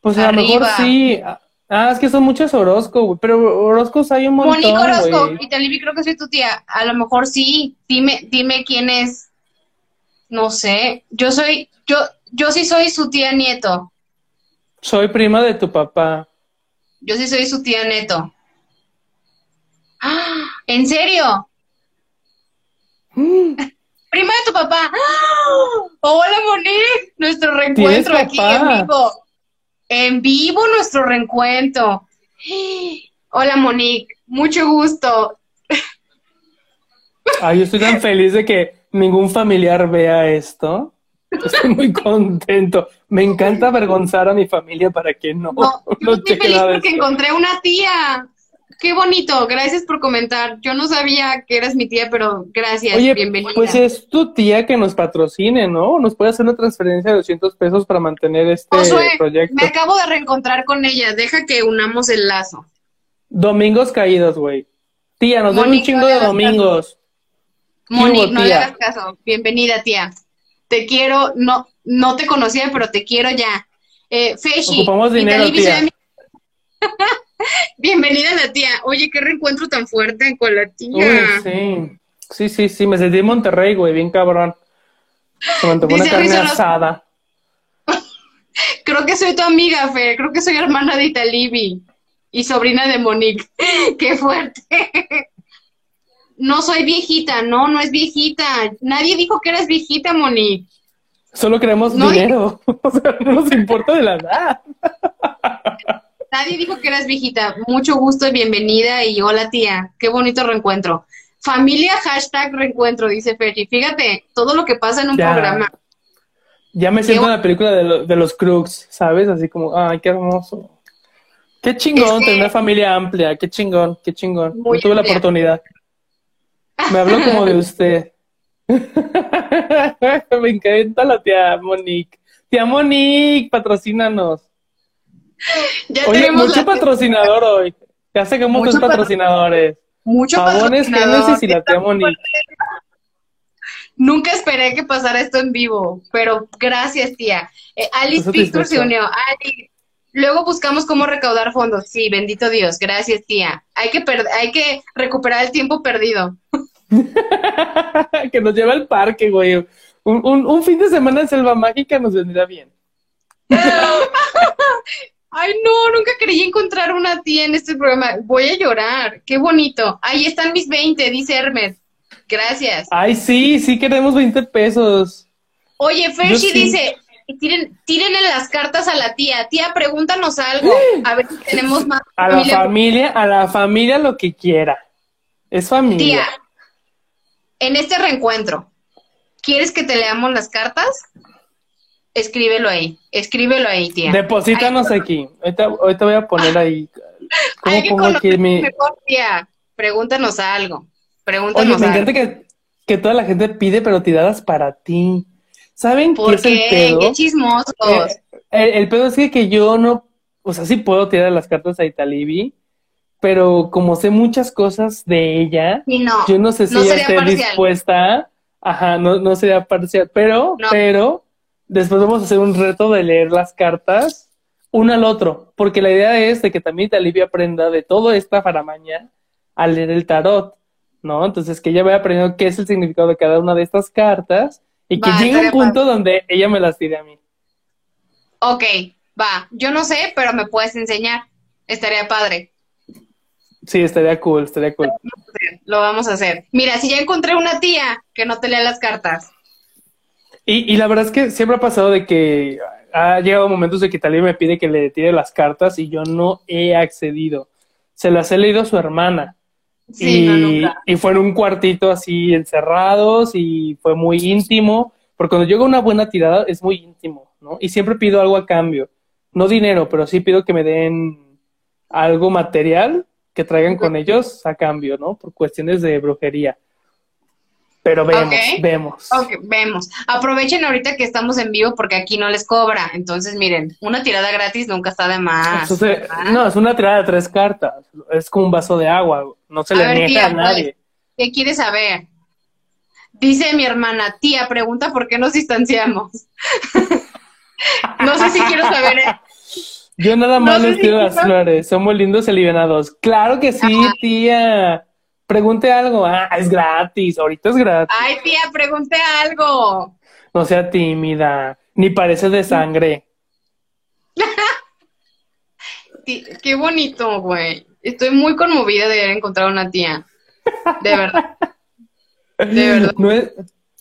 Pues a lo mejor sí, Ah, es que son muchos Orozco, güey. Pero Orozcos hay un montón, Monique Orozco, y Talibi creo que soy tu tía. A lo mejor sí. Dime, dime quién es. No sé. Yo soy, yo, yo sí soy su tía nieto. Soy prima de tu papá. Yo sí soy su tía neto. ¡Ah! ¿En serio? Mm. [LAUGHS] Prima de tu papá. ¡Ah! Hola, Monique. Nuestro reencuentro aquí en vivo. En vivo nuestro reencuentro. Hola, Monique. Mucho gusto. Ay, yo estoy tan feliz de que ningún familiar vea esto. Estoy muy contento. Me encanta avergonzar a mi familia para que no. No, yo estoy feliz porque encontré una tía. Qué bonito, gracias por comentar. Yo no sabía que eras mi tía, pero gracias, Oye, bienvenida. Pues es tu tía que nos patrocine, ¿no? Nos puede hacer una transferencia de 200 pesos para mantener este proyecto. Me acabo de reencontrar con ella, deja que unamos el lazo. Domingos caídos, güey. Tía, nos den un chingo de domingos. Monique, no le hagas caso. Bienvenida, tía. Te quiero, no, no te conocía, pero te quiero ya. Eh, Feshi. Ocupamos dinero, tía. [LAUGHS] Bienvenida la tía. Oye, qué reencuentro tan fuerte con la tía. sí. Sí, sí, sí. Me sentí en Monterrey, güey, bien cabrón. Se me una carne asada. [LAUGHS] Creo que soy tu amiga, Fe. Creo que soy hermana de Italibi y sobrina de Monique. [LAUGHS] qué fuerte. [LAUGHS] no soy viejita, no, no es viejita. Nadie dijo que eres viejita, Monique. Solo queremos dinero. o sea, no nos importa de la edad. Nadie dijo que eras viejita. Mucho gusto y bienvenida y hola tía. Qué bonito reencuentro. Familia hashtag reencuentro, dice Fergie. Fíjate, todo lo que pasa en un programa. Ya me siento en la película de, los Crooks, ¿sabes? Así como, ay, qué hermoso. Qué chingón tener una familia amplia, qué chingón, qué chingón. Yo tuve la oportunidad. Me habló como de usted. [LAUGHS] me encanta la tía Monique. Tía Monique, patrocínanos. [LAUGHS] Ya Oye, mucho patrocinador hoy. Ya sacamos dos patrocinadores. Mucho Jabones, la tía Monique. Nunca esperé que pasara esto en vivo, pero gracias, tía. Eh, Alice Pictures se unió. Luego buscamos cómo recaudar fondos. Sí, bendito Dios. Gracias, tía. Hay que, hay que recuperar el tiempo perdido. [LAUGHS] que nos lleva al parque, güey. Un, un, un, fin de semana en Selva Mágica nos vendría bien. [LAUGHS] Ay, no, nunca creí encontrar una tía en este programa. Voy a llorar. Qué bonito. Ahí están mis 20, dice Hermes. Gracias. Ay, sí, sí queremos 20 pesos. Oye, Fershi dice, tiren, tírenle las cartas a la tía. Tía, pregúntanos algo. A ver si tenemos [GASPS] más. A la familia, a la familia lo que quiera. Es familia. Tía, en este reencuentro, ¿quieres que te leamos las cartas? Escríbelo ahí, escríbelo ahí, tía. Deposítanos aquí. Ahorita, voy a poner ahí. [LAUGHS] ¿Cómo pongo aquí mi... Mejor, tía. Pregúntanos algo. Pregúntanos Oye, me encanta que, que, toda la gente pide, pero tiradas para ti. ¿Saben qué es el pedo? Qué chismosos. Eh, el, pedo es que, yo no, o sea, sí puedo tirar las cartas a Italibi, pero como sé muchas cosas de ella, yo no sé si ella esté dispuesta. Ajá, no, no sería parcial, pero, pero Después vamos a hacer un reto de leer las cartas uno al otro, porque la idea es de que también Talibia aprenda de todo esta faramaña al leer el tarot, ¿no? Entonces que ella vaya aprendiendo qué es el significado de cada una de estas cartas y que llegue un punto donde ella me las tire a mí. Ok, va. Yo no sé, pero me puedes enseñar. Estaría padre. Sí, estaría cool, estaría cool. Lo vamos a hacer. Mira, si ya encontré una tía que no te lea las cartas, y, y la verdad es que siempre ha pasado de que ha llegado momentos de que Talía me pide que le tire las cartas y yo no he accedido. Se las he leído a su hermana. y, y fue en un cuartito así encerrados y fue muy íntimo, porque cuando llega una buena tirada es muy íntimo, ¿no? Y siempre pido algo a cambio. No dinero, pero sí pido que me den algo material que traigan con ellos a cambio, ¿no? Por cuestiones de brujería. Pero vemos, vemos. Ok, vemos. Aprovechen ahorita que estamos en vivo porque aquí no les cobra. Entonces, miren, una tirada gratis nunca está de más. no, es una tirada de tres cartas. Es como un vaso de agua. No se le niega a nadie. ¿Qué quieres saber? Dice mi hermana, tía, pregunta por qué nos distanciamos. [LAUGHS] no sé si quiero saber. Yo nada más les tiro las flores, somos lindos y alivianados. Claro que sí, tía. Pregunte algo. Ah, es gratis, ahorita es gratis. Ay, tía, pregunte algo. No sea tímida, ni parece de sangre. [LAUGHS] Qué bonito, güey. Estoy muy conmovida de haber encontrado una tía. De verdad. De verdad.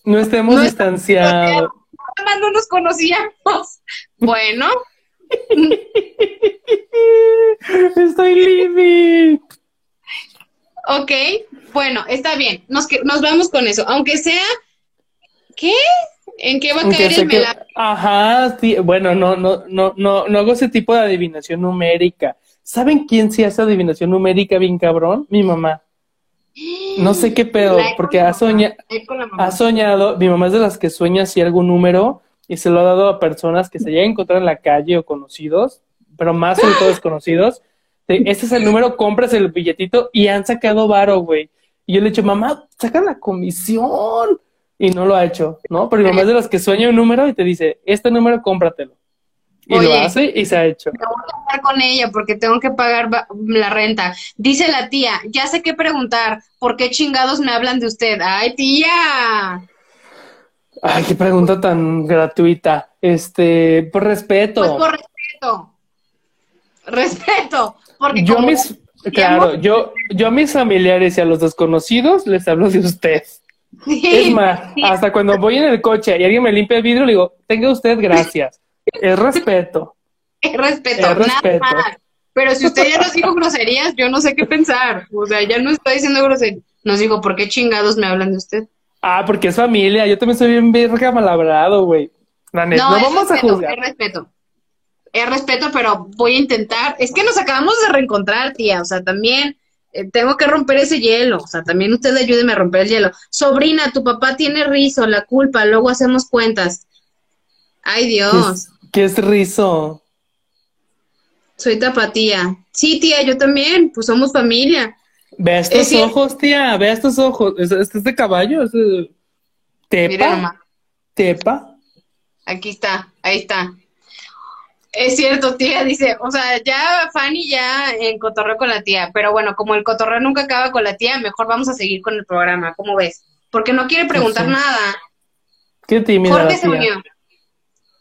No, estemos distanciados. [LAUGHS] No nos conocíamos. Bueno. [LAUGHS] Estoy libre. Ok, bueno, está bien. Nos, nos vamos con eso. Aunque sea. ¿Qué? ¿En qué va a caer el melado? Ajá, sí. Bueno, no, no, no, no, no hago ese tipo de adivinación numérica. ¿Saben quién sí hace adivinación numérica bien cabrón? Mi mamá. No sé qué pedo, porque ha, ha soñado, mi mamá es de las que sueña así algún número y se lo ha dado a personas que se llegan a encontrar en la calle o conocidos, pero más sobre todo desconocidos. Este es el número, compras el billetito y han sacado varo, güey. Y yo le he dicho, mamá, saca la comisión. Y no lo ha hecho, ¿no? Pero mi mamá es de las que sueña un número y te dice, este número cómpratelo. Y lo hace y se ha hecho. Me voy a hablar con ella porque tengo que pagar la renta. Dice la tía, ya sé qué preguntar, ¿por qué chingados me hablan de usted? ¡Ay, tía! Ay, qué pregunta tan gratuita. Este, por respeto. Pues por respeto. Respeto. Porque yo mis, claro, yo, yo a mis familiares y a los desconocidos les hablo de usted. es más, hasta cuando voy en el coche y alguien me limpia el vidrio, le digo, tenga usted gracias. Es respeto. Es respeto, es respeto. nada más. Pero si usted ya nos dijo groserías, yo no sé qué pensar. O sea, ya no está diciendo groserías. Nos dijo, ¿por qué chingados me hablan de usted? Ah, porque es familia. Yo también soy bien verga malabrado, güey. no, no vamos a juzgar. Es respeto. Es respeto, pero voy a intentar. Es que nos acabamos de reencontrar, tía. O sea, también eh, tengo que romper ese hielo. O sea, también usted ayúdeme a romper el hielo. Sobrina, tu papá tiene rizo, la culpa. Luego hacemos cuentas. Ay, Dios. ¿Qué es rizo? Soy tapatía. Sí, tía, yo también, pues somos familia. Ve estos ojos, tía, ve estos ojos. Este es de caballo, es de... ¿Tepa? ¿Tepa? Aquí está, ahí está. Es cierto, tía, dice, o sea, ya Fanny ya en cotorreo con la tía, pero bueno, como el cotorreo nunca acaba con la tía, mejor vamos a seguir con el programa, ¿cómo ves? Porque no quiere preguntar nada. Qué tímida tía.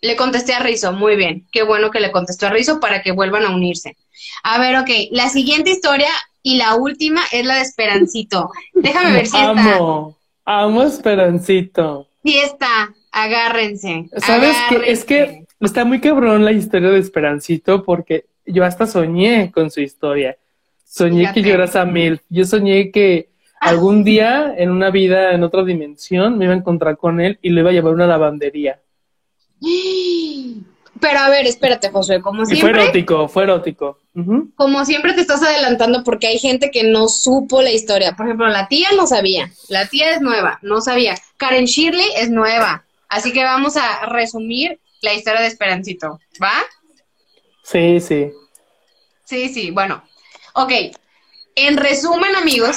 Le contesté a Rizo, muy bien. Qué bueno que le contestó a Rizo para que vuelvan a unirse. A ver, ok, la siguiente historia y la última es la de Esperancito. Déjame ver si está. Amo, amo Esperancito. Sí está, agárrense. ¿Sabes qué? Es que está muy cabrón la historia de Esperancito porque yo hasta soñé con su historia. Soñé que yo era Samil. Yo soñé que algún día en una vida en otra dimensión me iba a encontrar con él y le iba a llevar una lavandería. Pero a ver, espérate, Josué, como siempre. Fue erótico, fue erótico. Como siempre te estás adelantando porque hay gente que no supo la historia. Por ejemplo, la tía no sabía. La tía es nueva, no sabía. Karen Shirley es nueva. Así que vamos a resumir la historia de Esperancito. ¿Va? Sí, sí. Sí, sí, bueno. Ok. En resumen, amigos,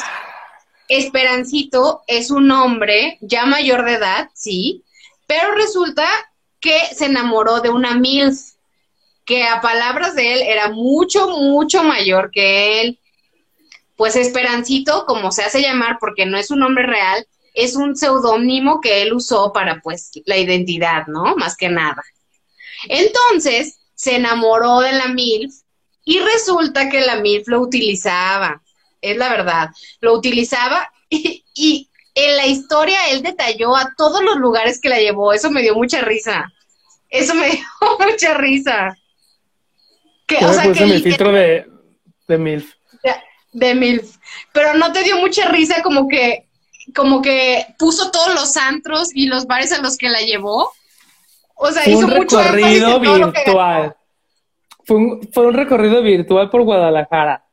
Esperancito es un hombre ya mayor de edad, sí, pero resulta que se enamoró de una MILF, que a palabras de él era mucho, mucho mayor que él. Pues Esperancito, como se hace llamar, porque no es un nombre real, es un seudónimo que él usó para, pues, la identidad, ¿no? Más que nada. Entonces, se enamoró de la MILF y resulta que la MILF lo utilizaba, es la verdad, lo utilizaba [LAUGHS] y, y en la historia él detalló a todos los lugares que la llevó. Eso me dio mucha risa. Eso me [LAUGHS] dio mucha risa. Que, o sea, que mi filtro de, de MILF. De, MILF. Pero no te dio mucha risa como que, como que puso todos los antros y los bares a los que la llevó. O sea, hizo un mucho recorrido virtual. Fue un, fue un recorrido virtual por Guadalajara.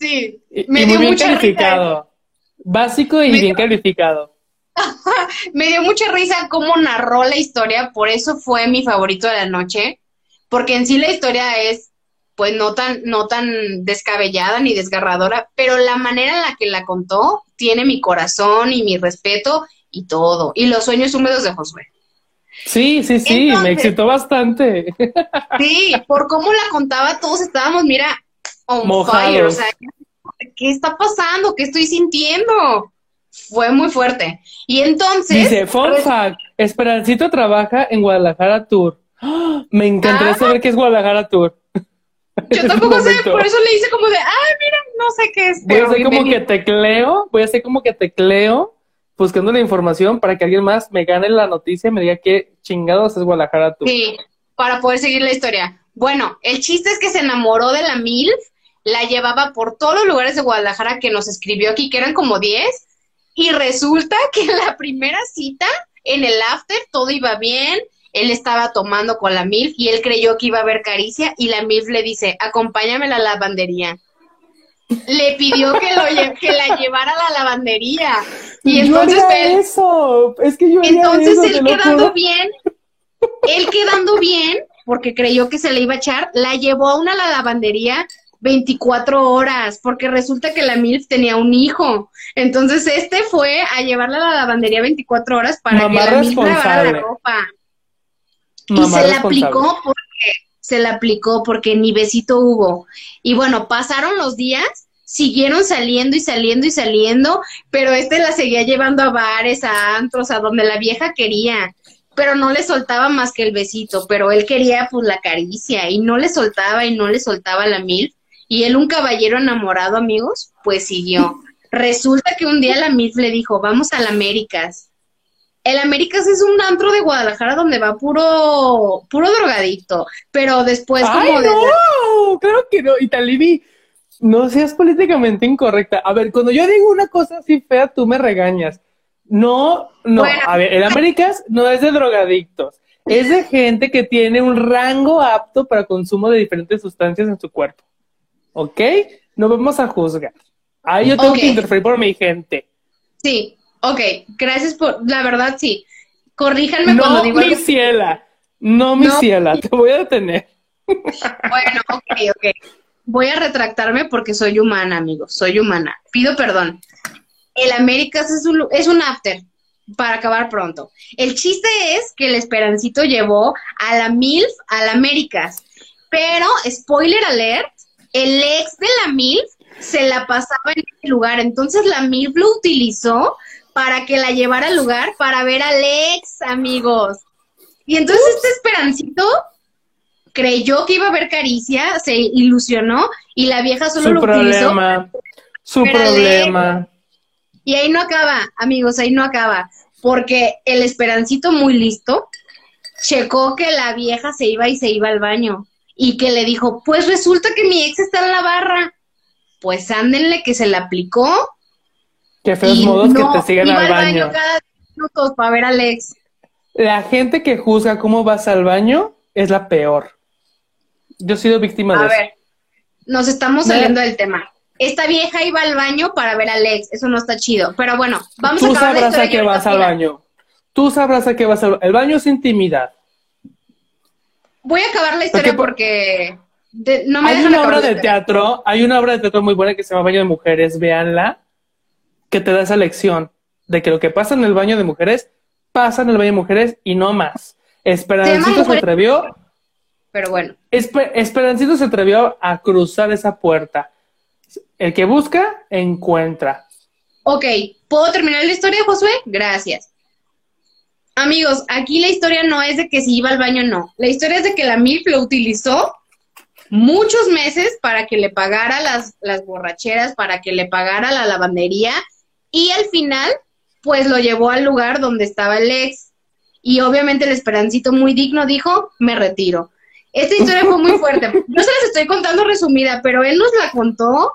Sí, me dio mucha calificado. Básico y bien calificado. [LAUGHS] me dio mucha risa cómo narró la historia, por eso fue mi favorito de la noche, porque en sí la historia es pues no tan, no tan descabellada ni desgarradora, pero la manera en la que la contó tiene mi corazón y mi respeto y todo, y los sueños húmedos de Josué. Sí, sí, sí, me excitó bastante. Sí, por cómo la contaba, todos estábamos, mira, on fire, o sea, ¿qué está pasando? ¿Qué estoy sintiendo? Fue muy fuerte. Y entonces. Dice, fun fact, Esperancito trabaja en Guadalajara Tour. ¡Ah! Me encantaría ah. saber qué es Guadalajara Tour. [LAUGHS] Yo tampoco sé, por eso le hice como de, ay, mira, no sé qué es. Voy a hacer como que tecleo, voy a hacer como que tecleo, buscando la información para que alguien más me gane la noticia y me diga qué chingados es Guadalajara Tour. Sí, para poder seguir la historia. Bueno, el chiste es que se enamoró de la MILF, la llevaba por todos los lugares de Guadalajara que nos escribió aquí, que eran como 10, y resulta [LAUGHS] que en la primera cita, en el after, todo iba bien, él estaba tomando con la MILF y él creyó que iba a haber caricia y la MILF le dice, acompáñame a la lavandería. Le pidió que, lo que la llevara a la lavandería. Y entonces eso, es que yo Entonces él quedando bien, él quedando bien, porque creyó que se le iba a echar, la llevó a una lavandería 24 horas, porque resulta que la MILF tenía un hijo. Entonces este fue a llevarla a la lavandería 24 horas para que la MILF lavara la ropa. y se la aplicó porque se la aplicó porque ni besito hubo. Y bueno, pasaron los días, siguieron saliendo y saliendo y saliendo, pero este la seguía llevando a bares, a antros, a donde la vieja quería pero no le soltaba más que el besito, pero él quería pues la caricia y no le soltaba y no le soltaba la mil y él, un caballero enamorado, amigos, pues siguió. Resulta que un día la MILF le dijo, vamos al Américas. El Américas es un antro de Guadalajara donde va puro, puro drogadicto, pero después como no! Claro que no, Italibi, no seas políticamente incorrecta. A ver, cuando yo digo una cosa así fea, tú me regañas. No, no, a ver, el Américas no es de drogadictos, es de gente que tiene un rango apto para consumo de diferentes sustancias en su cuerpo. ¿ok? No vamos a juzgar. Ahí yo tengo que interferir por mi gente. Sí, ok, gracias por, la verdad sí. Corríjanme cuando digo mi ciela, no mi ciela, te voy a detener. Bueno, ok, ok. Voy a retractarme porque soy humana, amigos, soy humana. Pido perdón. El Américas es un, es un after, para acabar pronto. El chiste es que el Esperancito llevó a la MILF al Américas. Pero, spoiler alert, el ex de la MILF se la pasaba en el lugar, entonces la MILF lo utilizó para que la llevara al lugar para ver al ex, amigos. Y entonces este Esperancito creyó que iba a haber caricia, se ilusionó y la vieja solo lo problema, Su problema. Y ahí no acaba, amigos, ahí no acaba, porque el Esperancito muy listo checó que la vieja se iba y se iba al baño y que le dijo, pues resulta que mi ex está en la barra. Pues ándenle que se le aplicó. Qué feos modos que te siguen al baño. baño cada minutos para ver al ex. La gente que juzga cómo vas al baño es la peor. Yo he sido víctima de eso. A ver, nos estamos saliendo del tema. Esta vieja iba al baño para ver al ex, eso no está chido. Pero bueno, vamos a Tú sabrás a qué vas al baño. Tú sabrás a qué vas al baño. El baño es intimidad. Voy a acabar la historia porque, no me Hay una obra de teatro, hay una obra de teatro muy buena que se llama Baño de Mujeres, véanla, que te da esa lección de que lo que pasa en el baño de mujeres, pasa en el baño de mujeres y no más. Esperancito se, atrevió. Pero bueno. Esperancito se atrevió a cruzar esa puerta. El que busca, encuentra. Ok, ¿puedo terminar la historia, Josué? Gracias. Amigos, aquí la historia no es de que si iba al baño no. La historia es de que la MILF lo utilizó muchos meses para que le pagara las, las borracheras, para que le pagara la lavandería y al final, pues lo llevó al lugar donde estaba el ex. Y obviamente el esperancito muy digno dijo, me retiro. Esta historia fue muy fuerte. [LAUGHS] Yo se las estoy contando resumida, pero él nos la contó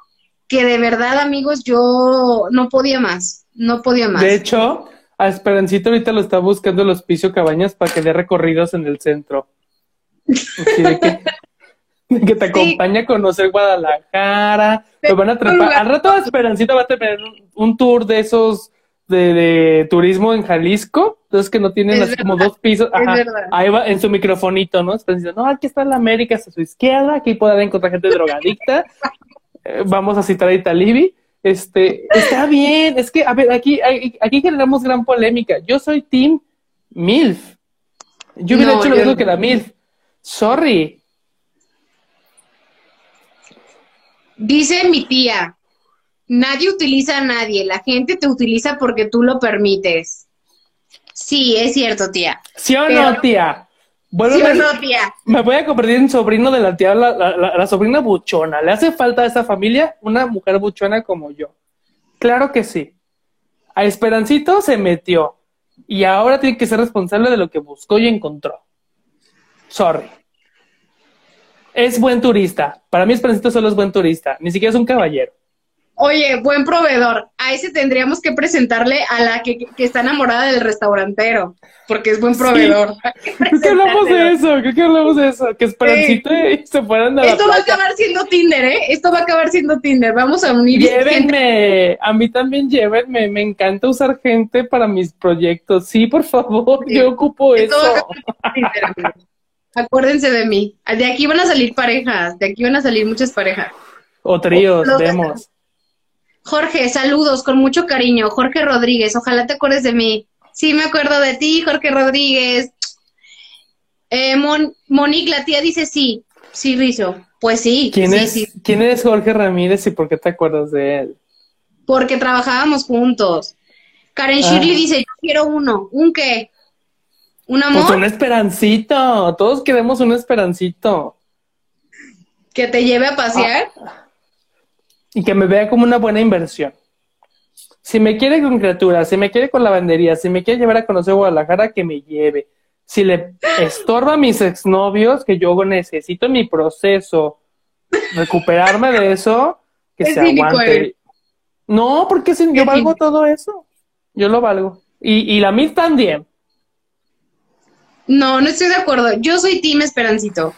que de verdad, amigos, yo no podía más. No podía más. De hecho, a Esperancito ahorita lo está buscando el hospicio Cabañas para que dé recorridos en el centro. de, que, [LAUGHS] te acompañe a conocer Guadalajara. Lo van a trepar. Al rato Esperancito va a tener un, tour de esos de, turismo en Jalisco. Entonces que no tienen así como dos pisos. Ahí va en su microfonito, ¿no? Esperancito, no, aquí está la América a su izquierda. Aquí puede encontrar gente drogadicta. [LAUGHS] Eh, vamos a citar a Italibi este, está bien, es que, a ver, aquí, aquí generamos gran polémica. Yo soy Team MILF. Yo hubiera hecho lo mismo que la MILF. Sorry. Dice mi tía, nadie utiliza a nadie, la gente te utiliza porque tú lo permites. Sí, es cierto, tía. ¿Sí o no, tía? ¿Sí o no, tía? Me voy a convertir en sobrino de la tía, la, sobrina buchona. ¿Le hace falta a esa familia una mujer buchona como yo? Claro que sí. A Esperancito se metió y ahora tiene que ser responsable de lo que buscó y encontró. Sorry. Es buen turista. Para mí Esperancito solo es buen turista. Ni siquiera es un caballero. Oye, buen proveedor. A ese tendríamos que presentarle a la que, está enamorada del restaurantero, porque es buen proveedor. [LAUGHS] Creo que hablamos de eso, creo que hablamos de eso, que Esperancito y se fueran de Esto va a acabar siendo Tinder, ¿eh? Esto va a acabar siendo Tinder. Vamos a unir. Llévenme, a mí también llévenme. Me encanta usar gente para mis proyectos. Sí, por favor, yo ocupo eso. Acuérdense de mí. De aquí van a salir parejas, de aquí van a salir muchas parejas. O tríos, vemos. Jorge, saludos con mucho cariño. Jorge Rodríguez, ojalá te acuerdes de mí. Sí, me acuerdo de ti, Jorge Rodríguez. Eh, Monique, la tía dice sí. Sí, Rizo. Pues sí. ¿Quién, es, ¿Quién es Jorge Ramírez y por qué te acuerdas de él? Porque trabajábamos juntos. Karen ah. Shirley dice, yo quiero uno. ¿Un qué? ¿Un pues amor? Pues un esperancito. Todos queremos un esperancito. ¿Que te lleve a pasear? Ah y que me vea como una buena inversión. Si me quiere con criaturas, si me quiere con lavandería, si me quiere llevar a conocer Guadalajara, que me lleve. Si le estorba a mis exnovios, que yo necesito mi proceso recuperarme de eso, que se aguante. No, porque si yo valgo todo eso. Yo lo valgo. Y, y la MIF también. No, no estoy de acuerdo. Yo soy Team Esperancito.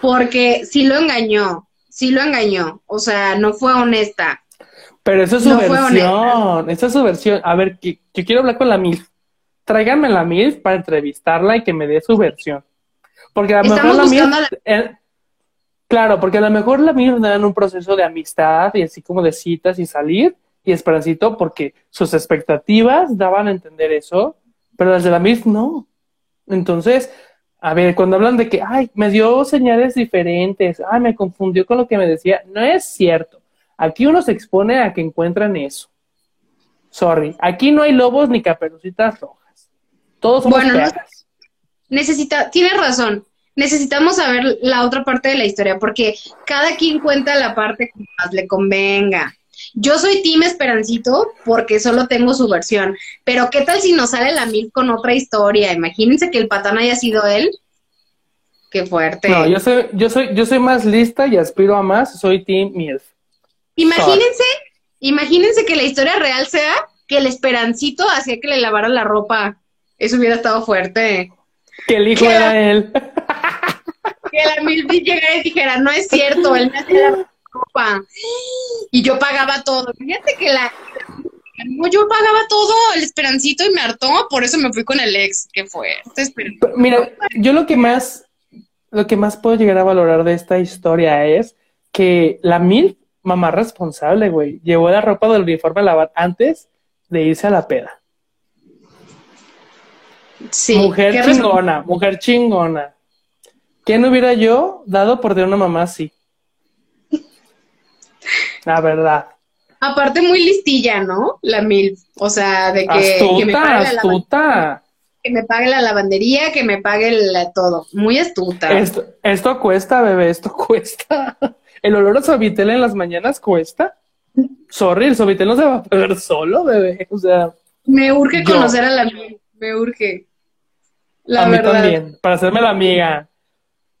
Porque si lo engañó, sí lo engañó, o sea, no fue honesta. Pero esa es su versión, esa es su versión. A ver, que, yo quiero hablar con la MILF. Tráiganme la MILF para entrevistarla y que me dé su versión. Porque a lo mejor la MILF... claro, porque a lo mejor la MILF en un proceso de amistad y así como de citas y salir y esperancito porque sus expectativas daban a entender eso, pero las de la MILF no. Entonces, a ver, cuando hablan de que, ay, me dio señales diferentes, ay, me confundió con lo que me decía, no es cierto. Aquí uno se expone a que encuentran eso. Sorry, aquí no hay lobos ni caperucitas rojas. Todos somos bueno, necesita, tienes razón. Necesitamos saber la otra parte de la historia, porque cada quien cuenta la parte que más le convenga. Yo soy Team Esperancito porque solo tengo su versión. Pero ¿qué tal si nos sale la mil con otra historia? Imagínense que el patán haya sido él. Qué fuerte. No, yo soy, yo soy, yo soy más lista y aspiro a más, soy Team Milf. Imagínense, imagínense que la historia real sea que el Esperancito hacía que le lavara la ropa. Eso hubiera estado fuerte. Que el hijo era él. [LAUGHS] Que la Milf llegara y dijera, no es cierto, él me hacía la ropa. Y yo pagaba todo. Fíjate que la... Yo pagaba todo el esperancito y me hartó, por eso me fui con el ex, que fue. Mira, yo lo que más, lo que más puedo llegar a valorar de esta historia es que la mil mamá responsable, güey, llevó la ropa del uniforme a lavar antes de irse a la peda. Sí. Mujer chingona, mujer chingona. ¿Quién hubiera yo dado por de una mamá así? La verdad. Aparte muy listilla, ¿no? La mil. O sea, de que, astuta, me pague astuta. que me pague la lavandería, que me pague todo. Muy astuta. Esto, esto cuesta, bebé, esto [LAUGHS] cuesta. El olor a suavitel en las mañanas cuesta. Sorry, el suavitel no se va a pagar solo, bebé. O sea. Me urge conocer a la mil. Me urge. La a mí también, para hacerme la amiga.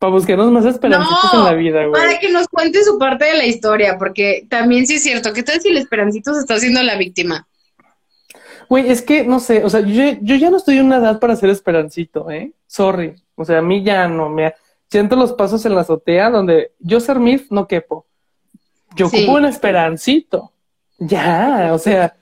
Para buscarnos más esperancitos en la vida, güey. Para que nos cuente su parte de la historia, porque también sí es cierto. ¿Qué tal si el esperancito se está haciendo la víctima? Güey, es que, no sé, o sea, yo, ya no estoy en una edad para ser esperancito, ¿eh? Sorry. O sea, a mí ya no me... Siento los pasos en la azotea donde yo ser MIF no quepo. Yo ocupo un esperancito. Ya, o sea,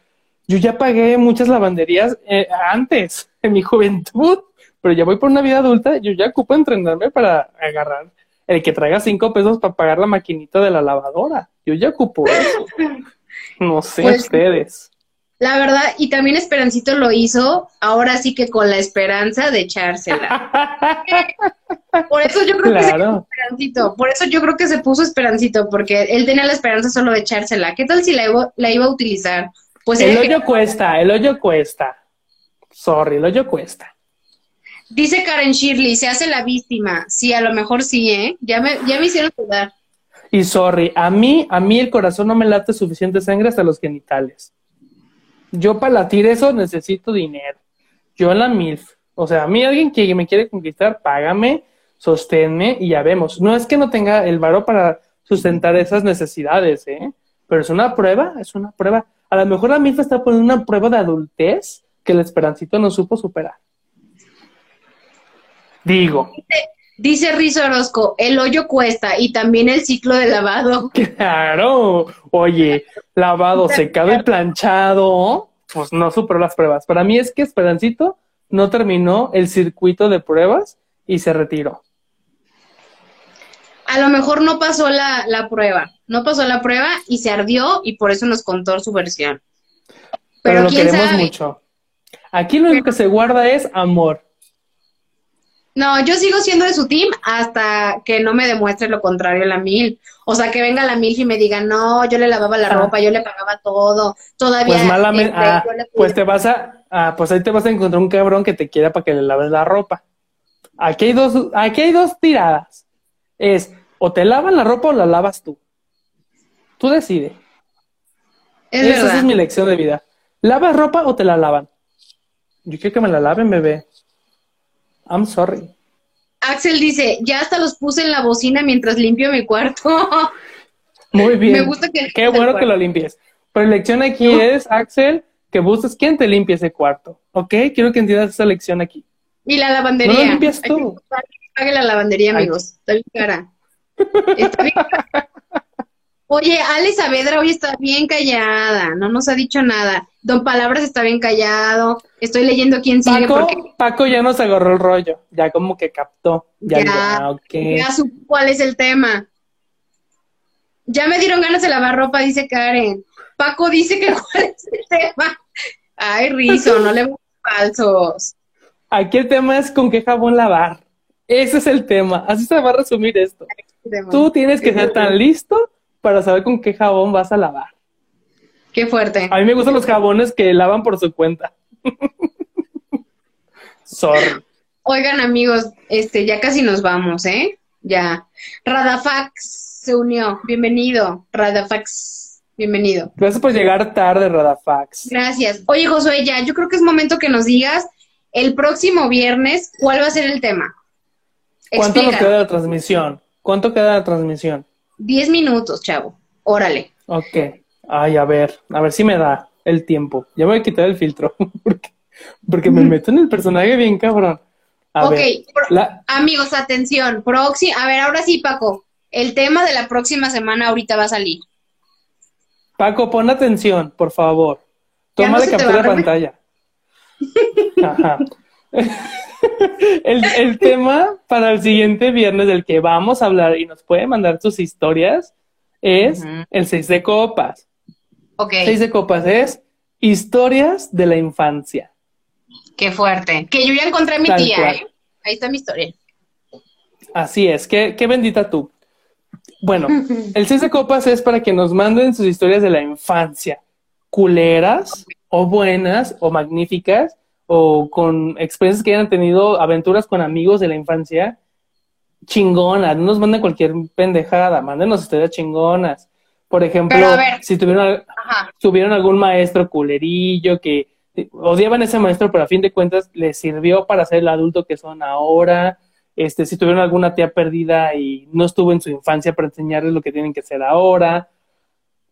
yo ya pagué muchas lavanderías eh, antes, en mi juventud pero ya voy por una vida adulta, yo ya ocupo entrenarme para agarrar el que traiga cinco pesos para pagar la maquinita de la lavadora. Yo ya ocupo eso. [LAUGHS] No sé pues, ustedes. La verdad, y también Esperancito lo hizo, ahora sí que con la esperanza de echársela. [LAUGHS] por eso yo creo que se puso Esperancito, por eso yo creo que se puso Esperancito, porque él tenía la esperanza solo de echársela. ¿Qué tal si la iba, la iba a utilizar? Pues el hoyo cuesta, el hoyo cuesta. Sorry, el hoyo cuesta. Dice Karen Shirley, se hace la víctima. Sí, a lo mejor sí, ¿eh? Ya me, ya me hicieron dudar. Y sorry, a mí, a mí el corazón no me late suficiente sangre hasta los genitales. Yo para latir eso necesito dinero. Yo en la MILF. O sea, a mí alguien que me quiere conquistar, págame, sosténme y ya vemos. No es que no tenga el varo para sustentar esas necesidades, ¿eh? Pero es una prueba, es una prueba. A lo mejor la MILF está poniendo una prueba de adultez que el Esperancito no supo superar. Digo. Dice Rizo Orozco, el hoyo cuesta y también el ciclo de lavado. [LAUGHS] Claro, oye, lavado, [LAUGHS] secado y planchado, pues no superó las pruebas. Para mí es que Esperancito no terminó el circuito de pruebas y se retiró. A lo mejor no pasó la, prueba, no pasó la prueba y se ardió y por eso nos contó su versión. Pero, lo queremos mucho. Aquí lo único que se guarda es amor. No, yo sigo siendo de su team hasta que no me demuestre lo contrario la mil. O sea, que venga la mil y me diga, no, yo le lavaba la ah. ropa, yo le pagaba todo, todavía. Pues malamente, este, ah, pues te vas a, ah, pues ahí te vas a encontrar un cabrón que te quiera para que le laves la ropa. Aquí hay dos, aquí hay dos tiradas. Es, o te lavan la ropa o la lavas tú. Tú decides. Esa es mi lección de vida. ¿Lavas ropa o te la lavan? Yo quiero que me la laven, bebé. I'm sorry. Axel dice, ya hasta los puse en la bocina mientras limpio mi cuarto. [LAUGHS] Muy bien. Me gusta que... Qué bueno que lo limpies. Pero la lección aquí es, Axel, que busques quién te limpie ese cuarto. ¿Ok? Quiero que entiendas esa lección aquí. Y la lavandería. No lo limpias tú. Pague la lavandería, amigos. Está bien cara. [LAUGHS] Está bien cara. Oye, Ale Saavedra hoy está bien callada, no nos ha dicho nada. Don Palabras está bien callado. Estoy leyendo quién sigue. Paco, Paco ya nos agarró el rollo, ya como que captó. Ya, ya, ya supo cuál es el tema. Ya me dieron ganas de lavar ropa, dice Karen. Paco dice que [LAUGHS] cuál es el tema. Ay, Rizo, no le falsos. Aquí el tema es con qué jabón lavar. Ese es el tema. Así se va a resumir esto. Tú tienes que ser tan listo para saber con qué jabón vas a lavar. Qué fuerte. A mí me gustan los jabones que lavan por su cuenta. [LAUGHS] Sorry. Oigan, amigos, este, ya casi nos vamos, ¿eh? Ya. Radafax se unió. Bienvenido, Radafax. Bienvenido. Gracias por llegar tarde, Radafax. Gracias. Oye, Josué, ya, yo creo que es momento que nos digas el próximo viernes cuál va a ser el tema. ¿Cuánto nos queda de la transmisión? ¿Cuánto queda de la transmisión? Diez minutos, chavo. Órale. Ok. Ay, a ver, a ver si me da el tiempo. Ya voy a quitar el filtro. [LAUGHS] porque, me meto en el personaje bien cabrón. ok, amigos, atención. a ver, ahora sí, Paco. El tema de la próxima semana ahorita va a salir. Paco, pon atención, por favor. Toma de captura de pantalla. [LAUGHS] Ajá. El, el, tema para el siguiente viernes del que vamos a hablar y nos puede mandar sus historias es el seis de copas. Ok. Seis de copas es historias de la infancia. Qué fuerte. Que yo ya encontré a mi tía, ¿eh? Ahí está mi historia. Así es, qué, qué bendita tú. Bueno, [LAUGHS] el seis de copas es para que nos manden sus historias de la infancia, culeras o buenas o magníficas o con experiencias que hayan tenido aventuras con amigos de la infancia, chingonas, no nos manden cualquier pendejada, mándenos historias chingonas. Por ejemplo, si tuvieron, tuvieron algún maestro culerillo que odiaban a ese maestro, pero a fin de cuentas les sirvió para ser el adulto que son ahora. Este, si tuvieron alguna tía perdida y no estuvo en su infancia para enseñarles lo que tienen que hacer ahora.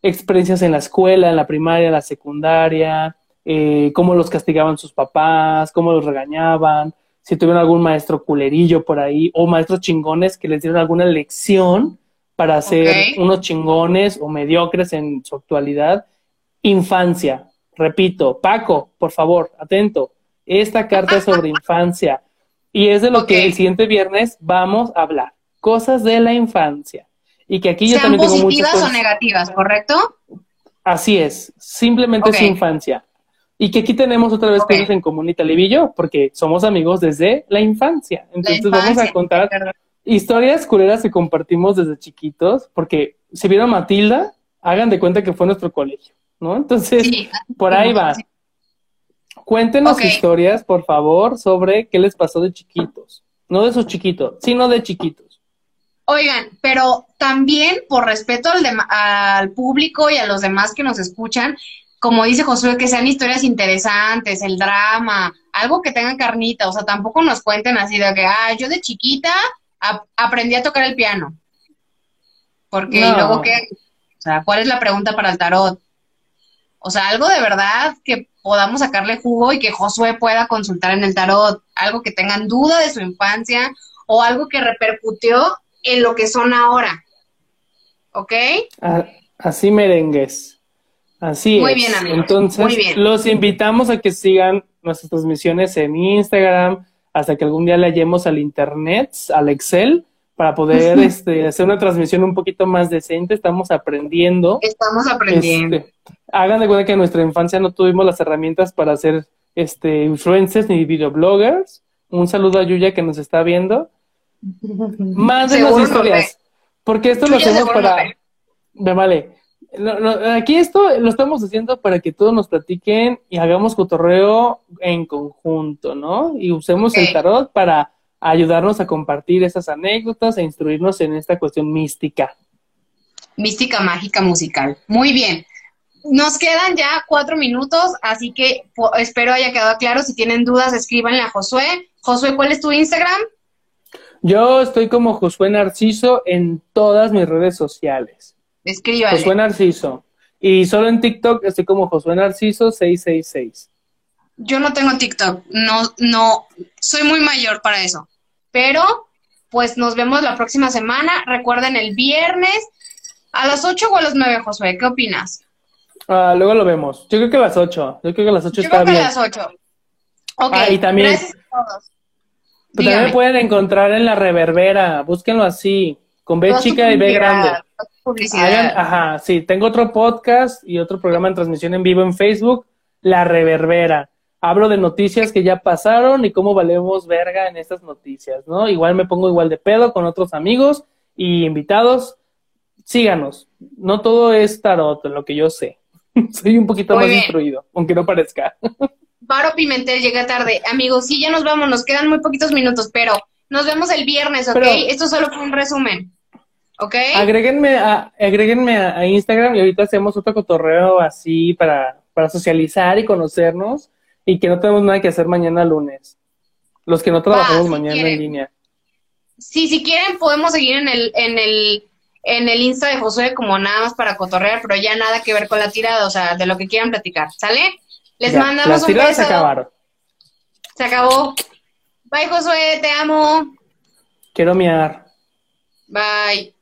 Experiencias en la escuela, en la primaria, en la secundaria, eh, cómo los castigaban sus papás, cómo los regañaban, si tuvieron algún maestro culerillo por ahí o maestros chingones que les dieron alguna lección para ser unos chingones o mediocres en su actualidad. Infancia, repito, Paco, por favor, atento. Esta carta es sobre infancia y es de lo que el siguiente viernes vamos a hablar. Cosas de la infancia. Y que aquí yo también tengo muchas positivas o negativas, ¿correcto? Así es, simplemente es infancia Y que aquí tenemos otra vez cosas en común Italia y yo, porque somos amigos desde la infancia. Entonces vamos a contar historias culeras que compartimos desde chiquitos, porque si vieron Matilda, hagan de cuenta que fue nuestro colegio, ¿no? Entonces, por ahí va. Cuéntenos historias, por favor, sobre qué les pasó de chiquitos. No de sus chiquitos, sino de chiquitos. Oigan, pero también por respeto al, al público y a los demás que nos escuchan, como dice Josué, que sean historias interesantes, el drama, algo que tenga carnita, o sea, tampoco nos cuenten así de que, ah, yo de chiquita aprendí a tocar el piano. Porque luego qué, o sea, ¿cuál es la pregunta para el tarot? O sea, algo de verdad que podamos sacarle jugo y que Josué pueda consultar en el tarot, algo que tengan duda de su infancia o algo que repercutió en lo que son ahora. ¿Ok? Así merengues. Así Muy bien, amigo. Entonces, los invitamos a que sigan nuestras transmisiones en Instagram hasta que algún día le hallemos al internet, al Excel, para poder [LAUGHS] este, hacer una transmisión un poquito más decente. Estamos aprendiendo. Estamos aprendiendo. Este, hagan de cuenta que en nuestra infancia no tuvimos las herramientas para ser este, influencers ni videobloggers. Un saludo a Yuya que nos está viendo. [LAUGHS] Más de las historias. Porque esto lo hacemos para. Me vale aquí esto lo estamos haciendo para que todos nos platiquen y hagamos cotorreo en conjunto, ¿no? Y usemos el tarot para ayudarnos a compartir esas anécdotas e instruirnos en esta cuestión mística. Mística mágica musical. Muy bien. Nos quedan ya cuatro minutos, así que espero haya quedado claro. Si tienen dudas, escríbanle a Josué. Josué, ¿cuál es tu Instagram? Yo estoy como Josué Narciso en todas mis redes sociales. Escríbale. Josué Narciso. Y solo en TikTok estoy como Josué Narciso 666. Yo no tengo TikTok, no, no, soy muy mayor para eso. Pero, pues nos vemos la próxima semana. Recuerden el viernes a las 8 o a las 9, Josué. ¿Qué opinas? Ah, luego lo vemos. Yo creo que a las 8. Yo creo que a las 8 está bien. Yo creo que a las 8. Ok. Ah, y también. Gracias a todos. También me pueden encontrar en la reverbera. Búsquenlo así. Con B chica y B grande. Publicidad. ajá, sí, tengo otro podcast y otro programa en transmisión en vivo en Facebook, La Reverbera. Hablo de noticias que ya pasaron y cómo valemos verga en estas noticias, ¿no? Igual me pongo igual de pedo con otros amigos y invitados. Síganos. No todo es tarot, lo que yo sé. [LAUGHS] Soy un poquito más instruido, aunque no parezca. [LAUGHS] Paro Pimentel llega tarde. Amigos, sí, ya nos vamos, nos quedan muy poquitos minutos, pero nos vemos el viernes, ¿ok? Esto solo fue un resumen. ¿Ok? Agréguenme a, agréguenme a, Instagram y ahorita hacemos otro cotorreo así para, para socializar y conocernos y que no tenemos nada que hacer mañana lunes. Los que no trabajamos mañana en línea. Sí, si quieren podemos seguir en el, en el, en el Insta de Josué como nada más para cotorrear, pero ya nada que ver con la tirada, o sea, de lo que quieran platicar, ¿sale? Les mandamos un beso. se acabaron. Se acabó. Bye, Josué, te amo. Quiero miar. Bye.